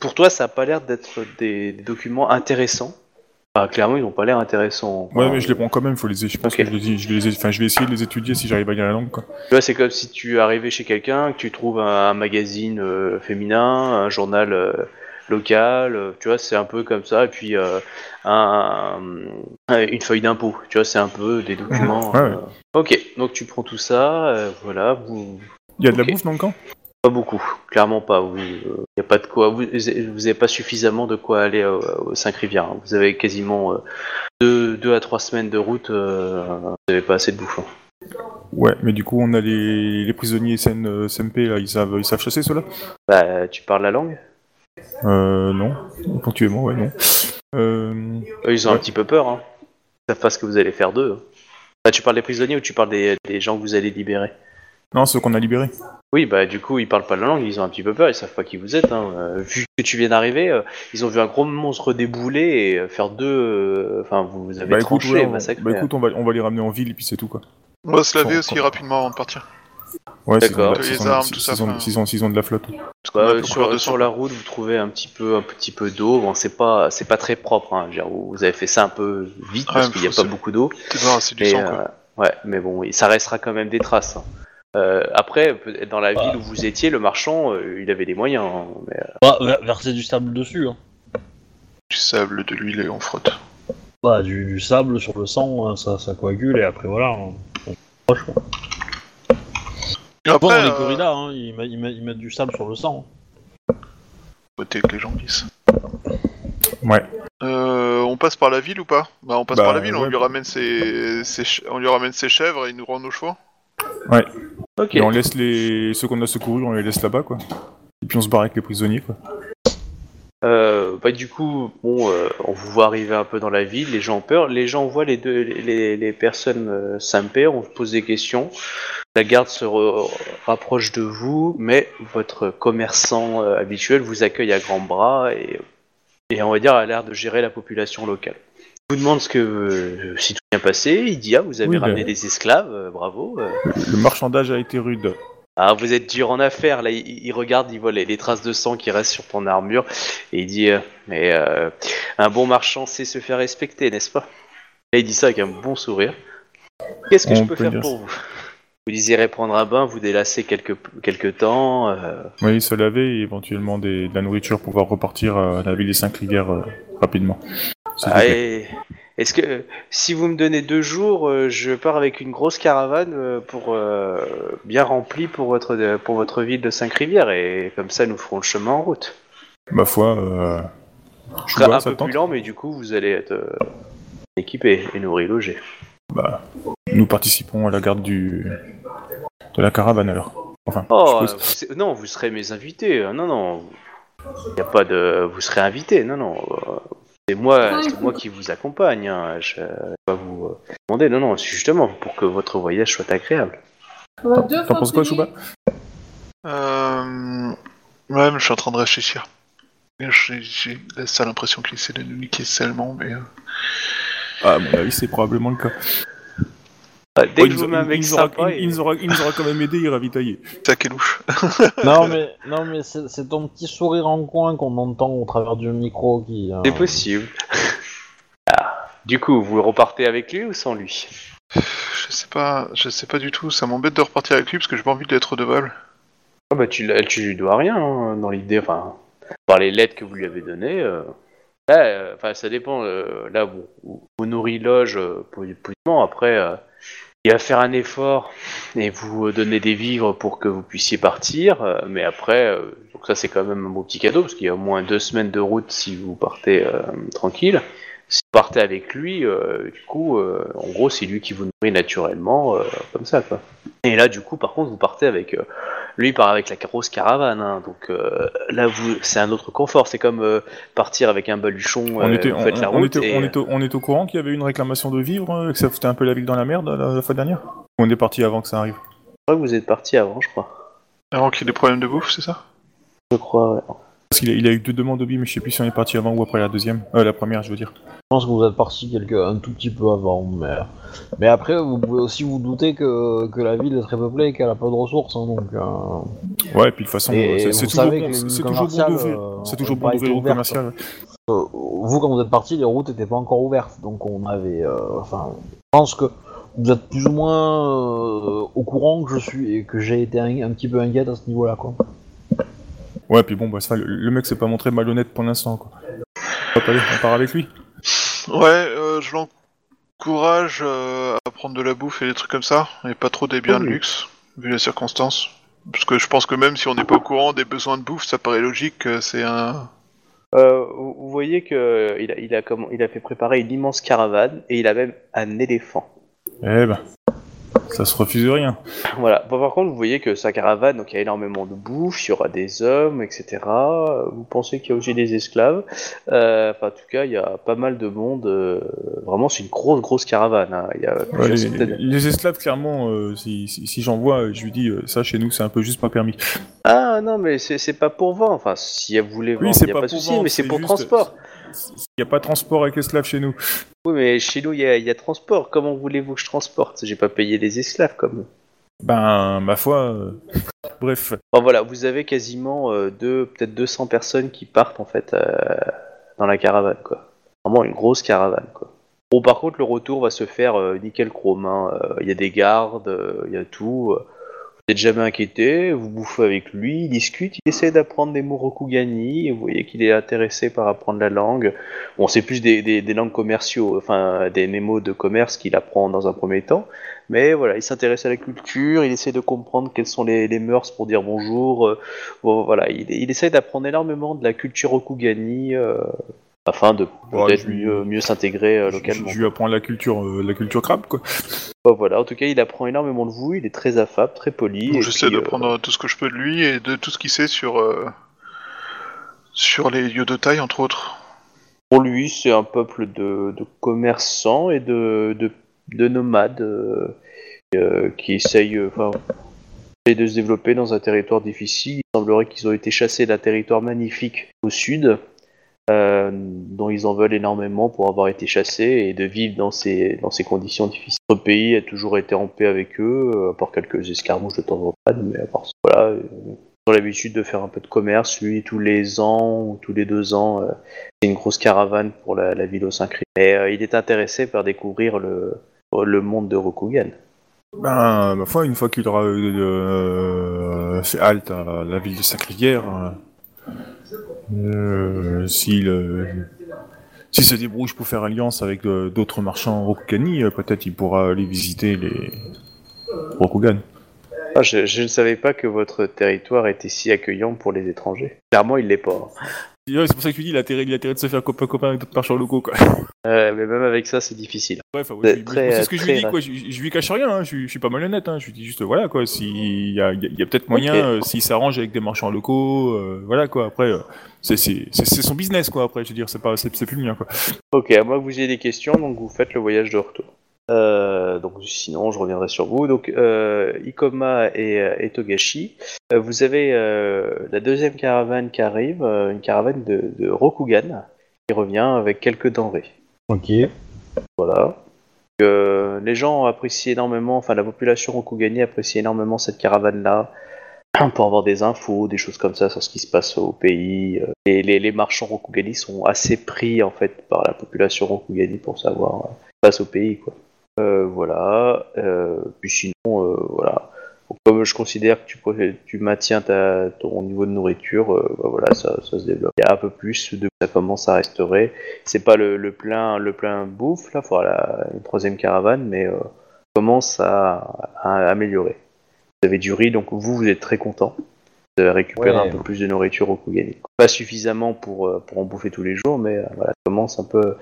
pour toi, ça a pas l'air d'être des, des documents intéressants. Bah, clairement, ils n'ont pas l'air intéressants. Ouais, mais je les prends quand même, faut les, je pense que je, les, je, les, enfin, je vais essayer de les étudier si j'arrive à lire la langue, quoi. Tu vois, c'est comme si tu arrivais chez quelqu'un, que tu trouves un, magazine euh, féminin, un journal euh, local, euh, tu vois, c'est un peu comme ça, et puis un, un- une feuille d'impôt, tu vois, c'est un peu des documents. Ouais, ouais. Ok, donc tu prends tout ça, voilà, vous... Il y a de la bouffe dans le camp? Pas beaucoup, clairement pas, oui. Il n'y a pas de quoi, vous n'avez pas suffisamment de quoi aller euh, aux Cinq-Rivières, hein. vous avez quasiment euh, deux, deux à trois semaines de route, euh, vous n'avez pas assez de bouffe. hein. Ouais, mais du coup, on a les, les prisonniers SN, euh, SMP, là, ils savent, ils savent chasser, ceux-là? Bah, tu parles la langue? Euh, non. Ponctuellement, ouais, non. Euh, Eux, ils ont un Ouais. petit peu peur. Hein. Ils savent pas ce que vous allez faire d'eux. hein. Bah, tu parles des prisonniers ou tu parles des, des gens que vous allez libérer? Non, ceux qu'on a libérés. Oui, bah du coup, ils parlent pas la langue, ils ont un petit peu peur, ils savent pas qui vous êtes. Hein. Euh, vu que tu viens d'arriver, euh, ils ont vu un gros monstre débouler et euh, faire deux. euh, Enfin, vous, vous avez Bah écoute, tranché, ouais, on, massacré. bah, écoute on, va, on va les ramener en ville et puis c'est tout, quoi. On va se laver aussi rapidement avant de partir. Ouais, s'ils ont, D'accord. de la- s'ils Les ont- armes, s'ils tout ça, ont- enfin. s'ils ont, s'ils ont de la flotte. Parce qu'on Bah, euh, sur, sur la route, vous trouvez un petit peu, un petit peu d'eau. Bon, c'est pas, c'est pas très propre. Hein. Dire, vous avez fait ça un peu vite Ouais, parce qu'il n'y a pas beaucoup d'eau. Débarrassé du sang, quoi. ouais, mais bon, ça restera quand même des traces. hein. Euh, après, peut-être dans la ville où vous étiez, le marchand, euh, il avait des moyens. hein, mais, euh, Bah, ver- verser du sable dessus. Hein. Du sable, de l'huile et on frotte. Bah, du, du sable sur le sang, hein, ça, ça coagule et après voilà. hein. On proche, quoi. Et Bon, après, dans les euh, corridas, hein, ils, mettent, ils mettent- ils mettent du sable sur le sang. côté que les gens disent. Ouais. Euh, on passe par la ville ou pas? Bah on passe Bah, par la ville, on ouais. lui ramène ses, ses ch- on lui ramène ses chèvres et il nous rend nos chevaux. Ok. Et on laisse les ceux qu'on a secourus, on les laisse là-bas, quoi. Et puis on se barre avec les prisonniers, quoi. Euh, bah, du coup, bon, euh, on vous voit arriver un peu dans la ville, les gens ont peur, les gens voient les deux, les, les personnes euh, on vous pose des questions. La garde se rapproche de vous, mais votre commerçant euh, habituel vous accueille à grands bras et, et on va dire a l'air de gérer la population locale. Vous demande ce que euh, si tout bien passé, il dit ah vous avez Oui, ramené des esclaves, euh, bravo. euh. Le marchandage a été rude. Ah, vous êtes dur en affaires. Là, il, il regarde, il voit les, les traces de sang qui restent sur ton armure et il dit euh, Mais euh, un bon marchand sait se faire respecter, n'est-ce pas? Et il dit ça avec un bon sourire. Qu'est-ce que On je peux peut faire dire pour vous? Vous désirez prendre un bain, vous délasser quelques, quelques temps. euh, Oui, se laver et éventuellement des, de la nourriture pour pouvoir repartir à la ville des Cinq Rivières euh, rapidement. Ah, et- Est-ce que si vous me donnez deux jours, euh, je pars avec une grosse caravane euh, pour euh, bien remplie pour votre pour votre ville de Cinq-Rivières et comme ça nous ferons le chemin en route. Ma foi, euh... Sera Chouba, un ça peu plus lent, mais du coup, vous allez être euh, équipé et nourri, logé. Bah, nous participons à la garde du de la caravane alors. Enfin, Oh, je vous non, vous serez mes invités. euh, Non, non. Il a pas de. Vous serez invités. Non, non. C'est moi, c'est moi qui vous accompagne. hein, Je vais pas vous euh, demander. Non, non. C'est justement pour que votre voyage soit agréable. Deux T'en penses quoi, Chouba Euh... Ouais, mais je suis en train de réfléchir. J'ai j'ai la sale impression qu'il essaie de nous niquer seulement, mais... euh, Ah, mon avis, c'est probablement le cas. Ah, dès Oh, que il je nous vous mets a- un il mec nous aura- il- nous quand même aidé, il ravitaillé. Ça qui est louche. non, mais, non, mais c'est c'est ton petit sourire en coin qu'on entend au travers du micro qui. euh, c'est possible. Ah, Du coup, vous repartez avec lui ou sans lui? Je sais pas, je sais pas du tout, ça m'embête de repartir avec lui parce que j'ai pas envie de balle. Ah bah tu, tu lui dois rien hein, dans l'idée, enfin, par les lettres que vous lui avez données. euh, là, euh, enfin, ça dépend. euh, là, vous, vous, nourrit loge euh, po- positivement. Après, euh, il va faire un effort et vous donner des vivres pour que vous puissiez partir. euh, mais après, euh, donc ça c'est quand même un beau petit cadeau parce qu'il y a au moins deux semaines de route si vous partez euh, tranquille. Si vous partez avec lui, du coup, en gros, c'est lui qui vous nourrit naturellement, comme ça, quoi. Et là, du coup, par contre, vous partez avec lui il part avec la grosse caravane, hein, donc euh, là vous c'est un autre confort. C'est comme euh, partir avec un baluchon. On euh, était, vous on, faites la on route était, et- on, était, au- on était au courant qu'il y avait une réclamation de vivres, euh, que ça foutait un peu la ville dans la merde la, la fois dernière? Ou on est parti avant que ça arrive? Je crois que vous êtes parti avant, je crois. Avant qu'il ait des problèmes de bouffe, c'est ça? Je crois. Ouais. Parce qu'il a, il a eu deux demandes de vie, mais je sais plus si on est parti avant ou après la deuxième. Euh, la première, je veux dire. Je pense que vous êtes parti quelque, un tout petit peu avant, mais, mais après vous pouvez aussi vous douter que, que la ville est très peuplée et qu'elle a pas de ressources, hein, donc. euh, Ouais, et puis de toute façon, c'est toujours bon, c'est toujours d'ouvrir. euh, C'est toujours bon d'ouvrir au commercial. euh, vous quand vous êtes parti, les routes étaient pas encore ouvertes, donc on avait, euh, enfin, je pense que vous êtes plus ou moins au courant que je suis et que j'ai été un, un petit peu inquiète à ce niveau-là, quoi. Ouais, puis bon, bah, ça, le, le mec s'est pas montré malhonnête pour l'instant, quoi. Hop, allez, on part avec lui. Ouais, euh, je l'encourage euh, à prendre de la bouffe et des trucs comme ça, et pas trop des biens de Oui. luxe, vu les circonstances. Parce que je pense que même si on n'est pas au courant des besoins de bouffe, ça paraît logique que c'est un... Euh, vous vous voyez que il a, il a comment, il a fait préparer une immense caravane et il a même un éléphant. Eh ben, ça se refuse rien. Voilà. Bon, par contre, vous voyez que sa caravane, donc il y a énormément de bouffe, il y aura des hommes, etc. Vous pensez qu'il y a aussi des esclaves. Euh, Enfin, en tout cas, il y a pas mal de monde. euh, Vraiment, c'est une grosse, grosse caravane. hein. Il y a Ouais, plusieurs les, centaines- les esclaves, clairement, euh, si, si, si j'en vois, je lui dis, euh, ça chez nous, c'est un peu juste pas permis. Ah non, mais c'est c'est pas pour vendre. Enfin, si vous voulez vendre, Oui, il c'est n'y a pas pas de pour souci, vendre, mais c'est c'est pour juste- transport. Il n'y a pas de transport avec esclaves chez nous. Oui, mais chez nous, il y, y a transport. Comment voulez-vous que je transporte? J'ai pas payé des esclaves comme. Ben, ma foi, euh, bref. Bon, voilà, vous avez quasiment euh, deux, peut-être 200 personnes qui partent en fait euh, dans la caravane, quoi. Vraiment une grosse caravane, quoi. Bon, par contre, le retour va se faire nickel chrome. hein. Il y a des gardes, il y a tout. Euh. n'êtes jamais inquiété, vous bouffez avec lui, il discute, il essaie d'apprendre des mots Rokugani, vous voyez qu'il est intéressé par apprendre la langue. Bon, c'est plus des, des, des langues commerciaux, enfin des, mots de commerce qu'il apprend dans un premier temps, mais voilà, il s'intéresse à la culture, il essaie de comprendre quelles sont les, les mœurs pour dire bonjour. euh, bon, voilà, il, il essaie d'apprendre énormément de la culture Rokugani euh, afin de peut-être mieux, mieux s'intégrer euh, Je, localement. je lui apprends la culture, euh, la culture crabe, quoi. Bon, voilà, en tout cas, il apprend énormément de vous, il est très affable, très poli. J'essaie de euh, prendre tout ce que je peux de lui et de tout ce qu'il sait sur euh, sur les lieux de taille entre autres. Pour lui, c'est un peuple de, de commerçants et de, de, de nomades euh, euh, qui essayent, euh, enfin, essayent de se développer dans un territoire difficile. Il semblerait qu'ils ont été chassés d'un territoire magnifique au sud, euh, dont ils en veulent énormément pour avoir été chassés et de vivre dans ces, dans ces conditions difficiles. Notre pays a toujours été en paix avec eux, euh, à part quelques escarmouches de temps en temps, mais à part ça, voilà. euh, Ils ont l'habitude de faire un peu de commerce, lui, tous les ans ou tous les deux ans. euh, c'est une grosse caravane pour la, ville au Saint-Christ. Et euh, il est intéressé par découvrir le, le monde de Rokugan. Ben, ma foi, une fois qu'il aura euh, fait halte à la ville de Sacrivière, euh, s'il s'il se débrouille pour faire alliance avec euh, d'autres marchands Rokugani, euh, peut-être il pourra aller visiter les Rokugan. Ah, je, ne savais pas que votre territoire était si accueillant pour les étrangers. Clairement, il l'est pas. C'est pour ça que je dis, il a intérêt, il a intérêt de se faire copain-copain avec d'autres marchands locaux, quoi. Euh, mais même avec ça, c'est difficile. Bref, ouais, C'est très, ce que je lui dis, quoi. Je, je lui cache rien, hein. je, je suis pas malhonnête, hein. je lui dis juste, voilà, quoi, s'il y a, y peut-être moyen, euh, s'il s'arrange avec des marchands locaux, euh, voilà, quoi, après, euh, c'est son business, quoi, après, je veux dire, c'est pas, c'est c'est plus le mien, quoi. Ok, à que vous ayez des questions, donc vous faites le voyage de retour. Euh, donc sinon, je reviendrai sur vous. Donc euh, Ikoma et, euh, et Togashi, euh, vous avez la deuxième caravane qui arrive, une caravane de, de Rokugan qui revient avec quelques denrées. Ok. Voilà. Les gens apprécient énormément, enfin la population Rokugani apprécie énormément cette caravane-là pour avoir des infos, des choses comme ça sur ce qui se passe au pays. Et les, les marchands Rokugani sont assez pris en fait par la population Rokugani pour savoir ce qui se passe au pays, quoi. Euh, voilà. Euh, puis sinon, euh, voilà. Comme je considère que tu, maintiens ta, ton niveau de nourriture, bah, voilà, ça, ça se développe. Il y a un peu plus de ça commence à restaurer c'est pas le, le plein le plein bouffe là, voilà une troisième caravane, mais commence à, à améliorer. Vous avez du riz, donc vous vous êtes très content. Ouais. un peu plus de nourriture au Kugani. Pas suffisamment pour, euh, pour en bouffer tous les jours, mais euh, voilà, ça commence un peu.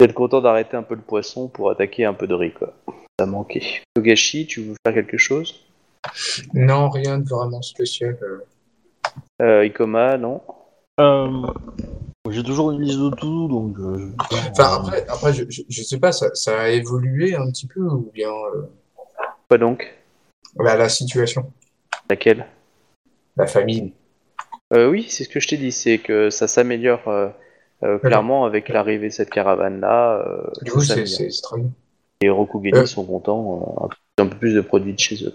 Êtes content d'arrêter un peu le poisson pour attaquer un peu de riz, quoi. Ça manquait. Togashi, tu veux faire quelque chose? Non, rien de vraiment spécial. euh. euh, Ikoma, non? Euh, J'ai toujours une liste de tout, donc. euh, je- Enfin, après, après je, je, je sais pas, ça, ça a évolué un petit peu ou bien euh, Quoi donc? bah, la situation, Laquelle? La famille. Euh, oui, c'est ce que je t'ai dit, c'est que ça s'améliore euh, euh, clairement avec l'arrivée de cette caravane-là. euh, Du coup, c'est s'améliore. c'est- c'est très bien. Les Rokugani Euh. sont contents, euh, un peu- plus de produits de chez eux.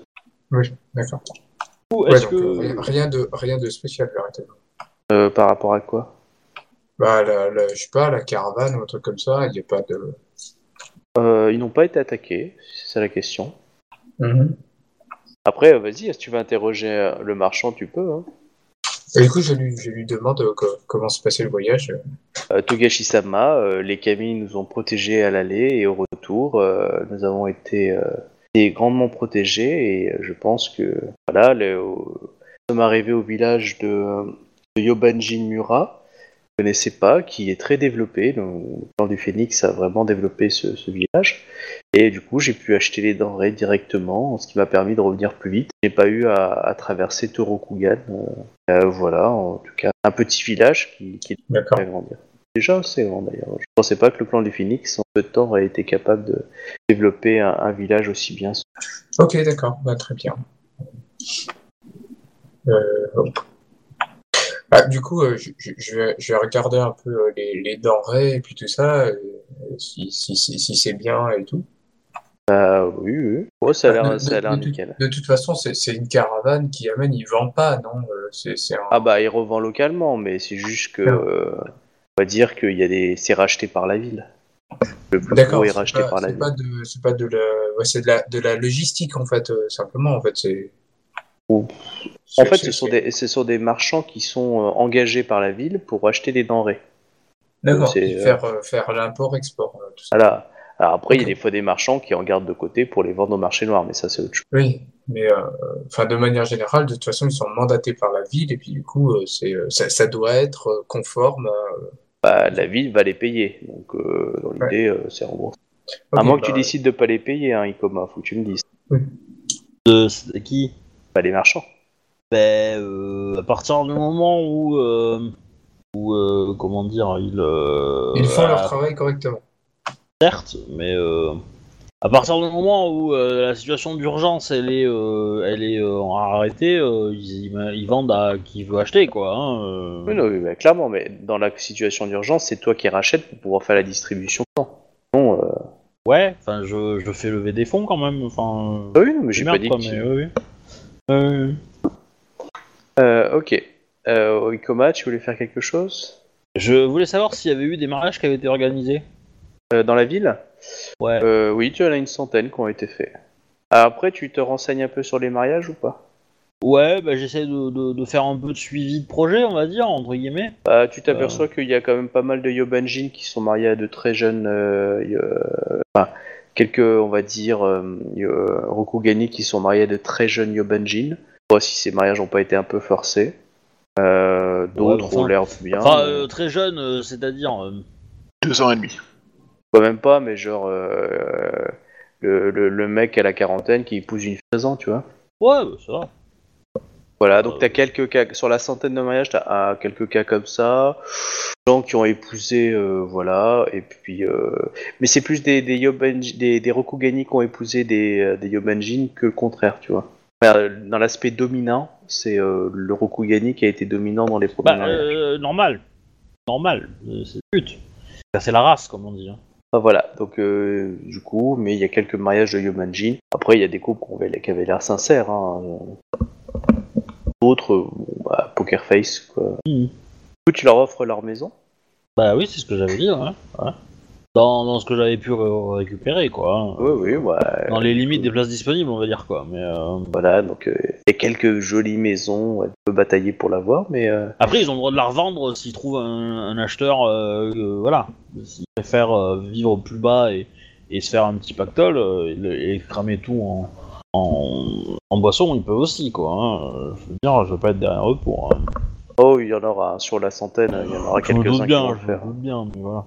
Oui, d'accord. Ou Ouais, que. rien- rien de rien de spécial véritablement. Euh, par rapport à quoi? Bah, la, la- je sais pas, la caravane ou un truc comme ça, il n'y a pas de. Euh, Ils n'ont pas été attaqués, c'est ça la question. Mhm. Après, vas-y, si tu veux interroger euh, le marchand, tu peux. Hein. Et du coup, je lui, je lui demande euh, co- comment se passait le voyage. Euh, Togashi-sama, euh, les Kami nous ont protégés à l'aller et au retour, euh, nous avons été, été grandement protégés et je pense que voilà, au- nous sommes arrivés au village de, de Yobanjin Mura, ne connaissais pas, qui est très développé. Le clan du Phénix a vraiment développé ce, ce village et du coup j'ai pu acheter les denrées directement, ce qui m'a permis de revenir plus vite. Je n'ai pas eu à, à traverser Torokugan. euh, euh, voilà, en tout cas, un petit village qui, qui est à grandir. Déjà assez grand d'ailleurs. Je pensais pas que le clan du Phoenix en peu de temps aurait été capable de développer un, un village aussi bien. Ok, d'accord, bah, très bien. Euh, hop. Bah, du coup, euh, je, je- je vais, je vais regarder un peu euh, les, les denrées et puis tout ça, euh, si, si, si, si c'est bien et tout. Ah oui, oui. Ouais, ça a De- l'air, ça a de- l'air de, nickel. de toute façon, c'est une caravane qui amène, il vend pas, non un... Ah bah il revend localement, mais c'est juste que Ah. on va dire a des, c'est racheté par la ville. Le plus gros est c'est racheté pas, par la c'est ville. pas de, c'est pas de la, ouais, de la, de la logistique en fait, simplement en fait, c'est. En fait, ce sont, des, ce sont des marchands qui sont euh, engagés par la ville pour acheter des denrées. D'accord, euh, faire, euh, faire l'import-export. Voilà. Alors après, il y a des fois des marchands qui en gardent de côté pour les vendre au marché noir, mais ça c'est autre chose. Oui, mais euh, enfin, de manière générale, de toute façon, ils sont mandatés par la ville et puis du coup, euh, c'est, euh, ça, ça doit être conforme. Bah, la ville va les payer. Donc euh, dans l'idée, euh, c'est remboursé. à ok, moins que bah, tu décides de pas les payer, hein, Icoma, faut que tu me dises. De c'est qui? Pas les marchands. Ben, euh, à partir du moment où, euh, où euh, comment dire, ils, euh, Ils font leur euh, travail correctement. certes, mais euh, à partir du moment où euh, la situation d'urgence elle est, euh, elle est euh, arrêtée, euh, ils, ils- ils vendent à qui veut acheter quoi. Hein, euh. Oui, non, oui, bah, clairement, mais dans la situation d'urgence, c'est toi qui rachètes pour pouvoir faire la distribution. Non, euh, Ouais, enfin je, je fais lever des fonds quand même. Enfin, ah oui, mais j'ai pas dit quoi, que mais oui, oui. Euh, Euh, ok. Euh, Icoma, tu voulais faire quelque chose? Je voulais savoir s'il y avait eu des mariages qui avaient été organisés. Euh, Dans la ville? Ouais. Euh, Oui, tu en as une centaine qui ont été faits. Après, tu te renseignes un peu sur les mariages ou pas? Ouais, bah, j'essaie de, de, de faire un peu de suivi de projet, on va dire, entre guillemets. Bah, tu t'aperçois qu'il y a quand même pas mal de Yobanjin qui sont mariés à de très jeunes. euh, euh, enfin, quelques, on va dire, euh, euh, Rokugani qui sont mariés à de très jeunes Yobanjin. Voit si ces mariages n'ont pas été un peu forcés. Euh, D'autres enfin- ont l'air bien. Enfin, euh, très jeune, euh, c'est-à-dire. euh, Deux ans et demi. Quand même pas, mais genre. euh, le, le, le mec à la quarantaine qui épouse une 13 ans, tu vois. Ouais, bah, ça va. Voilà, donc Euh. t'as quelques cas, sur la centaine de mariages, t'as ah, quelques cas comme ça, gens qui ont épousé, euh, voilà, et puis, euh, mais c'est plus des des, Yobanji- des, des Rokugani qui ont épousé des, des Yobanjin que le contraire, tu vois. Dans l'aspect dominant, c'est euh, le Rokugani qui a été dominant dans les premiers Bah, mariages. normal. Normal, c'est le but. C'est la race, comme on dit. hein. Enfin, voilà, donc du coup, mais il y a quelques mariages de Yobanjin. Après, il y a des couples qui avaient l'air sincères. Hein. D'autres, euh, bon, bah, poker face, quoi. Mhm. Du coup, tu leur offres leur maison Bah oui, c'est ce que j'avais dit, ouais. ouais. Dans, dans ce que j'avais pu ré- récupérer, quoi. hein. Oui, oui, ouais. Dans les limites des places disponibles, on va dire, quoi. Mais euh, Voilà, donc euh, il y a quelques jolies maisons, elle peut batailler pour l'avoir, mais euh, Après, ils ont le droit de la revendre s'ils trouvent un, un acheteur, euh, voilà. S'ils préfèrent euh, vivre plus bas et, et se faire un petit pactole et, le- et cramer tout en, en, en boisson, ils peuvent aussi, quoi. hein. Euh, Je veux dire, je veux pas être derrière eux pour. hein. oh, il y en aura sur la centaine, il y en aura quelques-uns doute qui bien, vont le je me faire. doute bien, mais voilà.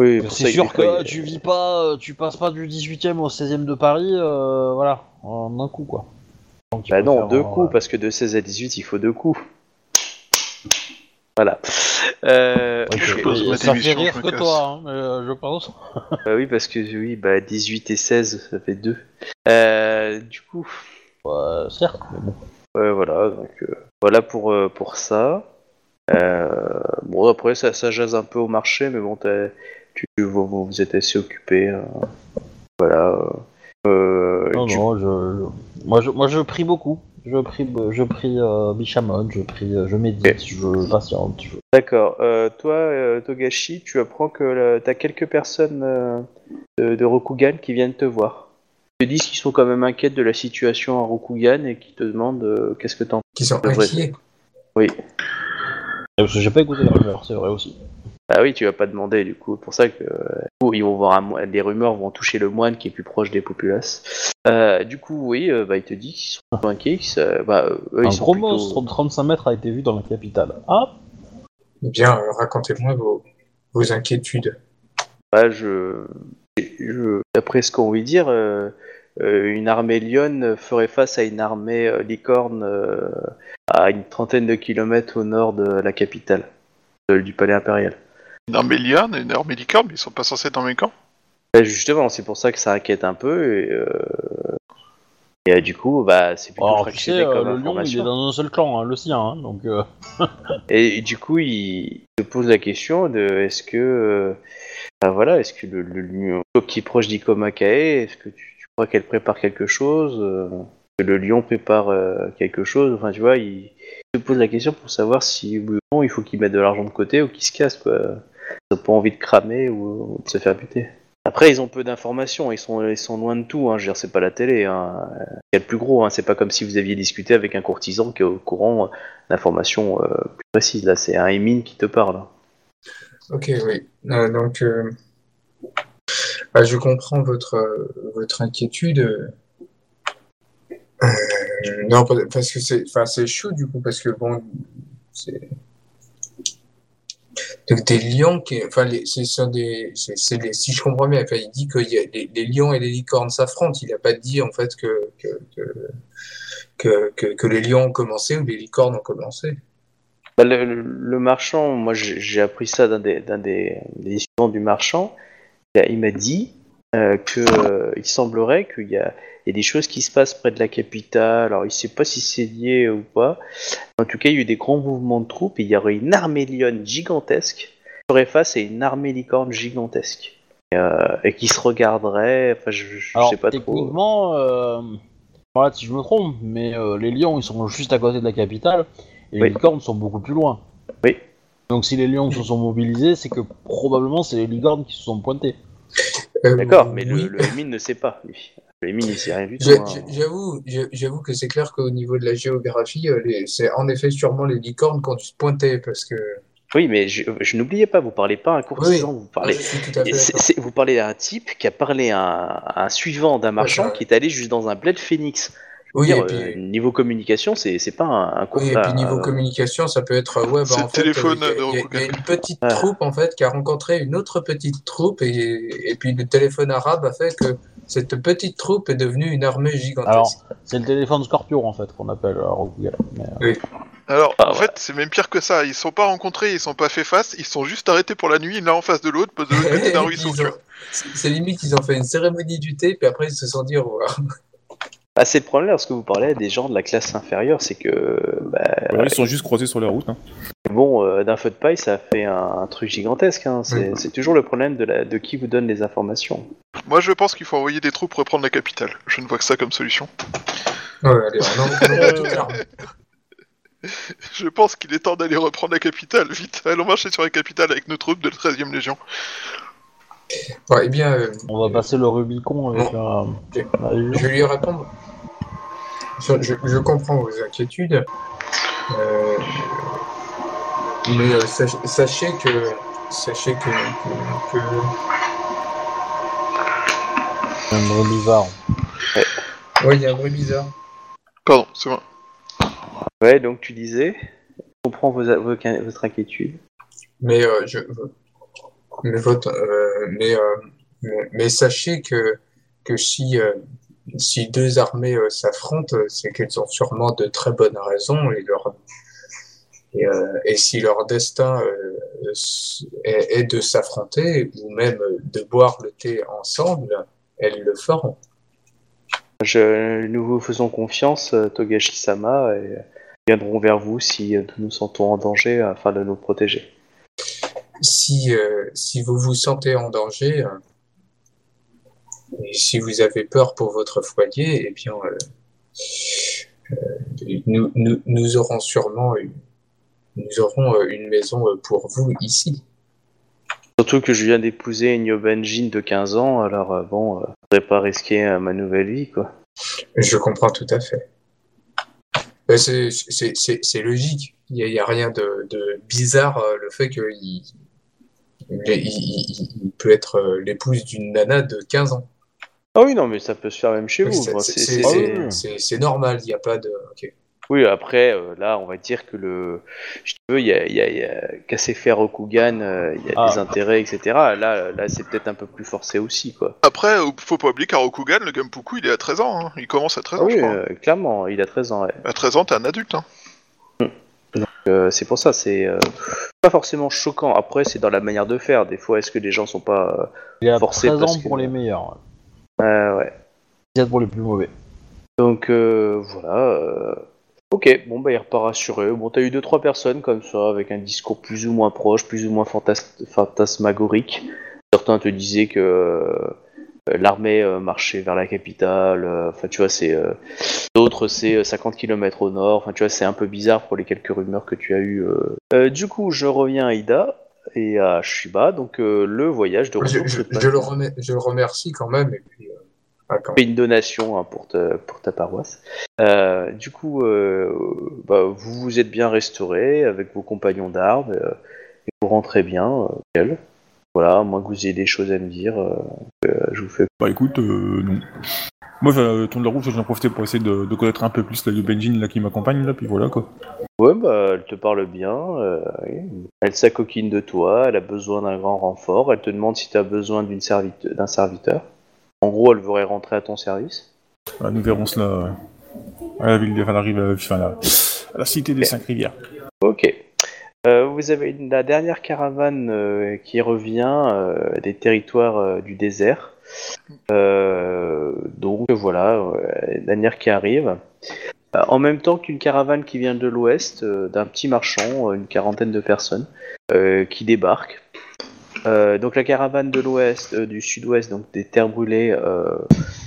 Oui, C'est sûr que il- tu vis pas, euh, tu passes pas du 18ème au 16ème de Paris, euh, voilà, en un coup, quoi. Donc, Bah non, faire, deux euh, coups, parce que de 16 à 18, il faut deux coups. Voilà. Euh, Ouais, Je pose ma ça fait démission, rire je me que casse. toi, hein, mais, euh, je pense. Bah oui, parce que oui, bah 18 et 16, ça fait 2. Euh, du coup, Ouais, certes, mais bon. ouais, voilà, donc euh, voilà pour, euh, pour ça. Euh, bon, après, ça, ça jase un peu au marché, mais bon, t'as- tu, vous, vous vous êtes assez occupé. euh, voilà. euh, euh, Non, tu- non, je, je- moi, je, moi je prie beaucoup. Je prie, je prie euh, Bishamon, je prie, euh, je médite, je patiente. je- D'accord. Euh, toi, euh, Togashi, tu apprends que tu as quelques personnes euh, de, de Rokugan qui viennent te voir. Ils te disent qu'ils sont quand même inquiets de la situation à Rokugan et qui te demandent euh, qu'est-ce que t'en Qui sont inquiets. Oui. Parce que j'ai pas écouté les rumeurs, c'est vrai aussi. Ah oui, tu vas pas demander du coup. C'est pour ça que euh, du coup, ils vont voir un les rumeurs vont toucher le moine qui est plus proche des populaces. Euh, du coup, oui, euh, bah, il te dit qu'ils sont se- bah, euh, Un ils sont gros plutôt- monstre de 35 mètres a été vu dans la capitale. Ah Eh bien, racontez-moi vos, vos inquiétudes. Bah, je, je- d'après ce qu'on veut dire, une armée lionne ferait face à une armée euh, licorne euh, à une trentaine de kilomètres au nord de la capitale, du palais impérial. Une armée liane et une armée licorne, mais ils sont pas censés être dans le même camp Bah, justement, c'est pour ça que ça inquiète un peu et, euh, et euh, du coup, bah, c'est plutôt Alors tu sais, fractionné euh, comme le lion il est information. dans un seul clan, hein, le sien, hein, donc... euh, Et, et du coup, il se pose la question de est-ce que, euh, bah, voilà, est-ce que le, le lion qui est proche d'Ikomakae, est-ce que tu, tu crois qu'elle prépare quelque chose euh, Que le lion prépare euh, quelque chose? Enfin, tu vois, il, se pose la question pour savoir si ou non il faut qu'il mette de l'argent de côté ou qu'il se casse, quoi. Ils ont pas envie de cramer ou de se faire buter. Après, ils ont peu d'informations, ils sont, ils sont loin de tout. Hein. Je veux dire, c'est pas la télé. Hein. Il y a le plus gros. Hein. C'est pas comme si vous aviez discuté avec un courtisan qui est au courant d'informations euh, plus précises. Là, c'est un Emine qui te parle. Ok, oui. Euh, donc, euh, bah, je comprends votre, euh, votre inquiétude. Euh, non, parce que c'est enfin, c'est chaud du coup, parce que bon, c'est. Donc, des lions qui. Enfin, c'est des. c'est- les- si je comprends bien, enfin, il dit que les, lions et les licornes s'affrontent. Il n'a pas dit en fait que que, que, les lions ont commencé ou les licornes ont commencé. Bah, le, marchand, moi j'ai appris ça d'un des, d'un des, des du marchand. Il m'a dit euh, que euh, il semblerait qu'il y y a des choses qui se passent près de la capitale. Alors il sait pas si c'est lié ou pas. En tout cas, il y a eu des grands mouvements de troupes et il y aurait une armée lionne gigantesque qui ferait face à une armée licorne gigantesque. Et, euh, et qui se regarderait. Enfin, je, je Alors, sais pas trop. techniquement, euh, voilà, si je me trompe, mais les lions, ils sont juste à côté de la capitale, et Oui. les licornes sont beaucoup plus loin. Oui. Donc si les lions se sont mobilisés, c'est que probablement c'est les licornes qui se sont pointés. D'accord, mais oui. le, Emine ne sait pas, lui. Le Emine, il sait rien du tout. Hein. j'a- J'avoue, j'a- j'avoue que c'est clair qu'au niveau de la géographie, euh, c'est en effet sûrement les licornes qui ont dû se pointer parce que. Oui, mais je, je n'oubliais pas, vous parlez pas à un courtisan, vous parlez. Vous parlez à un type qui a parlé à un, à un suivant d'un marchand ouais. qui est allé juste dans un bled phoenix. Oui, Dire, et euh, niveau communication, c'est c'est pas un, un oui, et puis niveau un- communication, ça peut être euh, ouais, bah, en fait, téléphone euh, il y a- y, y une petite Ouais. troupe en fait qui a rencontré une autre petite troupe et, et puis le téléphone arabe a fait que cette petite troupe est devenue une armée gigantesque. Alors, c'est le téléphone Scorpion en fait qu'on appelle euh, Rokugan. Mais, euh, Alors, Ah en ouais. fait, c'est même pire que ça. Ils sont pas rencontrés, ils sont pas fait face, ils sont juste arrêtés pour la nuit, l'un en face de l'autre, de l'autre côté d'un ruisseau. ont- c'est limite, ils ont fait une cérémonie du thé, puis après ils se sont dit au revoir. Ah, c'est le problème lorsque vous parlez à des gens de la classe inférieure, c'est que bah, Voilà, ils sont juste croisés sur la route. Hein. bon, euh, d'un feu de paille, ça fait un, un truc gigantesque. Hein. C'est toujours le problème de, la, de qui vous donne les informations. Moi, je pense qu'il faut envoyer des troupes reprendre la capitale. Je ne vois que ça comme solution. Ouais, allez, on en-. Je pense qu'il est temps d'aller reprendre la capitale. Vite, allons marcher sur la capitale avec nos troupes de la 13e Légion. Bon, eh bien, euh, on va passer le Rubicon avec Légion. Je vais lui répondre. Je, comprends vos inquiétudes. Euh, mais euh, sach- sachez que. Sachez que. que, que- un bruit bizarre. Ouais, il y a un bruit bizarre. Pardon, c'est moi. Ouais, donc tu disais, je comprends vos, vos- votre inquiétude. Mais euh, je. Euh, euh, mais, sachez que, que si, euh, si deux armées s'affrontent, c'est qu'elles ont sûrement de très bonnes raisons et leur. Et, si leur destin est, de s'affronter ou même de boire le thé ensemble, elles le feront. Nous vous faisons confiance, Togashi-sama, et viendrons vers vous si nous nous sentons en danger afin de nous protéger. Si, euh, si vous vous sentez en danger, euh, et si vous avez peur pour votre foyer, eh bien, euh, nous, nous, nous aurons sûrement une, nous aurons une maison pour vous ici. Surtout que je viens d'épouser une Yobanjin de 15 ans, alors bon, je voudrais pas risquer ma nouvelle vie, quoi. Je comprends tout à fait. C'est logique. Il n'y a, rien de, de bizarre le fait qu'il il, il- il- il peut être euh, l'épouse d'une nana de 15 ans. Ah oui, non, mais ça peut se faire même chez vous. C'est- quoi. c'est- C'est- C'est c'est- oui. c'est- c'est normal, il n'y a pas de. Oui, après, euh, là, on va dire que le. Tu veux, il y a, il y a, il y a euh, il y a Ah. des intérêts, etc. Là, là c'est peut-être un peu plus forcé aussi, quoi. Après, euh, faut pas oublier qu'à Rokugan, le Gampuku, il est à 13 ans. hein. Il commence à 13 ans, Ah oui, je crois. euh, clairement, il a 13 ans, ouais. À 13 ans, t'es un adulte. Hein. Euh, c'est pour ça, c'est euh, pas forcément choquant. Après, c'est dans la manière de faire. Des fois, est-ce que les gens sont pas. Il a Forcé 13 parce ans que- pour les meilleurs, euh, euh, ouais. 17 pour les plus mauvais. Donc euh, voilà. euh, Ok, bon bah il repart rassuré. Bon, t'as eu deux trois personnes comme ça avec un discours plus ou moins proche, plus ou moins fantas- fantasmagorique. Certains te disaient que euh, l'armée euh, marchait vers la capitale. euh, Enfin, tu vois, c'est euh, d'autres c'est euh, 50 km au nord. Enfin, tu vois, c'est un peu bizarre pour les quelques rumeurs que tu as eues. euh. Euh, du coup, je reviens à Ida. et à Shiba. Donc euh, le voyage de retour je- le remets- je le remercie quand même. Et puis, euh, une donation hein, pour, ta, pour ta paroisse. Euh, du coup, euh, bah, vous vous êtes bien restauré avec vos compagnons d'armes euh, et vous rentrez bien. Euh. Voilà, à moins que vous ayez des choses à me dire, euh, euh, je vous fais. Bah écoute, euh, non. Moi, je tourne la route, j'en profiter pour essayer de, de connaître un peu plus le Benjin là, qui m'accompagne, là, puis voilà quoi. Ouais, bah, elle te parle bien. euh. Elle s'acoquine de toi. Elle a besoin d'un grand renfort. Elle te demande si tu as besoin d'une servite- d'un serviteur. En gros, elle voudrait rentrer à ton service. Voilà, nous verrons cela euh, à la ville, enfin, la euh, la, à la cité des cinq rivières. Ok. Euh, vous avez la dernière caravane euh, qui revient euh, des territoires du désert. Donc voilà, la dernière qui arrive. En même temps qu'une caravane qui vient de l'ouest, d'un petit marchand, une quarantaine de personnes, qui débarquent. Euh, donc la caravane de l'ouest, du sud-ouest, donc des terres brûlées,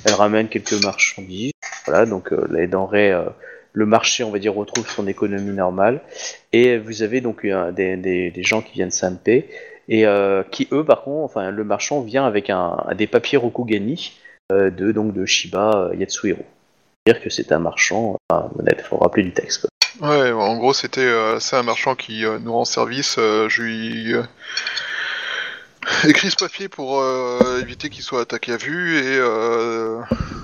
elle ramène quelques marchandises. Voilà, donc les denrées, le marché, on va dire, retrouve son économie normale. Et vous avez donc des, gens qui viennent Sanpei et euh, qui eux, par contre, enfin, le marchand vient avec un, des papiers Rokugani euh, de donc de Shiba euh, Yatsuhiro. Dire que c'est un marchand, enfin, honnête, faut rappeler du texte. Quoi. Ouais, en gros, c'était euh, c'est un marchand qui nous rend service. je lui écrit ce papier pour euh, éviter qu'il soit attaqué à vue et euh,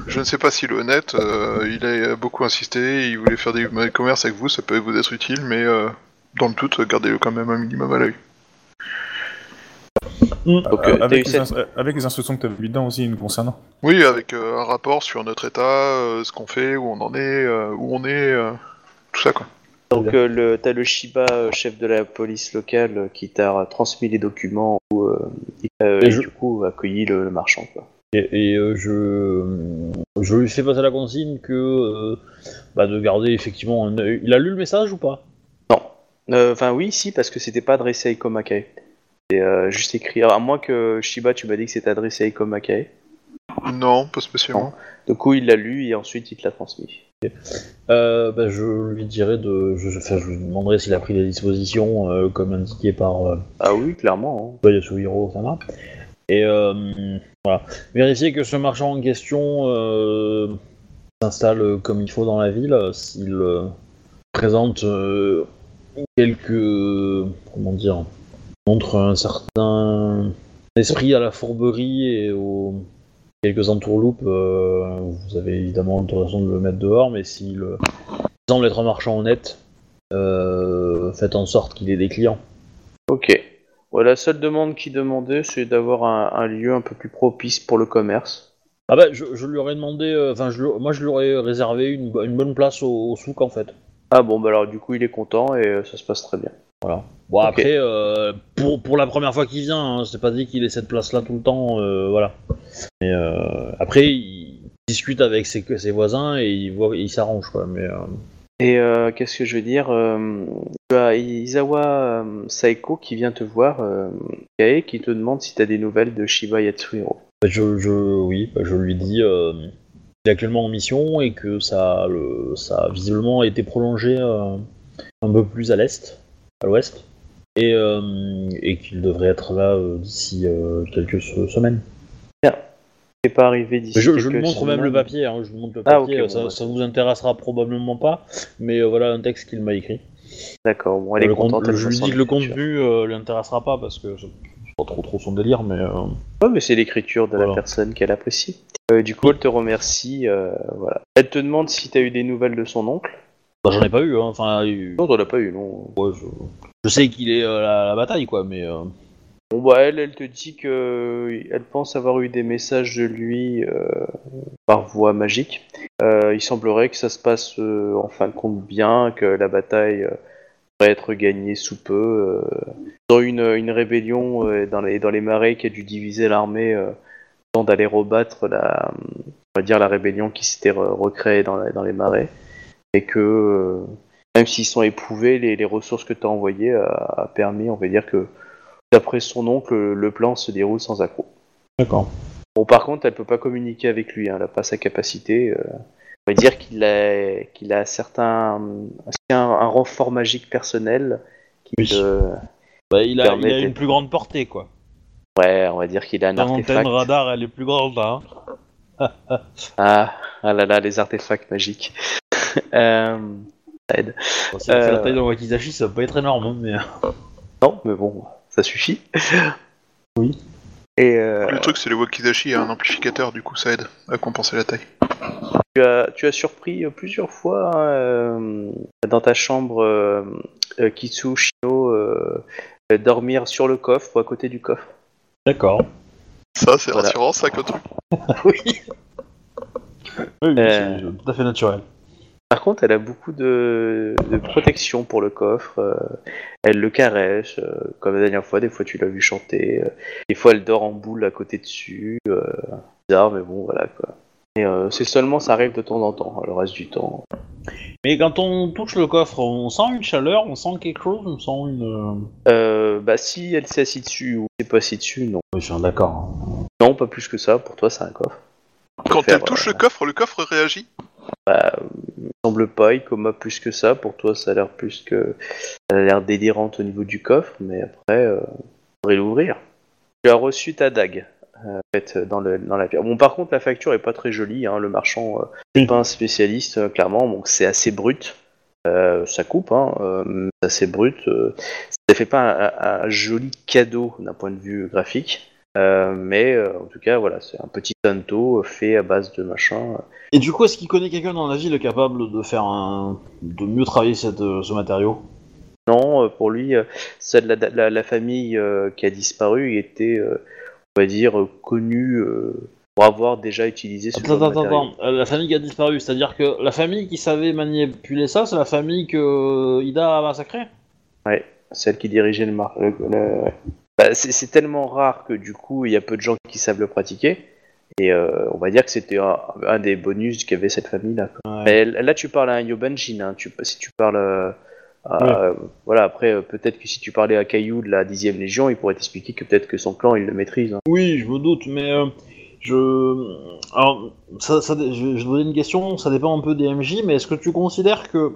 je ne sais pas s'il est honnête. euh, il a beaucoup insisté. Il voulait faire des commerces avec vous. Ça peut vous être utile, mais euh, dans le doute, gardez-le quand même un minimum à l'œil. Donc, euh, eu avec, les cette- ins- avec les instructions que tu as vues dedans aussi nous concernant. Oui, avec euh, un rapport sur notre état, euh, ce qu'on fait, où on en est, euh, où on est, euh, tout ça quoi. Donc euh, le, t'as le Shiba, euh, chef de la police locale, euh, qui t'a transmis les documents où, euh, et, euh, Et et je- du coup accueilli le, le marchand. Quoi. Et, et, euh, je, je lui fais passer la consigne que euh, bah, de garder effectivement un œil. Il a lu le message ou pas? Non. Euh, Enfin oui, si, parce que c'était pas adressé à Iko Makae. C'est euh, juste écrit. Alors, à moins que Shiba, tu m'as dit que c'était adressé à Iko Makae. Non, pas spécialement. Du coup, il l'a lu et ensuite il te l'a transmis. Euh, bah, Je lui dirai de. Je, enfin, je lui demanderai s'il a pris des dispositions euh, comme indiqué par euh, Ah oui, clairement. Yasuhiro Sama. Et voilà. Vérifier que ce marchand en question s'installe comme il faut dans la ville, s'il présente quelques. Comment dire montre un certain esprit à la fourberie et aux quelques entourloupes, euh, vous avez évidemment l'autorisation de le mettre dehors, mais s'il euh, semble être un marchand honnête, euh, faites en sorte qu'il ait des clients. Ok. Ouais, la seule demande qu'il demandait, c'est d'avoir un, un lieu un peu plus propice pour le commerce. Ah bah, je, je lui aurais demandé, euh, enfin, moi je lui aurais réservé une, bo- une bonne place au, au souk en fait. Ah bon, bah alors du coup, il est content et ça se passe très bien. Voilà. Bon, après, euh, pour, pour la première fois qu'il vient, hein, c'est pas dit qu'il ait cette place-là tout le temps, euh, voilà. Mais euh, après, il discute avec ses, ses voisins et il, voit, il s'arrange, quoi. Mais Et qu'est-ce que je veux dire Tu as Izawa Saeko qui vient te voir, Kae, qui te demande si tu as des nouvelles de Shiba Yatsuhiro. bah, je, je, oui, bah, je lui dis qu'il est actuellement en mission et que ça, le, ça a visiblement été prolongé un peu plus à l'est, à l'ouest, et, euh, et qu'il devrait être là euh, d'ici euh, quelques se- semaines. C'est pas arrivé d'ici. Je, je lui montre même le papier, hein, je lui montre le Ah, papier, ok, bon, ça, bah, ça vous intéressera probablement pas, mais euh, voilà un texte qu'il m'a écrit. D'accord, bon, elle est le contente. je lui dis que le contenu euh, l'intéressera pas parce que c'est pas trop trop son délire, mais euh, Ouais, mais c'est l'écriture de la personne qu'elle apprécie. Euh, du coup, elle te remercie. euh, voilà. Elle te demande si tu as eu des nouvelles de son oncle. Bah, j'en ai pas eu. Hein. Enfin, eu- Non, t'en as pas eu, non. ouais, je... je sais qu'il est euh, à la bataille, quoi, mais euh, Bon, bah, elle, elle te dit que elle pense avoir eu des messages de lui euh, par voie magique. Euh, il semblerait que ça se passe en fin de compte bien, que la bataille pourrait être gagnée sous peu. Dans une, une rébellion dans, les, dans les marais qui a dû diviser l'armée, temps d'aller rebattre la, on va dire la rébellion qui s'était re- recréée dans, la- dans les marais. Et que euh, même s'ils sont éprouvés, les, les ressources que tu as envoyées a, a permis, on va dire que D'après son oncle, le plan se déroule sans accroc. d'accord. Bon, par contre, elle peut pas communiquer avec lui, hein, elle n'a pas sa capacité. euh. On va dire qu'il a, qu'il a certains, un, un renfort magique personnel qui Oui. te- Bah, il a, Permet il a une plus grande portée, quoi. Ouais, on va dire qu'il a un artefact. antenne radar, elle est plus grande, hein. Ah, ah là là, les artefacts magiques. euh, ça aide. La Euh. taille d'un Wakizashi, ça va pas être énorme, hein, mais... Non, mais bon, ça suffit. Oui. Et euh, Le truc, c'est le Wakizashi a un amplificateur, du coup, ça aide à compenser la taille. tu, as, tu as surpris euh, plusieurs fois hein, euh, dans ta chambre euh, euh, Kitsu, Shino, euh, euh, dormir sur le coffre ou à côté du coffre. D'accord. Ça, c'est Voilà. rassurant, ça, comme truc. oui. Oui, oui, Euh. c'est tout à fait naturel. Par contre, elle a beaucoup de, de protection pour le coffre. euh, elle le caresse, euh, comme la dernière fois. Des fois, tu l'as vu chanter. euh, des fois, elle dort en boule à côté dessus. Euh, bizarre, mais bon, voilà quoi. Et euh, c'est seulement, ça arrive de temps en temps. Le reste du temps. Mais quand on touche le coffre, on sent une chaleur, on sent quelque chose, on sent une... Euh, bah, si elle s'est assise dessus ou s'est pas assise dessus, non. Oui, je suis d'accord. hein. Non, pas plus que ça. Pour toi, c'est un coffre. Quand Faire, elle touche euh, le coffre, le coffre réagit? Bah, il me semble pas, il coma plus que ça. Pour toi, ça a l'air plus que. Ça a l'air délirante au niveau du coffre, mais après, euh, faudrait l'ouvrir. Tu as reçu ta dague, euh, en fait, dans, le, dans la pierre. Bon, par contre, la facture est pas très jolie, hein, le marchand euh, n'est pas un spécialiste, euh, clairement, donc c'est assez brut. Ça coupe, hein, c'est assez brut. ça fait pas un, un- un joli cadeau d'un point de vue graphique. Euh, mais euh, en tout cas, voilà, c'est un petit tanto fait à base de machin. Et du coup, est-ce qu'il connaît quelqu'un dans la ville capable de faire un... de mieux travailler cette, euh, ce matériau? Non, pour lui, celle la, la, la famille qui a disparu était, on va dire, connue pour avoir déjà utilisé ce Attends, genre de attends, matériau. attends. La famille qui a disparu, c'est-à-dire que la famille qui savait manipuler ça, c'est la famille que Ida a massacrée? Celle qui dirigeait le mar... le- le- ouais. Bah, c'est tellement rare que du coup, il y a peu de gens qui savent le pratiquer. Et euh, on va dire que c'était un, un des bonus qu'avait cette famille-là. Ouais. Là, tu parles à un Yobanjin. Hein. Tu, si tu parles... euh, à- Voilà, après, euh, peut-être que si tu parlais à Caillou de la 10ème Légion, il pourrait t'expliquer que peut-être que son clan, il le maîtrise. hein. Oui, je me doute, mais je. Alors, ça, ça, je, je vais te poser une question, ça dépend un peu des MJ, mais est-ce que tu considères que,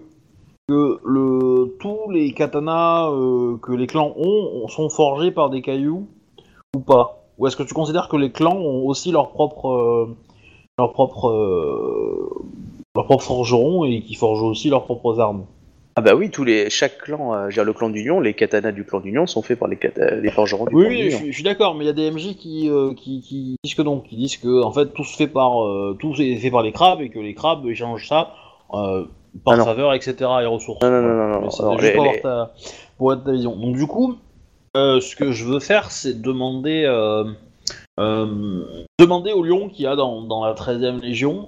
que le, tous les katanas euh, que les clans ont sont forgés par des cailloux ou pas? Ou est-ce que tu considères que les clans ont aussi leur propre. euh, leur propre. euh, leur propre forgeron et qui forgent aussi leurs propres armes? Ah bah oui, tous les chaque clan, euh, veux dire, le clan d'Union, les katanas du clan d'Union sont faits par les, les forgerons du Oui, clan oui, je, d'Union. suis- je suis d'accord, mais il y a des MJ qui, euh, qui, qui disent que non, qui disent que en fait tout se fait par euh, tout est fait par les crabes et que les crabes échangent ça euh, par Ah faveur, etc. et ressources. Non, non, non, non, non, juste pour, les- ta, pour avoir ta vision. Donc du coup, euh, ce que je veux faire, c'est demander euh, euh, demander aux lions qu'il y a dans, dans la 13e Légion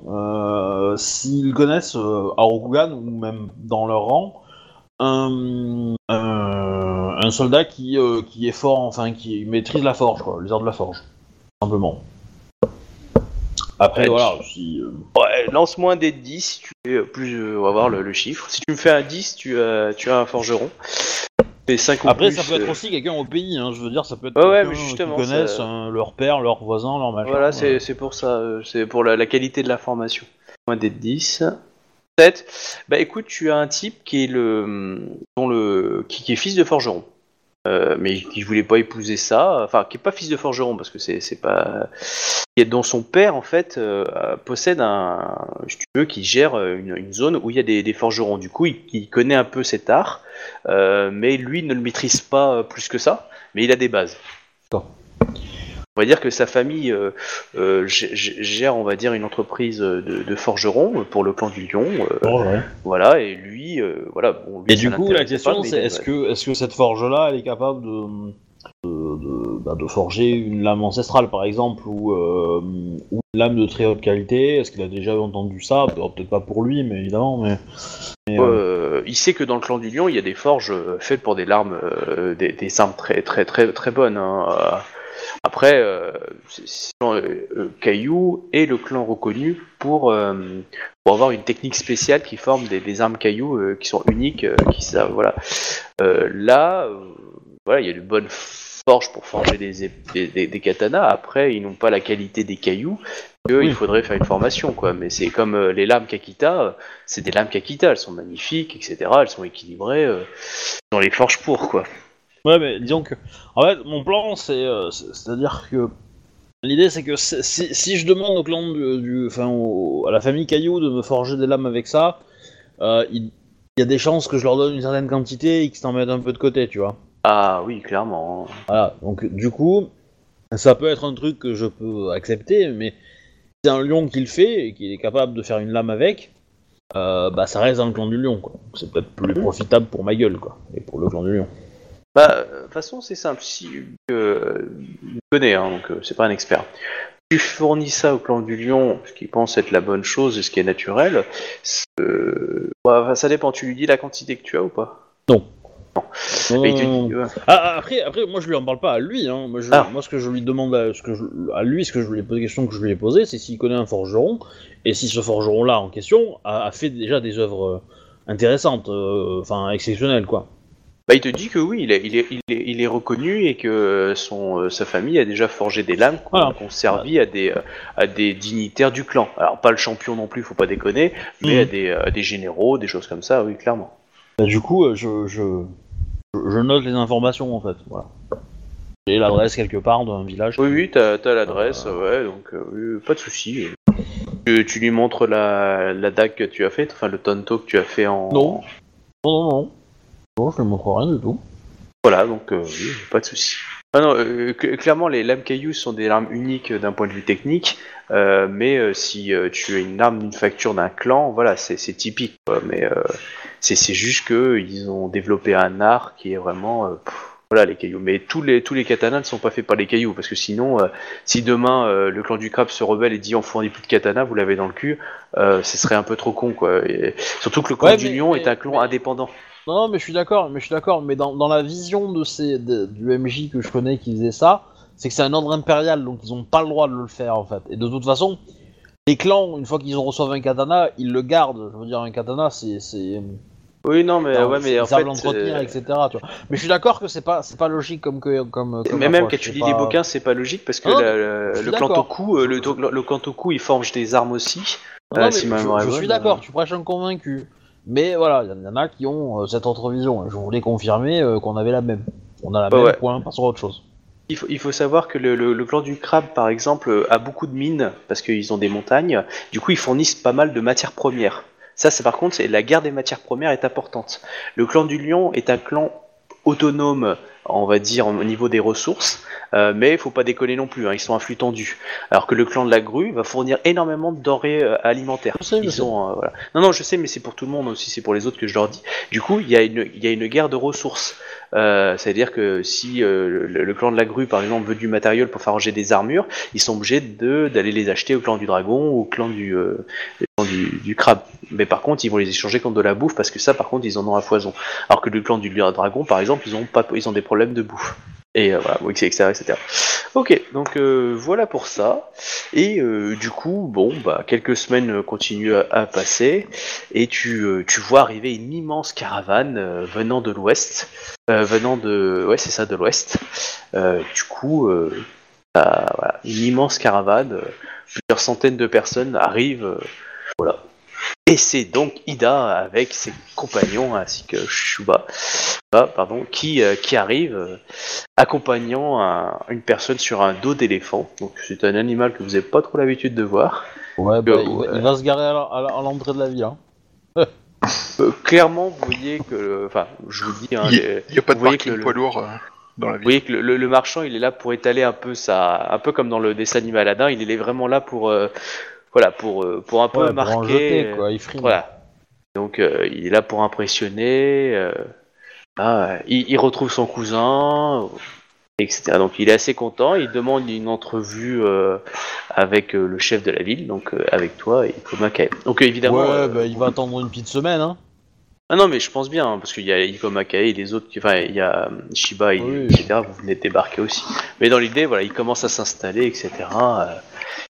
s'ils connaissent à Rokugan ou même dans leur rang un, un, soldat qui, qui est fort, enfin qui maîtrise la forge, quoi, les arts de la forge, simplement. Après, Ouais, voilà, si. euh, Ouais, lance-moi un dé de 10 si tu euh, plus, euh, on va voir le, le chiffre. Si tu me fais un 10, tu as, tu as un forgeron. Et 5 ou Après, plus, ça peut être euh, aussi quelqu'un au pays, hein, je veux dire, ça peut être Ouais, ouais, quelqu'un mais justement, qui connaissent ça- hein, leur père, leur voisin, leur machin. Voilà, euh. c'est c'est pour ça, euh, c'est pour la, la qualité de l'information. Moins des 10. 7. Bah écoute, tu as un type qui est le, dont le qui, qui est fils de forgeron. Euh, mais qui voulait pas épouser ça, enfin qui est pas fils de forgeron parce que c'est pas et dont son père en fait euh, possède un si tu veux qui gère euh, une, zone où il y a des, forgerons. Du coup il, connaît un peu cet art mais lui ne le maîtrise pas plus que ça. Mais il a des bases. D'accord. On va dire que sa famille euh, euh, gère, on va dire, une entreprise de, de forgerons pour le clan du Lion. euh, Forge, ouais. voilà, et lui, euh, voilà. Bon, lui, Et du coup, la question c'est a- est-ce que, est-ce que cette forge-là, elle est capable de, de, de- bah, de forger une lame ancestrale, par exemple, ou, euh, ou une lame de très haute qualité? Est-ce qu'il a déjà entendu ça? Peut-être pas pour lui, mais évidemment, mais. mais, euh, Euh, il sait que dans le clan du Lion, il y a des forges faites pour des larmes, euh, des, des armes très très très très bonnes. hein. Après, euh, euh, euh, Caillou est le clan reconnu pour, euh, pour avoir une technique spéciale qui forme des, des armes Caillou qui sont uniques, qui savent, voilà. Là, voilà, il y a de bonnes forges pour forger des, des, des- des katanas. Après, ils n'ont pas la qualité des cailloux. Que Oui. Il faudrait faire une formation, quoi. Mais c'est comme les lames Kakita, c'est des lames Kakita, elles sont magnifiques, etc. Elles sont équilibrées. on les forge pour, quoi. Ouais, mais disons que. En fait, mon plan, c'est. euh, c'est- C'est-à-dire que. L'idée, c'est que si, si- si je demande au clan du. du- Enfin, au- à la famille Caillou de me forger des lames avec ça, euh, il il y a des chances que je leur donne une certaine quantité et qu'ils s'en mettent un peu de côté, tu vois. Ah oui, clairement. Voilà, donc du coup, ça peut être un truc que je peux accepter, mais si c'est un lion qui le fait et qu'il est capable de faire une lame avec, euh, bah ça reste dans le clan du lion, quoi. Donc, C'est peut-être plus profitable pour ma gueule, quoi, et pour le clan du lion. Bah, euh, de toute façon, c'est simple. Si euh, il connaît, hein, donc euh, c'est pas un expert. Tu fournis ça au clan du lion, ce qui pense être la bonne chose et ce qui est naturel. euh, bah, ça dépend. Tu lui dis la quantité que tu as ou pas? Non, Et il te non, dit, non. ouais. Ah, après, après, moi je lui en parle pas à lui, hein. Moi, je- Ah. moi ce que je lui demande à, ce que je- à lui, ce que je lui ai posé, question que je lui ai posée, c'est s'il connaît un forgeron, et si ce forgeron-là en question a, a fait déjà des œuvres intéressantes, euh, enfin exceptionnelles, quoi. Bah, il te dit que oui, il est, il est, il est, il est reconnu et que son, euh, sa famille a déjà forgé des lames qu'on Voilà. qu'on servi à des, euh, à des dignitaires du clan. Alors pas le champion non plus, faut pas déconner, mais à, des, à des généraux, des choses comme ça, oui, clairement. Bah, du coup, euh, je, je, note les informations en fait. Voilà. J'ai l'adresse quelque part d'un village. Oui, oui, t'as as, l'adresse, ouais, donc euh, pas de souci. Tu, tu lui montres la, la dague que tu as faite, enfin le tonto que tu as fait en. Non. Non, non, non. Non, je ne montre rien du tout. Voilà, donc euh, oui, pas de souci. Ah non, euh, cl- clairement, les lames cailloux sont des armes uniques d'un point de vue technique, euh, mais euh, si euh, tu as une arme d'une facture d'un clan, voilà, c'est typique. quoi. mais euh, c'est juste que ils ont développé un art qui est vraiment, euh, pff, voilà, les cailloux. Mais tous les tous les katanas ne sont pas faits par les cailloux, parce que sinon, euh, si demain euh, le clan du crabe se rebelle et dit on fournit plus de katana, vous l'avez dans le cul, euh, ce serait un peu trop con, quoi. Et surtout que le clan Ouais, du lion mais- est un clan mais- indépendant. Non, non, mais je suis d'accord, mais je suis d'accord, mais dans, dans la vision de ces, de- du MJ que je connais qui faisait ça, c'est que c'est un ordre impérial, donc ils ont pas le droit de le faire en fait. Et de toute façon, les clans, une fois qu'ils ont reçoivent un katana, ils le gardent. Je veux dire, un katana, c'est. c'est Oui, non, mais ouais, mais en fait, l'entretenir, euh, etc. Tu vois. Mais je suis d'accord que c'est pas, c'est pas logique comme que. Comme, comme Mais même quand tu lis pas- les bouquins, c'est pas logique parce que Non, la- la- je suis le clan. Toku, euh, le, le clan Toku, il forge des armes aussi. Non, Euh, si je, je suis euh, d'accord, tu prêches un convaincu. Mais voilà, il y, en a qui ont euh, cette autre vision. Je voulais confirmer euh, qu'on avait la même. On a la Ouais, même ouais. point, pas sur autre chose. Il faut, il faut savoir que le, le- le clan du crabe, par exemple, euh, a beaucoup de mines parce qu'ils ont des montagnes. Du coup, ils fournissent pas mal de matières premières. Ça, c'est par contre, la guerre des matières premières est importante. Le clan du lion est un clan autonome, on va dire, au niveau des ressources, euh, mais il faut pas déconner non plus, hein, ils sont à flux tendu. Alors que le clan de la grue va fournir énormément de denrées euh, alimentaires. Je sais, je Ils sais. sont, euh, voilà. Non, non, je sais, mais c'est pour tout le monde aussi, c'est pour les autres que je leur dis. Du coup, il y, a une- il y a une guerre de ressources. Euh, C'est-à-dire que si euh, le, clan de la grue, par exemple, veut du matériel pour forger des armures, ils sont obligés d'aller les acheter au clan du dragon ou au clan du, euh, du crabe. Mais par contre, ils vont les échanger contre de la bouffe parce que ça, par contre, ils en ont à foison. Alors que le clan du dragon, par exemple, ils ont pas, ils ont des problèmes de bouffe. Et euh, voilà, etc., etc. Ok, donc euh, voilà pour ça. Et euh, du coup, bon, bah quelques semaines continuent à, passer et tu, tu vois arriver une immense caravane venant de l'ouest, venant de, ouais, c'est ça, de l'ouest. Du coup, voilà, une immense caravane, plusieurs centaines de personnes arrivent, voilà. Et c'est donc Ida avec ses compagnons ainsi que Shuba, pardon, qui, euh, qui arrive euh, accompagnant un- une personne sur un dos d'éléphant. Donc c'est un animal que vous n'avez pas trop l'habitude de voir. Ouais, bah, Euh, il, va, ouais. il va se garer à la- à la- à l'entrée de la ville. Hein. Euh, clairement, vous voyez que, enfin, je vous dis, hein, Il n'y a pas de vous voyez parking que le- poids lourd euh, dans la Vous ville. voyez que le, le- le marchand, il est là pour étaler un peu ça, un peu comme dans le dessin animé Aladdin. Il est vraiment là pour, euh, voilà, pour, euh, pour un peu Ouais, pour marquer. en jeter, euh, quoi. Il frime. Voilà. Donc euh, il est là pour impressionner. ah, il, il retrouve son cousin, etc. Donc il est assez content. Il demande une entrevue euh, avec euh, le chef de la ville, donc euh, avec toi et Ikoma Kae. Donc évidemment. ouais, bah, il va attendre une petite semaine. Hein. Ah non, mais je pense bien, hein, parce qu'il y a Ikoma Kae et les autres, enfin il y a Shiba, et, Oui. etc. Vous venez de débarquer aussi. Mais dans l'idée, voilà, il commence à s'installer, etc.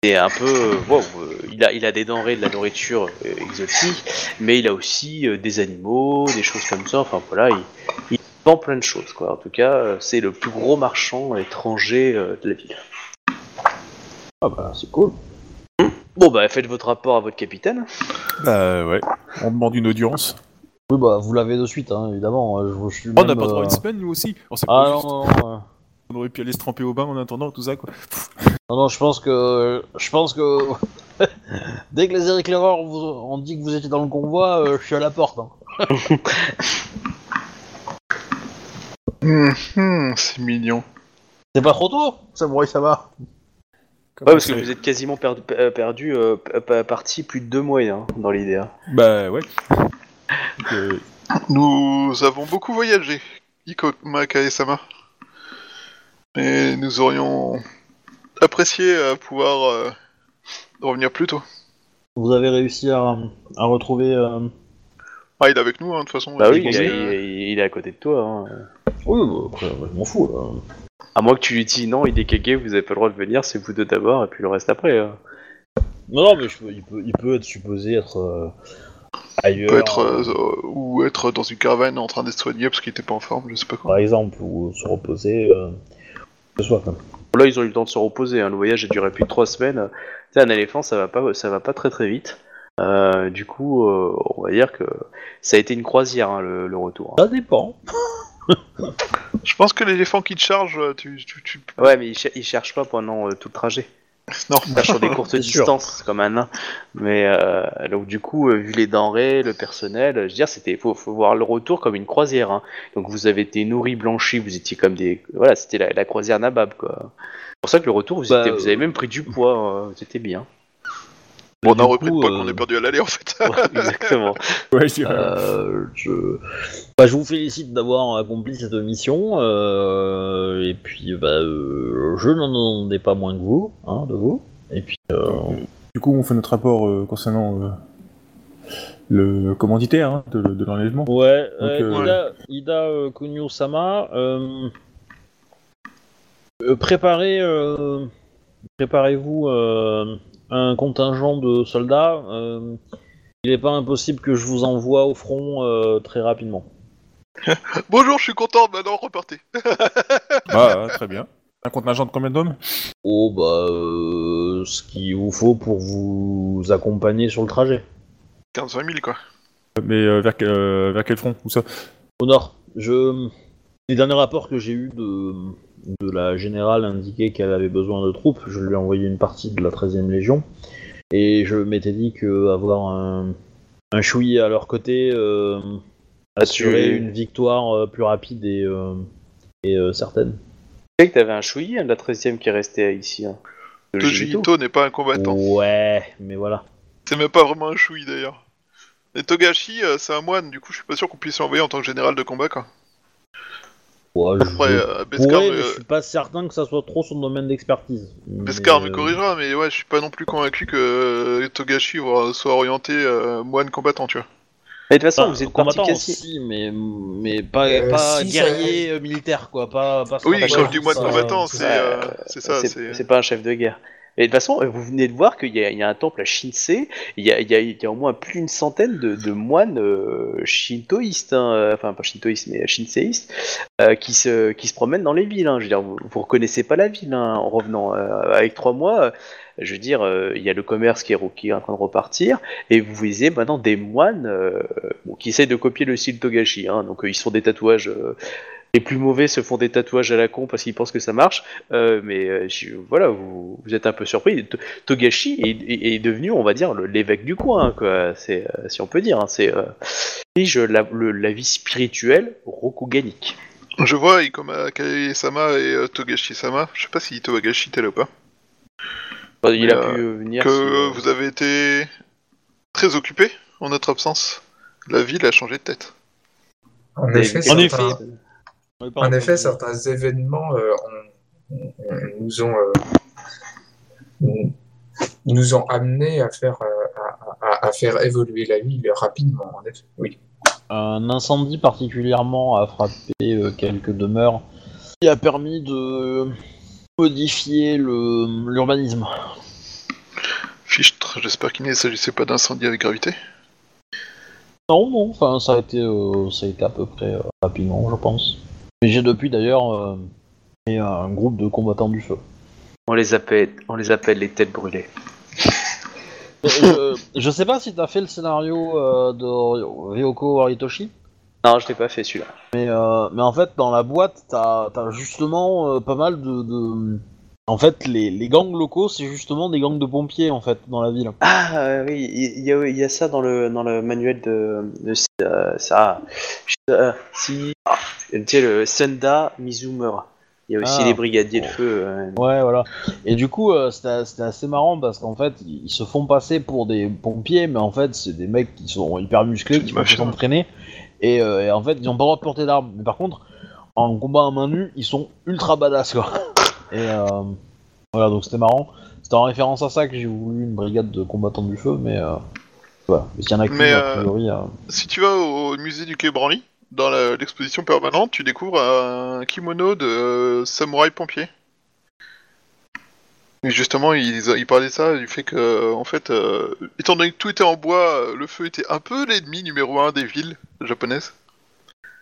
et un peu, euh, wow, euh, il a, il a des denrées, de la nourriture euh, exotique, mais il a aussi euh, des animaux, des choses comme ça. Enfin voilà, il, il vend plein de choses, quoi. En tout cas, c'est le plus gros marchand étranger euh, de la ville. Ah bah, c'est cool. Bon bah, faites votre rapport à votre capitaine. Bah ouais, on demande une audience. Oui, bah, vous l'avez de suite, hein, évidemment. Je, je suis on n'a même, pas droit à euh, une semaine, nous aussi. On sait Ah pas non, juste- non, non, euh, On aurait pu aller se tremper au bain en attendant, tout ça, quoi. non, non, je pense que. Je pense que. Dès que les éclaireurs vous ont dit que vous étiez dans le convoi, euh, je suis à la porte. hein. Hum, hum, c'est mignon. C'est pas trop tôt, Samouraï Sama Comme Ouais, parce que c'est- vous êtes quasiment perdu, euh, perdu euh, p- p- parti plus de deux mois hein, dans l'idée. hein. Bah, ouais. Donc, euh, Nous avons beaucoup voyagé, Iko Maka Et nous aurions apprécié euh, pouvoir euh, revenir plus tôt. Vous avez réussi à, à retrouver. euh, Ah, il est avec nous, hein, de toute façon. Bah oui, il, est- que- il est- il est à côté de toi. hein. Oui, bah, après, je m'en fous. là. À moins que tu lui dis non, il est kéké, vous avez pas le droit de venir, c'est vous deux d'abord, et puis le reste après. hein. Non, non, mais je peux- il, peut, il peut être supposé être euh, ailleurs. peut être euh, ou être dans une caravane en train d'être soigné parce qu'il était pas en forme, je sais pas quoi. Par exemple, ou se reposer. Euh, ce soit. quoi. Là, ils ont eu le temps de se reposer. hein. Le voyage a duré plus de trois semaines. Tu sais, un éléphant, ça va pas, ça va pas très très vite. Euh, du coup, euh, on va dire que ça a été une croisière hein, le, le retour. Ça dépend. Je pense que l'éléphant qui te charge, euh, tu, tu, tu- Ouais, mais il, cher- il cherche pas pendant euh, tout le trajet. non. Cherche sur des courtes distances, comme un nain. Mais euh, donc du coup, euh, vu les denrées, le personnel, je veux dire, c'était, faut, faut voir le retour comme une croisière. hein. Donc vous avez été nourris, blanchis, vous étiez comme des, voilà, c'était la, la croisière nabab quoi. C'est pour ça que le retour, vous, Bah, étiez- vous avez euh, même pris du poids, hein. vous étiez bien. Bon, on Du a repris coup, le poids euh, qu'on a perdu à l'aller en fait. Ouais, exactement. ouais, je dirais. Euh, je... Bah, je vous félicite d'avoir accompli cette mission. euh, et puis, bah, euh, je n'en demandais pas moins que vous, hein, de vous. Et puis, euh, Du coup, on fait notre rapport euh, concernant euh, le commanditaire hein, de, de l'enlèvement. ouais, Donc, euh, Ida, Ida euh, Kunio-sama, euh, euh, préparez, euh, préparez-vous euh, un contingent de soldats. euh, il n'est pas impossible que je vous envoie au front euh, très rapidement. Bonjour, je suis content, maintenant repartez. Ah, ah, très bien. Un contingent de combien d'hommes? Oh bah euh, ce qu'il vous faut pour vous accompagner sur le trajet. 15-20 000 quoi. Mais euh, vers, quel- euh, vers quel front? Où ça? Au nord, je les derniers rapports que j'ai eus de de la générale indiquaient qu'elle avait besoin de troupes. Je lui ai envoyé une partie de la 13e légion et je m'étais dit que avoir un un chouï à leur côté euh, assurait Tu- une victoire euh, plus rapide et euh, et euh, certaine. Tu sais que t'avais un chouï, hein, de la 13ème qui restait ici. Hein. Le Toji Jito. Ito n'est pas un combattant. Ouais, mais voilà. C'est même pas vraiment un choui d'ailleurs. Et Togashi, euh, c'est un moine, du coup je suis pas sûr qu'on puisse l'envoyer en tant que général de combat quoi. Ouais, Après, je euh, Beskar, pourrais, me, mais je suis pas certain que ça soit trop son domaine d'expertise. Beskar Mais, me euh, corrigera, mais ouais, je suis pas non plus convaincu que euh, Togashi va- soit orienté euh, moine combattant, tu vois. Mais de toute façon, Enfin, vous êtes combattant aussi, mais, mais pas, Euh, pas si, guerrier militaire, quoi. Pas, pas Oui, je dis moine combattant, c'est euh, ça, c'est pas un chef de guerre. Mais de toute façon, vous venez de voir qu'il y, y a un temple à Shinsei, il y a, il y a- il y a au moins plus d'une centaine de, de moines euh, shintoïstes, hein, euh, enfin pas shintoïstes mais shinseïstes, euh, qui, se, qui se promènent dans les villes. hein. Je veux dire, vous, vous reconnaissez pas la ville hein, en revenant. Euh, avec trois mois, euh, je veux dire, euh, il y a le commerce qui est, qui est en train de repartir, et vous voyez maintenant des moines bon, qui essayent de copier le style Togashi. Hein, donc ils sont des tatouages. Les plus mauvais se font des tatouages à la con parce qu'ils pensent que ça marche. Euh, mais euh, je- voilà, vous, vous êtes un peu surpris. T- Togashi est, est- est devenu, on va dire, le- l'évêque du coin, hein, quoi. C'est, euh, si on peut dire. hein, c'est euh, je, la, le- la vie spirituelle rokuganique. Je vois Ikoma Kae-sama et euh, Togashi-sama, je sais pas si Togashi était là ou pas, Enfin, il a Euh, pu euh, venir. que si, euh, vous avez été très occupé en notre absence. La ville a changé de tête. En des- effet, des- En certains, effet. Oui, en effet, certains événements euh, ont- ont- ont- nous ont euh, nous- nous ont amenés à faire euh, à, à- à faire évoluer la ville rapidement. En effet, oui. Un incendie particulièrement a frappé euh, quelques demeures qui a permis de modifier le- l'urbanisme. Fichtre, j'espère qu'il ne s'agissait pas d'incendie avec gravité. Non, non, enfin, ça a été, euh, ça a été à peu près euh, rapidement, je pense. Et j'ai depuis d'ailleurs euh, un groupe de combattants du feu. On les appelle, on les appelle les têtes brûlées. je, je sais pas si t'as fait le scénario euh, de Ryoko Horitoshi, Non, je l'ai pas fait celui-là. mais, euh, mais en fait, dans la boîte, t'as as justement euh, pas mal de, de- En fait, les, les gangs locaux, c'est justement des gangs de pompiers, en fait, dans la ville. Ah euh, oui, il y, a, il y a ça dans le, dans le manuel de, de euh, ça. euh, si, ah, tu sais, le Senda Mizumura. Il y a aussi Ah. les brigadiers de feu. euh, Ouais, voilà. Et du coup, euh, c'était c'était assez marrant parce qu'en fait, ils ils se font passer pour des pompiers, mais en fait, c'est des mecs qui sont hyper musclés, qui peuvent s'entraîner. Et, euh, et en fait, ils ont pas le droit de porter d'armes. Mais par contre, en combat à main nue, ils sont ultra badass, quoi. Et euh, voilà, donc c'était marrant. C'était en référence à ça que j'ai voulu une brigade de combattants du feu, mais euh, voilà. Mais s'il y en a Mais, a euh, priori. euh, Si tu vas au musée du Quai Branly, dans l'exposition permanente, tu découvres un kimono de samouraï pompier. Et justement, ils, ils parlaient de ça, du fait que, en fait, euh, étant donné que tout était en bois, le feu était un peu l'ennemi numéro un des villes japonaises.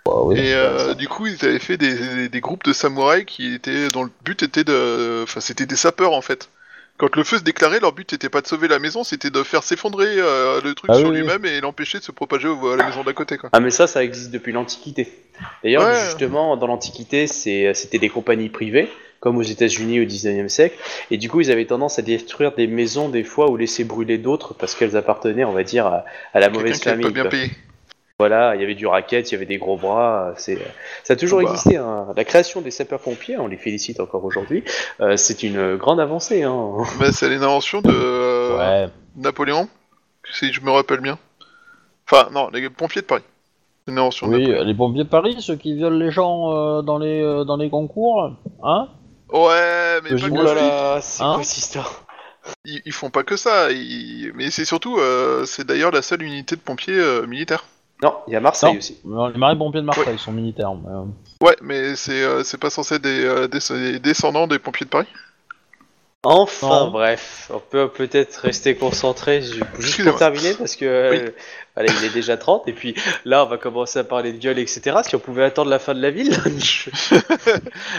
Bah, oui. Et euh, du coup, ils avaient fait des, des- des groupes de samouraïs qui étaient, dont le but était de, enfin, c'était des sapeurs en fait. Quand le feu se déclarait, leur but n'était pas de sauver la maison, c'était de faire s'effondrer euh, le truc Ah sur oui, oui. lui-même et l'empêcher de se propager au- à la maison d'à côté, quoi. Ah mais ça, ça existe depuis l'Antiquité. D'ailleurs, Ouais. justement, dans l'Antiquité, c'était des compagnies privées, comme aux États-Unis au 19e siècle, et du coup, ils avaient tendance à détruire des maisons des fois ou laisser brûler d'autres parce qu'elles appartenaient, on va dire, à, à la mauvaise famille. pas bien quoi. payé. Voilà, il y avait du racket, il y avait des gros bras. C'est, ça a toujours Bah. existé. hein. La création des sapeurs-pompiers, on les félicite encore aujourd'hui. euh, c'est une grande avancée. Hein. Bah, c'est une invention de euh, Ouais. Napoléon, si je me rappelle bien. Enfin, non, les pompiers de Paris. Une invention Oui, les pompiers de Paris, ceux qui violent les gens euh, dans, les, euh, dans les concours, hein? Ouais, mais pas que oh là c'est Hein? quoi cette histoire? Ils, ils font pas que ça. ils- Mais c'est surtout, euh, c'est d'ailleurs la seule unité de pompiers euh, militaire. Non, il y a Marseille Non. aussi. Non, Les marins-pompiers de Marseille sont militaires. mais, euh, Ouais, mais c'est euh, c'est pas censé être des, euh, des, des descendants des pompiers de Paris? Enfin, Non. bref, on peut peut-être rester concentré ju- juste Excusez-moi. pour terminer parce que euh, voilà, il est déjà 30 et puis là on va commencer à parler de viol etc. Si on pouvait attendre la fin de la ville.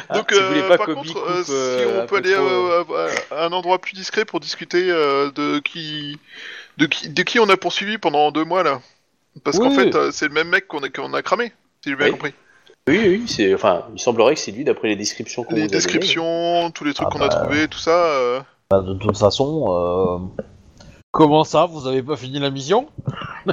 Ah, Donc, si vous voulez euh, pas par contre, coupe, euh, si euh, un on peut peu aller trop, euh, euh, à, à un endroit plus discret pour discuter euh, de qui, de qui, de qui on a poursuivi pendant deux mois là? Parce qu'en Oui. fait, euh, c'est le même mec qu'on a, qu'on a cramé, si j'ai bien Oui. compris. Oui, oui, c'est enfin, il semblerait que c'est lui d'après les descriptions qu'on Les nous a données. descriptions, tous les trucs Ah qu'on a bah. trouvés, tout ça. euh, bah, de toute façon, euh, comment ça, vous avez pas fini la mission?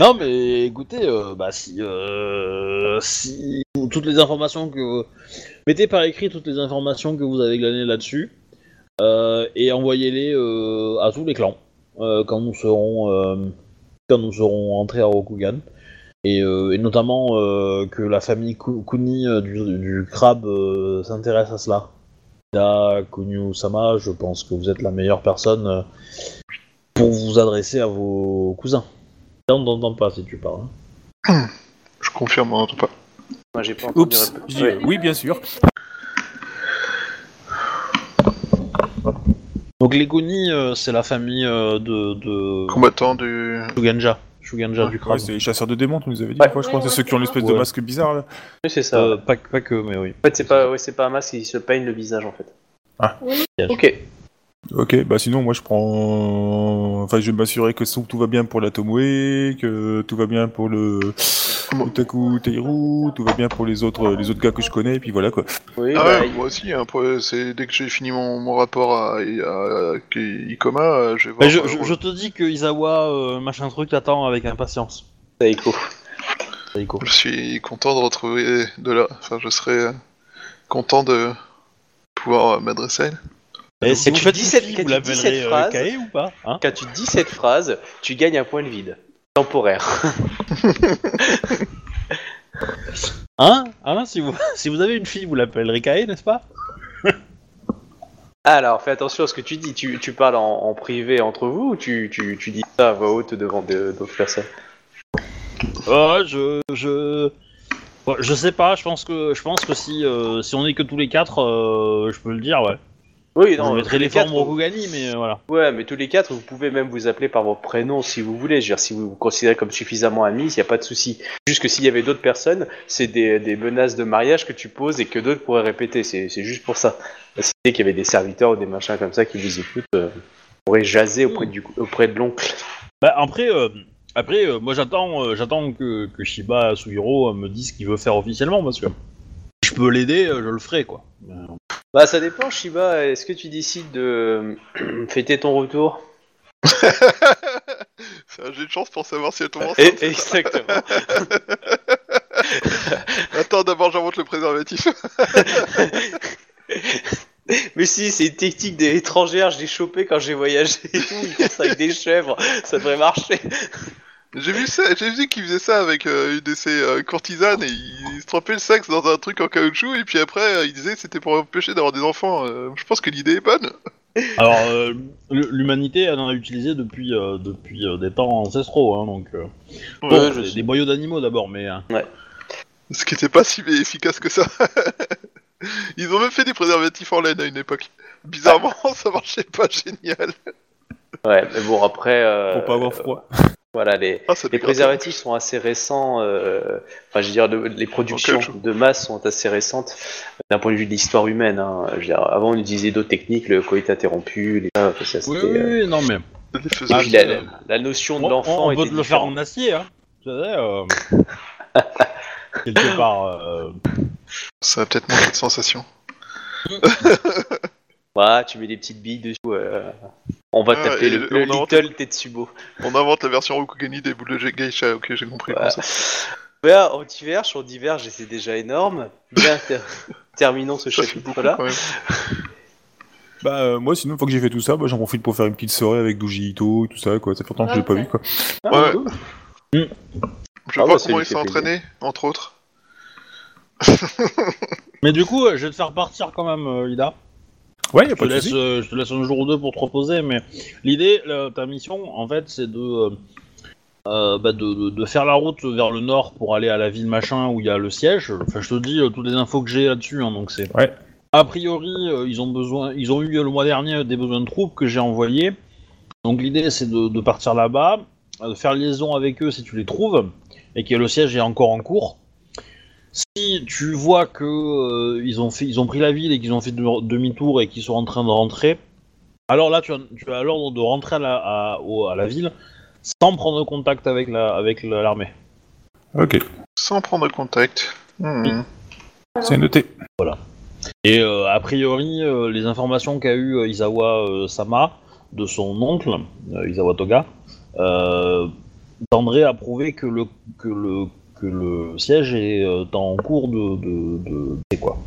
Non, mais écoutez, euh, bah si, euh, si toutes les informations que mettez par écrit toutes les informations que vous avez glanées là-dessus euh, et envoyez-les euh, à tous les clans quand nous serons euh, quand nous serons entrés à Rokugan et, euh, et notamment euh, que la famille Ku- Kuni euh, du, du crabe euh, s'intéresse à cela. Da Kunyu-sama, je pense que vous êtes la meilleure personne euh, pour vous adresser à vos cousins. On t'entend pas si tu parles. hein. je confirme, on n'entend pas. Moi j'ai pas entendu Oups. Ouais. Oui, bien sûr. Donc les Kuni, euh, c'est la famille euh, de, de Combattant du. Shuganja. Shuganja du Ouais, crabe. c'est les chasseurs de démons, tu nous avais dit Ouais. une fois, je crois. C'est ceux qui ont l'espèce de Ouais. masque bizarre là. Oui, c'est ça. Euh, pas, pas que, mais oui. En fait, c'est pas, ouais, c'est pas un masque, il se peigne le visage en fait. Ah. Ok. Ok, bah sinon moi je prends. Enfin, je vais m'assurer que tout, tout va bien pour la Tomoe, que tout va bien pour le Utaku Teiru, tout va bien pour les autres, les autres gars que je connais, et puis voilà quoi. Oui, Ah bah, ouais, il- moi aussi, hein, pour- c'est dès que j'ai fini mon, mon rapport à, à, à Ikoma, euh, je vais voir. Mais je, euh, je- je te dis que Izawa, euh, machin truc, t'attend avec impatience. Saiko. Saiko. Je suis content de retrouver de là. Enfin, je serais content de pouvoir m'adresser à elle. Et si tu dis cette- vous tu dis l'appellerez cette euh, phrase- ou pas hein Quand tu dis cette phrase, tu gagnes un point de vide. Temporaire. Hein Hein si, vous, si vous avez une fille, vous l'appellerez Kae, n'est-ce pas Alors, fais attention à ce que tu dis. Tu, tu parles en, en privé entre vous ou tu, tu, tu dis ça à voix haute devant de- d'autres personnes Ouais, je, je, sais pas. Je pense que, je pense que si, euh, si on est que tous les quatre, euh, je peux le dire, ouais. Oui, non, mettrai tous les formes Rokugani, mais euh, voilà. Ouais, mais tous les quatre, vous pouvez même vous appeler par vos prénoms si vous voulez. Je veux dire, si vous vous considérez comme suffisamment amis, il n'y a pas de souci. Juste que s'il y avait d'autres personnes, c'est des, des menaces de mariage que tu poses et que d'autres pourraient répéter. C'est juste pour ça. Si qu'il y avait des serviteurs ou des machins comme ça qui vous écoutent, euh, vous pourrez jaser auprès, du, auprès de l'oncle. Bah après, euh, après, euh, moi j'attends, euh, j'attends que, que Shiba Suhiro me dise ce qu'il veut faire officiellement parce que je peux l'aider, euh, je le ferai quoi. Bah, ça dépend, Shiba. Est-ce que tu décides de euh, fêter ton retour? C'est un de chance pour savoir si elle tombe enceinte. Et- Exactement. Attends, d'abord, j'invente le préservatif. Mais si, c'est une technique des étrangères, je l'ai chopé quand j'ai voyagé et tout, ils font ça avec des chèvres, ça devrait marcher. J'ai vu ça, j'ai vu qu'il faisait ça avec euh, une de ses euh, courtisanes et il, il se trempait le sexe dans un truc en caoutchouc et puis après euh, il disait que c'était pour empêcher d'avoir des enfants. Euh, je pense que l'idée est bonne. Alors, euh, l'humanité elle en a utilisé depuis, euh, depuis euh, des temps ancestraux, hein, donc. euh, Ouais, bon, je des- boyaux d'animaux d'abord, mais. euh, Ce qui était pas si efficace que ça. Ils ont même fait des préservatifs en laine à une époque. Bizarrement, ça marchait pas génial. Ouais, mais bon, après. euh, Pour pas avoir froid. Voilà, les, Ah, les préservatifs sont assez récents. euh, Enfin, je veux dire, le- les productions de masse sont assez récentes d'un point de vue de l'histoire humaine. hein. Je veux dire, avant, on utilisait d'autres techniques, le coït interrompu, les... ah, ça, Oui, oui, euh, non mais. Puis la, la- la notion de On, l'enfant on était peut te le faire en acier, hein. Tu sais, euh, quelque part. euh, Ça a peut-être manqué de sensation. Ouais, tu mets des petites billes dessus. euh, On va Ah, taper le, Little Tetsubo. On invente la version Rokugani des boules de geisha, ok, j'ai compris. Voilà. comme ça. Ouais, on diverge, on diverge et c'est déjà énorme. Bien, ter- terminons ce chapitre-là. Bah, euh, moi, sinon, une fois que j'ai fait tout ça, bah, j'en profite pour faire une petite soirée avec Doji Ito et tout ça, quoi. Ça fait longtemps que je l'ai pas vu, quoi. Ah, Ouais. Je Ah, vois bah, comment il s'est fait entraîné, entre autres. Mais du coup, euh, je vais te faire partir quand même, euh, Ida. Ouais, y a Je te, pas de laisse, souci. euh, je te laisse un jour ou deux pour te reposer, mais l'idée, ta mission, en fait, c'est de, euh, euh, bah, de, de- de faire la route vers le nord pour aller à la ville machin où il y a le siège. Enfin, je te dis euh, toutes les infos que j'ai là-dessus, hein, donc c'est. Ouais. A priori, euh, ils ont besoin, ils ont eu le mois dernier des besoins de troupes que j'ai envoyés. Donc l'idée, c'est de, de partir là-bas, euh, de faire liaison avec eux si tu les trouves et que le siège est encore en cours. Si tu vois que euh, ils ont fait, ils ont pris la ville et qu'ils ont fait de- demi-tour et qu'ils sont en train de rentrer, alors là tu as, tu as l'ordre de rentrer à la, à, au- à la ville sans prendre contact avec la, avec la- l'armée. Ok, Sans prendre contact. Hmm. c'est noté. Et euh, a priori, euh, les informations qu'a eu euh, Izawa euh, Sama de son oncle, euh, Izawa Toga, euh, tendraient à prouver que le, que le, que le siège est euh, en cours de. de, de c'est quoi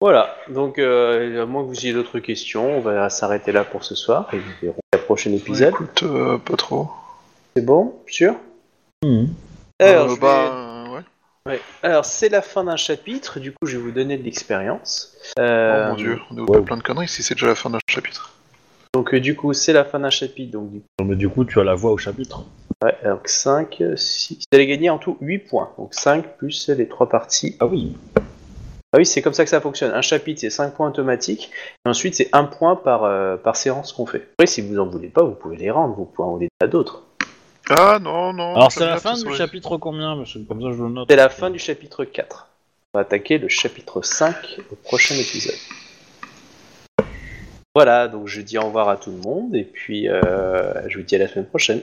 Voilà, donc euh, à moins que vous ayez d'autres questions, on va s'arrêter là pour ce soir et nous verrons le prochain épisode. Écoute, euh, pas trop. C'est bon? Sûr? Alors, Euh, vais- bah, euh, ouais. ouais. Alors, c'est la fin d'un chapitre, du coup je vais vous donner de l'expérience. Oh mon dieu, on est plein de conneries si c'est déjà la fin d'un chapitre. Donc euh, du coup c'est la fin d'un chapitre, donc du Mais du coup, tu as la voix au chapitre. Ouais, donc 5, 6. Vous allez gagner en tout 8 points. Donc 5 plus les 3 parties. Ah oui. Ah oui, c'est comme ça que ça fonctionne. Un chapitre, c'est 5 points automatiques. Et ensuite, c'est 1 point par, euh, par séance qu'on fait. Après, si vous en voulez pas, vous pouvez les rendre. Vous pouvez en donner à d'autres. Ah non, non. Alors, c'est la fin du chapitre combien? Parce que Comme ça, je le note. C'est la fin du chapitre 4. On va attaquer le chapitre 5 au prochain épisode. Voilà, donc je dis au revoir à tout le monde. Et puis, euh, je vous dis à la semaine prochaine.